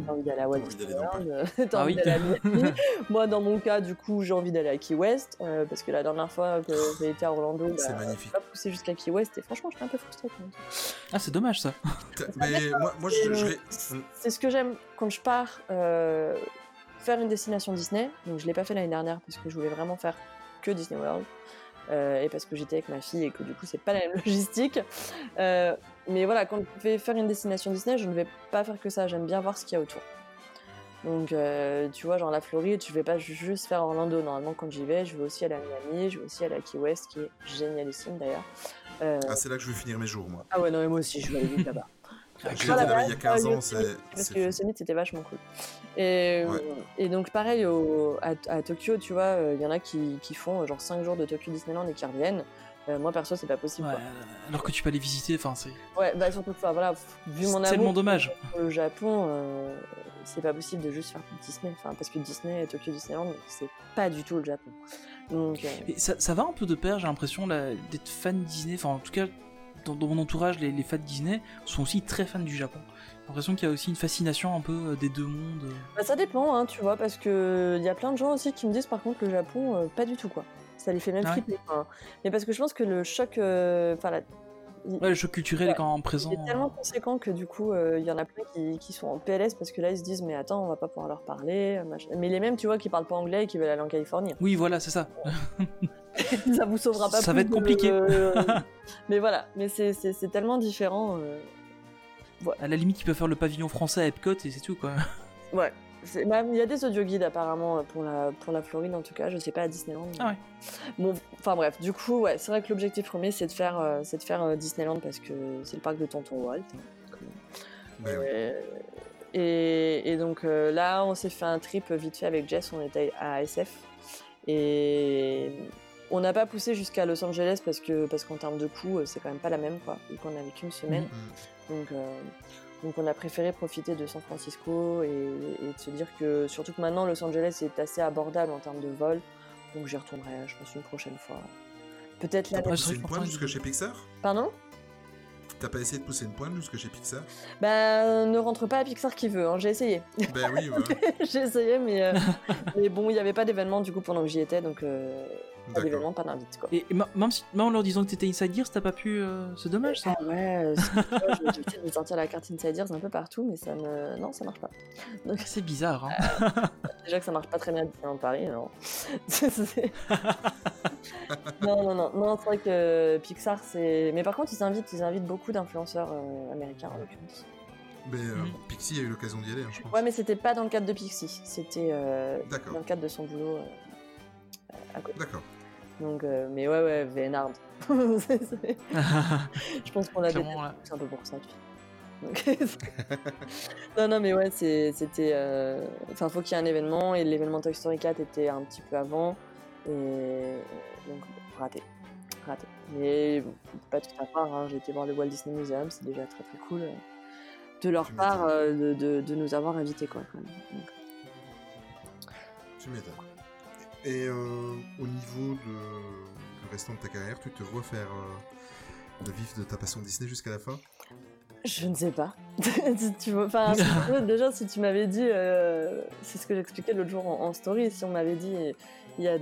C: t'as envie d'aller à Walt Disney World, euh, t'as
A: Ah
C: envie
A: oui.
C: d'aller à Miami. Moi, dans mon cas, du coup, j'ai envie d'aller à Key West, euh, parce que la dernière fois que j'ai été à Orlando, bah,
D: C'est magnifique.
C: j'ai pas poussé jusqu'à Key West, et franchement, j'étais un peu frustrée. quand même.
A: Ah, c'est dommage ça.
D: Mais moi, moi je, je vais.
C: C'est ce que j'aime quand je pars euh, faire une destination Disney. Donc je l'ai pas fait l'année dernière parce que je voulais vraiment faire que Disney World. euh, et parce que j'étais avec ma fille et que du coup c'est pas la même logistique. Euh, mais voilà, quand je vais faire une destination Disney, je ne vais pas faire que ça. J'aime bien voir ce qu'il y a autour. Donc, euh, tu vois, genre la Floride, je vais pas ju- juste faire Orlando. Normalement, quand j'y vais, je vais aussi aller à Miami, je vais aussi aller à Key West, qui est génialissime d'ailleurs. Euh,
D: Ah, c'est là que je veux finir mes jours, moi.
C: ah ouais, non, mais moi aussi, je vais aller vite là-bas. Ah,
D: étais
C: la
D: là il y a
C: base,
D: 15
C: euh,
D: ans, c'est.
C: Parce que. Yosemite, c'était vachement cool. Et,
D: Ouais.
C: et donc, pareil, au, à, à Tokyo, tu vois, il y en a qui, qui font euh, genre 5 jours de Tokyo Disneyland et qui reviennent. Euh, moi, perso, c'est pas possible.
A: Ouais,
C: quoi.
A: alors que tu peux aller visiter, enfin, c'est
C: Ouais, bah surtout que, voilà, vu mon
A: c'est tellement
C: amour
A: dommage.
C: pour le Japon, euh, c'est pas possible de juste faire Disney. Enfin, parce que Disney Tokyo Disneyland, c'est pas du tout le Japon. Donc, euh,
A: Et ça, ça va un peu de pair, j'ai l'impression, d'être fan Disney. Enfin, en tout cas, dans, dans mon entourage, les, les fans Disney sont aussi très fans du Japon. J'ai l'impression qu'il y a aussi une fascination un peu euh, des deux mondes.
C: bah, ça dépend, hein, tu vois, parce que il y a plein de gens aussi qui me disent par contre le Japon, euh, pas du tout quoi. Ça les fait même
A: ouais
C: flipper. Mais parce que je pense que le choc, euh, enfin, la-
A: Ouais, le choc culturel est quand même présent.
C: Il est tellement conséquent que du coup, euh, il y en a plein qui, qui sont en PLS parce que là, ils se disent, mais attends, on va pas pouvoir leur parler. machin. Mais les mêmes, tu vois, qui parlent pas anglais et qui veulent aller en Californie.
A: Oui, voilà, c'est ça.
C: ça vous sauvera pas
A: Ça
C: plus
A: va être compliqué.
C: mais voilà, mais c'est- tellement différent. euh,
A: À la limite, ils peuvent faire le pavillon français à Epcot et c'est tout, quoi.
C: Ouais. Bah, Il y a des audio guides apparemment pour la, pour la Floride en tout cas, je sais pas à Disneyland. mais-
A: Ah ouais.
C: Bon, enfin bref, du coup, ouais, c'est vrai que l'objectif premier c'est de faire, euh, c'est de faire euh, Disneyland parce que c'est le parc de Tonton Walt. hein. Euh, Et, et donc euh, là, on s'est fait un trip vite fait avec Jess, on était à SF. Et on n'a pas poussé jusqu'à Los Angeles parce que parce qu'en termes de coût, euh, c'est quand même pas la même, quoi, vu qu'on avait qu'une semaine.
D: Mhm.
C: Donc, euh, donc on a préféré profiter de San Francisco et, et de se dire que, surtout que maintenant, Los Angeles est assez abordable en termes de vol. Donc j'y retournerai, je pense, une prochaine fois. Peut-être
D: T'as
C: l'année
D: pas
A: Ouais,
D: poussé
A: c'est
D: une pointe jusque chez Pixar?
C: Pardon?
D: T'as pas essayé de pousser une pointe jusque chez Pixar?
C: Bah, ne rentre pas à Pixar qui veut, hein, j'ai essayé.
D: Ben oui, voilà.
C: j'ai essayé, mais, euh, mais bon, il n'y avait pas d'événement du coup pendant que j'y étais, donc euh, pas d'événement, pas d'invite quoi.
A: Et, même, si- même en leur disant que t'étais Inside Gears, t'as pas pu. euh, C'est dommage ça.
C: Ah ouais, euh, je- j'essaie de sortir la carte Insiders un peu partout, mais ça me. Non, ça marche pas. Donc,
A: C'est bizarre. Hein.
C: déjà que ça marche pas très bien en Paris, non. Non, non, non, non, c'est vrai que Pixar, c'est. Mais par contre, ils invitent, ils invitent beaucoup d'influenceurs euh, américains en l'occurrence.
D: Mais euh,
A: Mhm.
D: Pixie a eu l'occasion d'y aller, hein, je pense.
C: Ouais, mais c'était pas dans le cadre de Pixie, c'était euh, dans le cadre de son boulot euh, à côté.
D: D'accord.
C: Donc, euh, mais ouais, ouais, Vénard. C'est- c'est- Je pense qu'on l'a
A: là.
C: tous un peu pour ça, tu sais. Donc, non, non, mais ouais, c'est- c'était. euh, Enfin, faut qu'il y ait un événement, et l'événement Toy Story 4 était un petit peu avant, et donc, raté. Raté. Mais bon, pas tout à part, hein, j'ai été voir le Walt Disney Museum, c'est déjà très très cool. euh, De leur
D: Tu
C: part,
D: m'étonnes.
C: euh, de, de, de nous avoir invités, quoi, quand même. Donc,
D: Tu m'étonnes. Et euh, au niveau de, du restant de ta carrière, tu te vois faire euh, le vif de ta passion Disney jusqu'à la fin?
C: Je ne sais pas. Tu enfin, déjà, si tu m'avais dit, euh, c'est ce que j'expliquais l'autre jour en, en story, si on m'avait dit il y a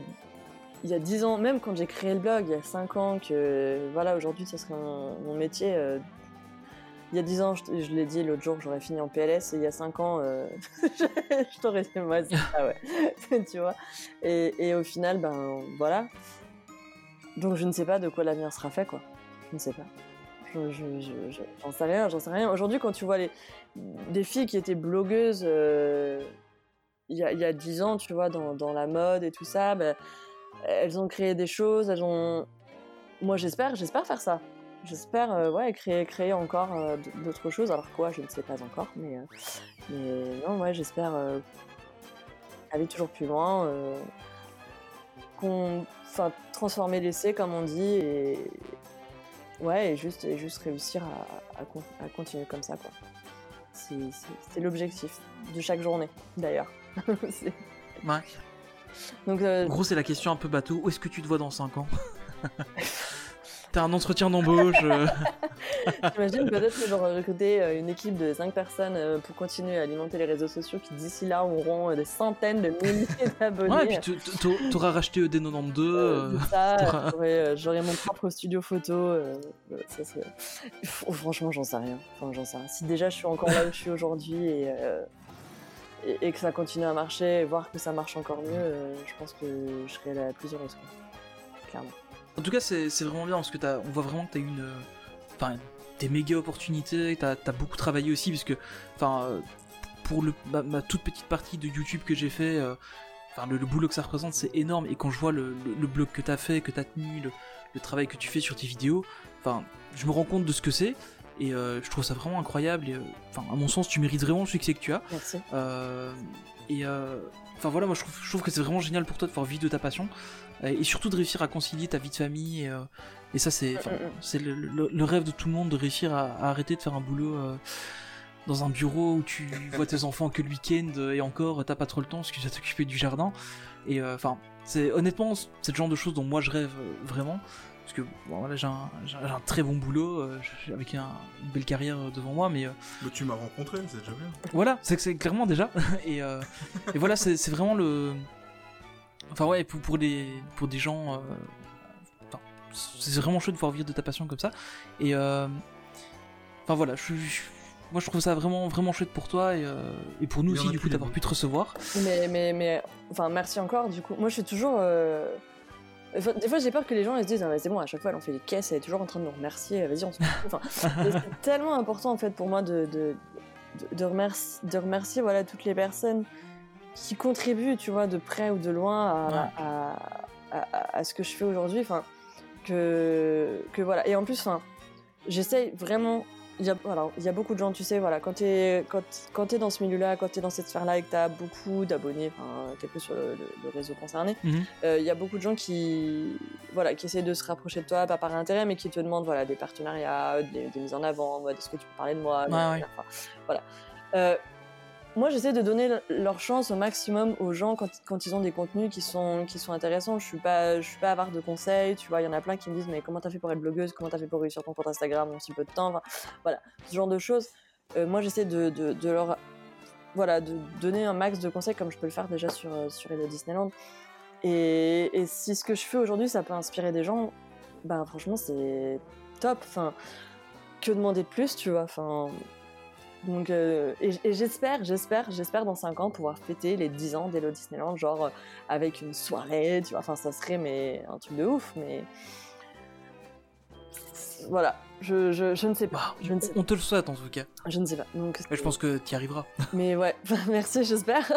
C: il y a 10 ans, même quand j'ai créé le blog, il y a 5 ans, que voilà, aujourd'hui, ça serait mon, mon métier. euh, il y a 10 ans, je, l'ai dit l'autre jour, j'aurais fini en PLS, et il y a 5 ans, euh, je t'aurais dit, moi, ça, ouais. tu vois. Et, au final, ben voilà. Donc je ne sais pas de quoi l'avenir sera fait, quoi. Je ne sais pas. Je- je- je- J'en sais rien, j'en sais rien. Aujourd'hui, quand tu vois les, des filles qui étaient blogueuses euh, il y, a, y a 10 ans, tu vois, dans, dans la mode et tout ça, ben, elles ont créé des choses, elles ont... Moi, j'espère, j'espère faire ça. J'espère, euh, ouais, créer, créer encore euh, d'autres choses. Alors quoi, je ne sais pas encore, mais, euh, mais non, ouais, j'espère aller toujours plus loin, qu'on, transformer l'essai, comme on dit, et ouais, et juste, et juste réussir à, à, con- à continuer comme ça, quoi. C'est, l'objectif de chaque journée, d'ailleurs. C'est-
A: Ouais.
C: Donc,
A: En gros, c'est la question un peu bateau. Où est-ce que tu te vois dans 5 ans? T'as un entretien d'embauche. euh,
C: J'imagine peut-être que j'aurais recruté euh, une équipe de 5 personnes euh, pour continuer à alimenter les réseaux sociaux qui d'ici là auront euh, des centaines de milliers d'abonnés.
A: Ouais, et puis t'auras racheté ED92.
C: Euh,
A: euh,
C: ça, euh, j'aurais mon propre studio photo. euh, euh, ça serait- Franchement, j'en sais rien. Enfin, j'en sais rien. Si déjà je suis encore là où je suis aujourd'hui et, euh, et, et que ça continue à marcher, et voir que ça marche encore mieux, euh, je pense que je serais la plus heureuse. quoi. Clairement.
A: En tout cas, c'est vraiment bien parce que t'as- on voit vraiment que t'as eu une, euh, enfin, des méga opportunités. T'as as beaucoup travaillé aussi parce que, enfin, euh, pour le, ma, ma toute petite partie de YouTube que j'ai fait, euh, enfin le, le boulot que ça représente, c'est énorme. Et quand je vois le, le, le blog que t'as fait, que t'as tenu, le, le travail que tu fais sur tes vidéos, enfin, je me rends compte de ce que c'est. Et euh, je trouve ça vraiment incroyable. Et, euh, Enfin, à mon sens, tu mérites vraiment le succès que tu as.
C: Merci.
A: Euh, et enfin voilà, moi je trouve, je trouve que c'est vraiment génial pour toi de pouvoir vivre de ta passion et surtout de réussir à concilier ta vie de famille. Et, euh, et ça, c'est
C: Mm, mm,
A: c'est le, le- le rêve de tout le monde de réussir à, à arrêter de faire un boulot euh, dans un bureau où tu vois tes enfants que le week-end euh, et encore t'as pas trop le temps parce que tu dois t'occuper du jardin. Et euh, enfin, c'est honnêtement, c'est le genre de choses dont moi je rêve euh, vraiment. Parce que bon, voilà, j'ai un, j'ai un- très bon boulot euh, avec un- une belle carrière euh, devant moi, mais euh,
D: Mais tu m'as rencontré, c'est déjà bien.
A: voilà, c'est clairement déjà. et, euh, et voilà, c'est c'est vraiment le. Enfin ouais, pour, pour des pour des gens, euh, enfin, c'est vraiment chouette de pouvoir vivre de ta passion comme ça. Et euh, enfin voilà, je, suis- je- moi je trouve ça vraiment vraiment chouette pour toi et, euh, et pour nous aussi du coup d'avoir pu te recevoir.
C: Mais, mais, mais, enfin, merci encore, du coup. Moi, je suis toujours. euh, enfin, des fois, j'ai peur que les gens ils se disent, Ah, c'est bon, à chaque fois, elle en fait les caisses, elle est toujours en train de nous remercier, vas-y, on se. Enfin, c'est tellement important, en fait, pour moi de, de, de, de remercier, de remercier voilà, toutes les personnes qui contribuent, tu vois, de près ou de loin à,
A: Ouais.
C: à, à- à ce que je fais aujourd'hui. Enfin, que, que voilà. Et en plus, enfin, j'essaye vraiment. Il y, a, voilà, il y a beaucoup de gens, tu sais, voilà, quand tu es, quand, quand dans ce milieu-là, quand tu es dans cette sphère-là et que tu as beaucoup d'abonnés, enfin, es plus sur le, le- le réseau concerné,
A: Mhm.
C: euh, il y a beaucoup de gens qui, voilà, qui essayent de se rapprocher de toi, pas par intérêt, mais qui te demandent voilà, des partenariats, des, des mises en avant, en mode, est-ce que tu peux parler de moi
A: Ouais,
C: blablabla.
A: ouais.
C: Enfin, voilà. Euh, moi, j'essaie de donner le- leur chance au maximum aux gens quand, ils ont des contenus qui sont, qui sont intéressants. Je suis pas, suis pas avare de conseils, tu vois. Il y en a plein qui me disent, mais comment t'as fait pour être blogueuse? Comment t'as fait pour réussir ton compte Instagram en si peu de temps? Enfin, Voilà, ce genre de choses. Euh, moi, j'essaie de, leur, voilà, de donner un max de conseils comme je peux le faire déjà sur, euh, sur Hello Disneyland. Et, et si ce que je fais aujourd'hui, ça peut inspirer des gens, bah franchement, c'est top. Enfin, que demander de plus, tu vois? Enfin, donc, euh, et, j'espère, j'espère, j'espère dans 5 ans pouvoir fêter les 10 ans d'Hello Disneyland, genre euh, avec une soirée, tu vois. Enfin, ça serait mais un truc de ouf, mais voilà, je, je, je ne sais pas. Je ne sais,
A: on te le souhaite en tout cas.
C: je ne sais pas. Donc,
A: je pense que tu y arriveras.
C: mais ouais, merci, j'espère.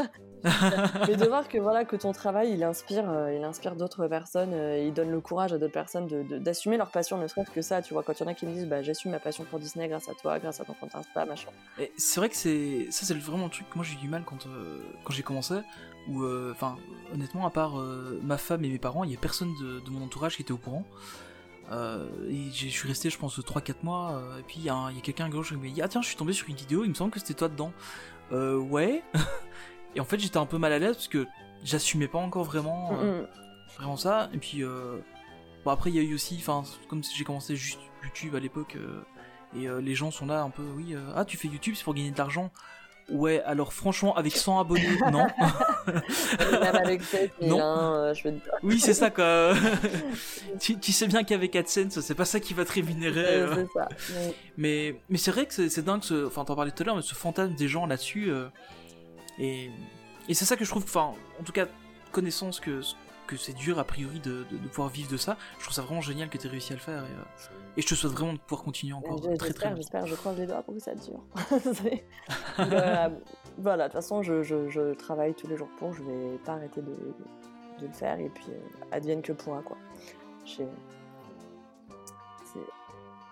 C: Mais de voir que voilà que ton travail il inspire, euh, il inspire d'autres personnes, euh, il donne le courage à d'autres personnes de- de- d'assumer leur passion, ne serait-ce que ça, tu vois. Quand il y en a qui me disent, bah j'assume ma passion pour Disney grâce à toi, grâce à ton compte Insta, machin.
A: Et c'est vrai que c'est ça c'est vraiment le truc que moi j'ai eu du mal quand euh, quand j'ai commencé euh, enfin honnêtement à part ma femme et mes parents il y a personne de, de mon entourage qui était au courant et j'ai- je suis resté je pense 3-4 mois euh, et puis il y a, un- il y a quelqu'un à gauche qui m'a dit ah tiens je suis tombé sur une vidéo il me semble que c'était toi dedans. Euh, ouais. Et en fait j'étais un peu mal à l'aise parce que j'assumais pas encore vraiment euh, vraiment ça. Et puis euh, bon après il y a eu aussi enfin comme j'ai commencé juste YouTube à l'époque euh, et euh, les gens sont là un peu oui euh, ah tu fais YouTube c'est pour gagner de l'argent ouais alors franchement avec 100 abonnés non
C: Même avec 7000,
A: Non.
C: hein, euh, je veux dire.
A: oui c'est ça quoi tu, tu sais bien qu'avec AdSense c'est pas ça qui va te rémunérer
C: Euh,
A: euh.
C: ça. Mais-
A: mais mais c'est vrai que c'est dingue ce enfin t'en parlais tout à l'heure mais ce fantasme des gens là-dessus euh, et et c'est ça que je trouve enfin en tout cas connaissance que que c'est dur a priori de, de, de pouvoir vivre de ça je trouve ça vraiment génial que tu réussi à le faire et, euh, et je te souhaite vraiment de pouvoir continuer encore très très
C: J'espère, j'espère, je croise les doigts pour que ça dure. Voilà, de toute façon, je, je- je travaille tous les jours pour, je vais pas arrêter de, de le faire et puis euh, advienne que pourra, quoi.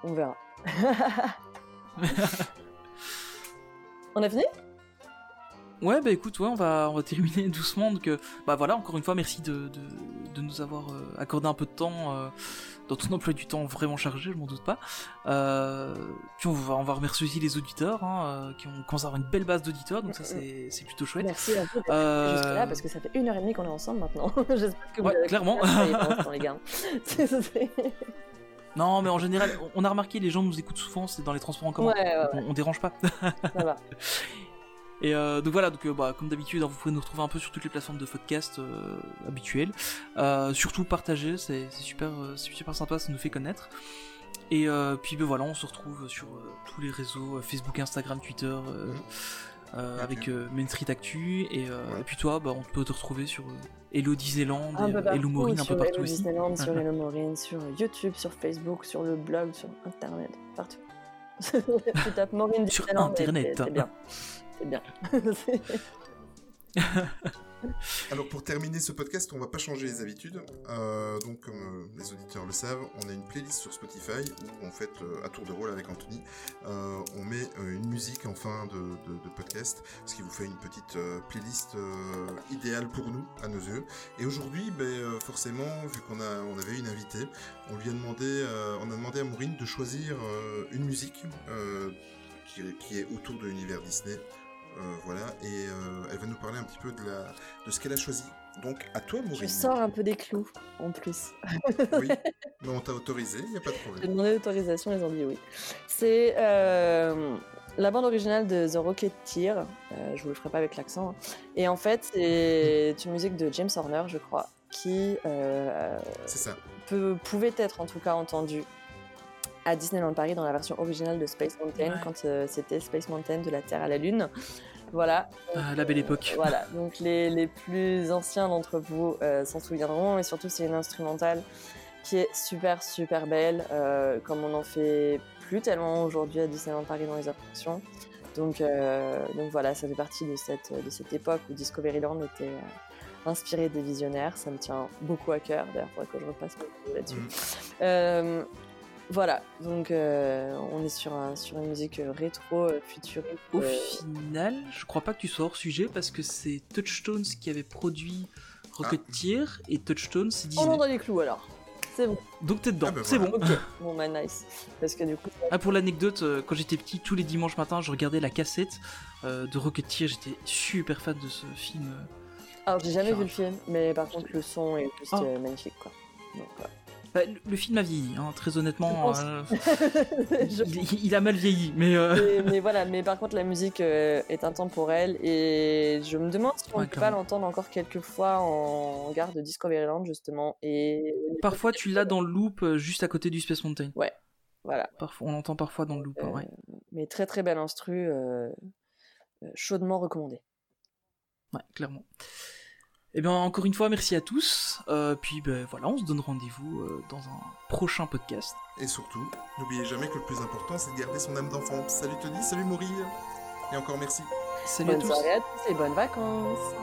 C: On verra. On a fini?
A: Ouais, bah écoute, ouais, on va, on va terminer doucement. Donc, euh, bah voilà, encore une fois, merci de, de, de nous avoir euh, accordé un peu de temps euh, dans ton emploi du temps vraiment chargé, je m'en doute pas. Euh, puis on va, on va remercier aussi les auditeurs hein, euh, qui ont commencé à avoir une belle base d'auditeurs, donc ça c'est c'est plutôt chouette.
C: Merci à vous
A: Euh,
C: jusque là parce que ça fait une heure et demie qu'on est ensemble maintenant. J'espère que vous
A: Ouais, clairement.
C: les gars.
A: Non, mais en général, on a remarqué, les gens nous écoutent souvent, c'est dans les transports en commun.
C: Ouais, ouais,
A: Donc, on, on dérange pas.
C: ça va.
A: Et euh, donc voilà, donc euh, bah, comme d'habitude, hein, vous pouvez nous retrouver un peu sur toutes les plateformes de podcast euh, habituelles. Euh, surtout partager, c'est c'est super, euh, c'est super sympa, ça nous fait connaître. Et euh, puis ben voilà, on se retrouve sur euh, tous les réseaux euh, Facebook, Instagram, Twitter, euh, euh, avec euh, Main Street Actu. Et, euh, et puis toi, bah, on peut te retrouver sur euh, Hello Disneyland,
C: Un
A: et,
C: peu partout,
A: Hello Maureen, un
C: sur
A: peu partout
C: Hello
A: aussi.
C: Disneyland, sur Hello Maureen, sur YouTube, sur Facebook, sur le blog, sur Internet, partout. tu tapes Maureen
A: Sur
C: Disneyland
A: Internet.
C: bien.
D: Alors pour terminer ce podcast, on va pas changer les habitudes. Euh, donc comme euh, les auditeurs le savent, on a une playlist sur Spotify où en fait euh, à tour de rôle avec Anthony, on met une musique en fin de, podcast, ce qui vous fait une petite playlist idéale pour nous à nos yeux. Et aujourd'hui, ben, forcément, vu qu'on on avait une invitée, on lui a demandé, on a demandé à Maureen de choisir une musique qui est autour de l'univers Disney. Euh, voilà, et euh, elle va nous parler un petit peu de, la, de ce qu'elle a choisi. Donc, à toi,
C: Je
D: Maureen.
C: sors un peu des clous en plus.
D: Oui, mais on t'a autorisé, il n'y a pas de
C: J'ai
D: problème.
C: demandé l'autorisation, ils ont dit oui. C'est euh, la bande originale de The Rocketeer. Euh, je vous le ferai pas avec l'accent. hein. Et en fait, c'est une musique de James Horner, je crois, qui euh,
D: ça.
C: peut, pouvait être en tout cas entendue à Disneyland Paris dans la version originale de Space Mountain,
A: Ouais.
C: quand euh, c'était Space Mountain de la Terre à la Lune. Voilà.
A: Ah, la belle époque.
C: Voilà, donc les, les plus anciens d'entre vous euh, s'en souviendront, et surtout c'est une instrumentale qui est super super belle, euh, comme on n'en fait plus tellement aujourd'hui à Disneyland Paris dans les attractions. Donc, euh, donc voilà, ça fait partie de cette, de cette époque où Discoveryland était euh, inspiré des visionnaires, ça me tient beaucoup à cœur, d'ailleurs il faudrait que je repasse là-dessus. Euh, voilà, donc euh, on est sur, un, sur une musique euh, rétro, euh, futuriste.
A: Au
C: euh,
A: final, je crois pas que tu sois hors sujet parce que c'est Touchstones qui avait produit Rocketeer et Touchstones c'est
C: on
A: Disney.
C: est dans les clous alors. C'est bon.
A: Donc t'es dedans,
D: Ah bah
A: c'est
D: voilà.
A: bon.
C: Bon bah nice. Parce que du coup,
A: Ah, pour l'anecdote, euh, quand j'étais petit, tous les dimanches matins, je regardais la cassette euh, de Rocketeer. J'étais super fan de ce film.
C: alors j'ai jamais vu le film, mais par contre le son est juste
A: Ah.
C: magnifique quoi. Donc, voilà.
A: Bah, le, le film a vieilli, hein, très honnêtement. Euh,
C: Je-
A: il, il a mal vieilli, mais euh,
C: mais, mais voilà, mais par contre la musique euh, est intemporelle et je me demande si on
A: Ouais,
C: ne peut pas l'entendre encore quelques fois en gare de Discoveryland justement. Et
A: parfois tu l'as dans le loop euh, juste à côté du Space Mountain.
C: voilà,
A: Parfois, on l'entend parfois dans le loop. Ouais.
C: mais très très belle instru, chaudement recommandé.
A: Ouais, clairement. Et bien, encore une fois, merci à tous. Euh, puis, ben voilà, on se donne rendez-vous euh, dans un prochain podcast.
D: Et surtout, n'oubliez jamais que le plus important, c'est de garder son âme d'enfant. Salut Tony, salut Maureen. Et encore merci.
A: Salut à
C: Bonne
A: tous.
C: soirée à tous et bonnes vacances.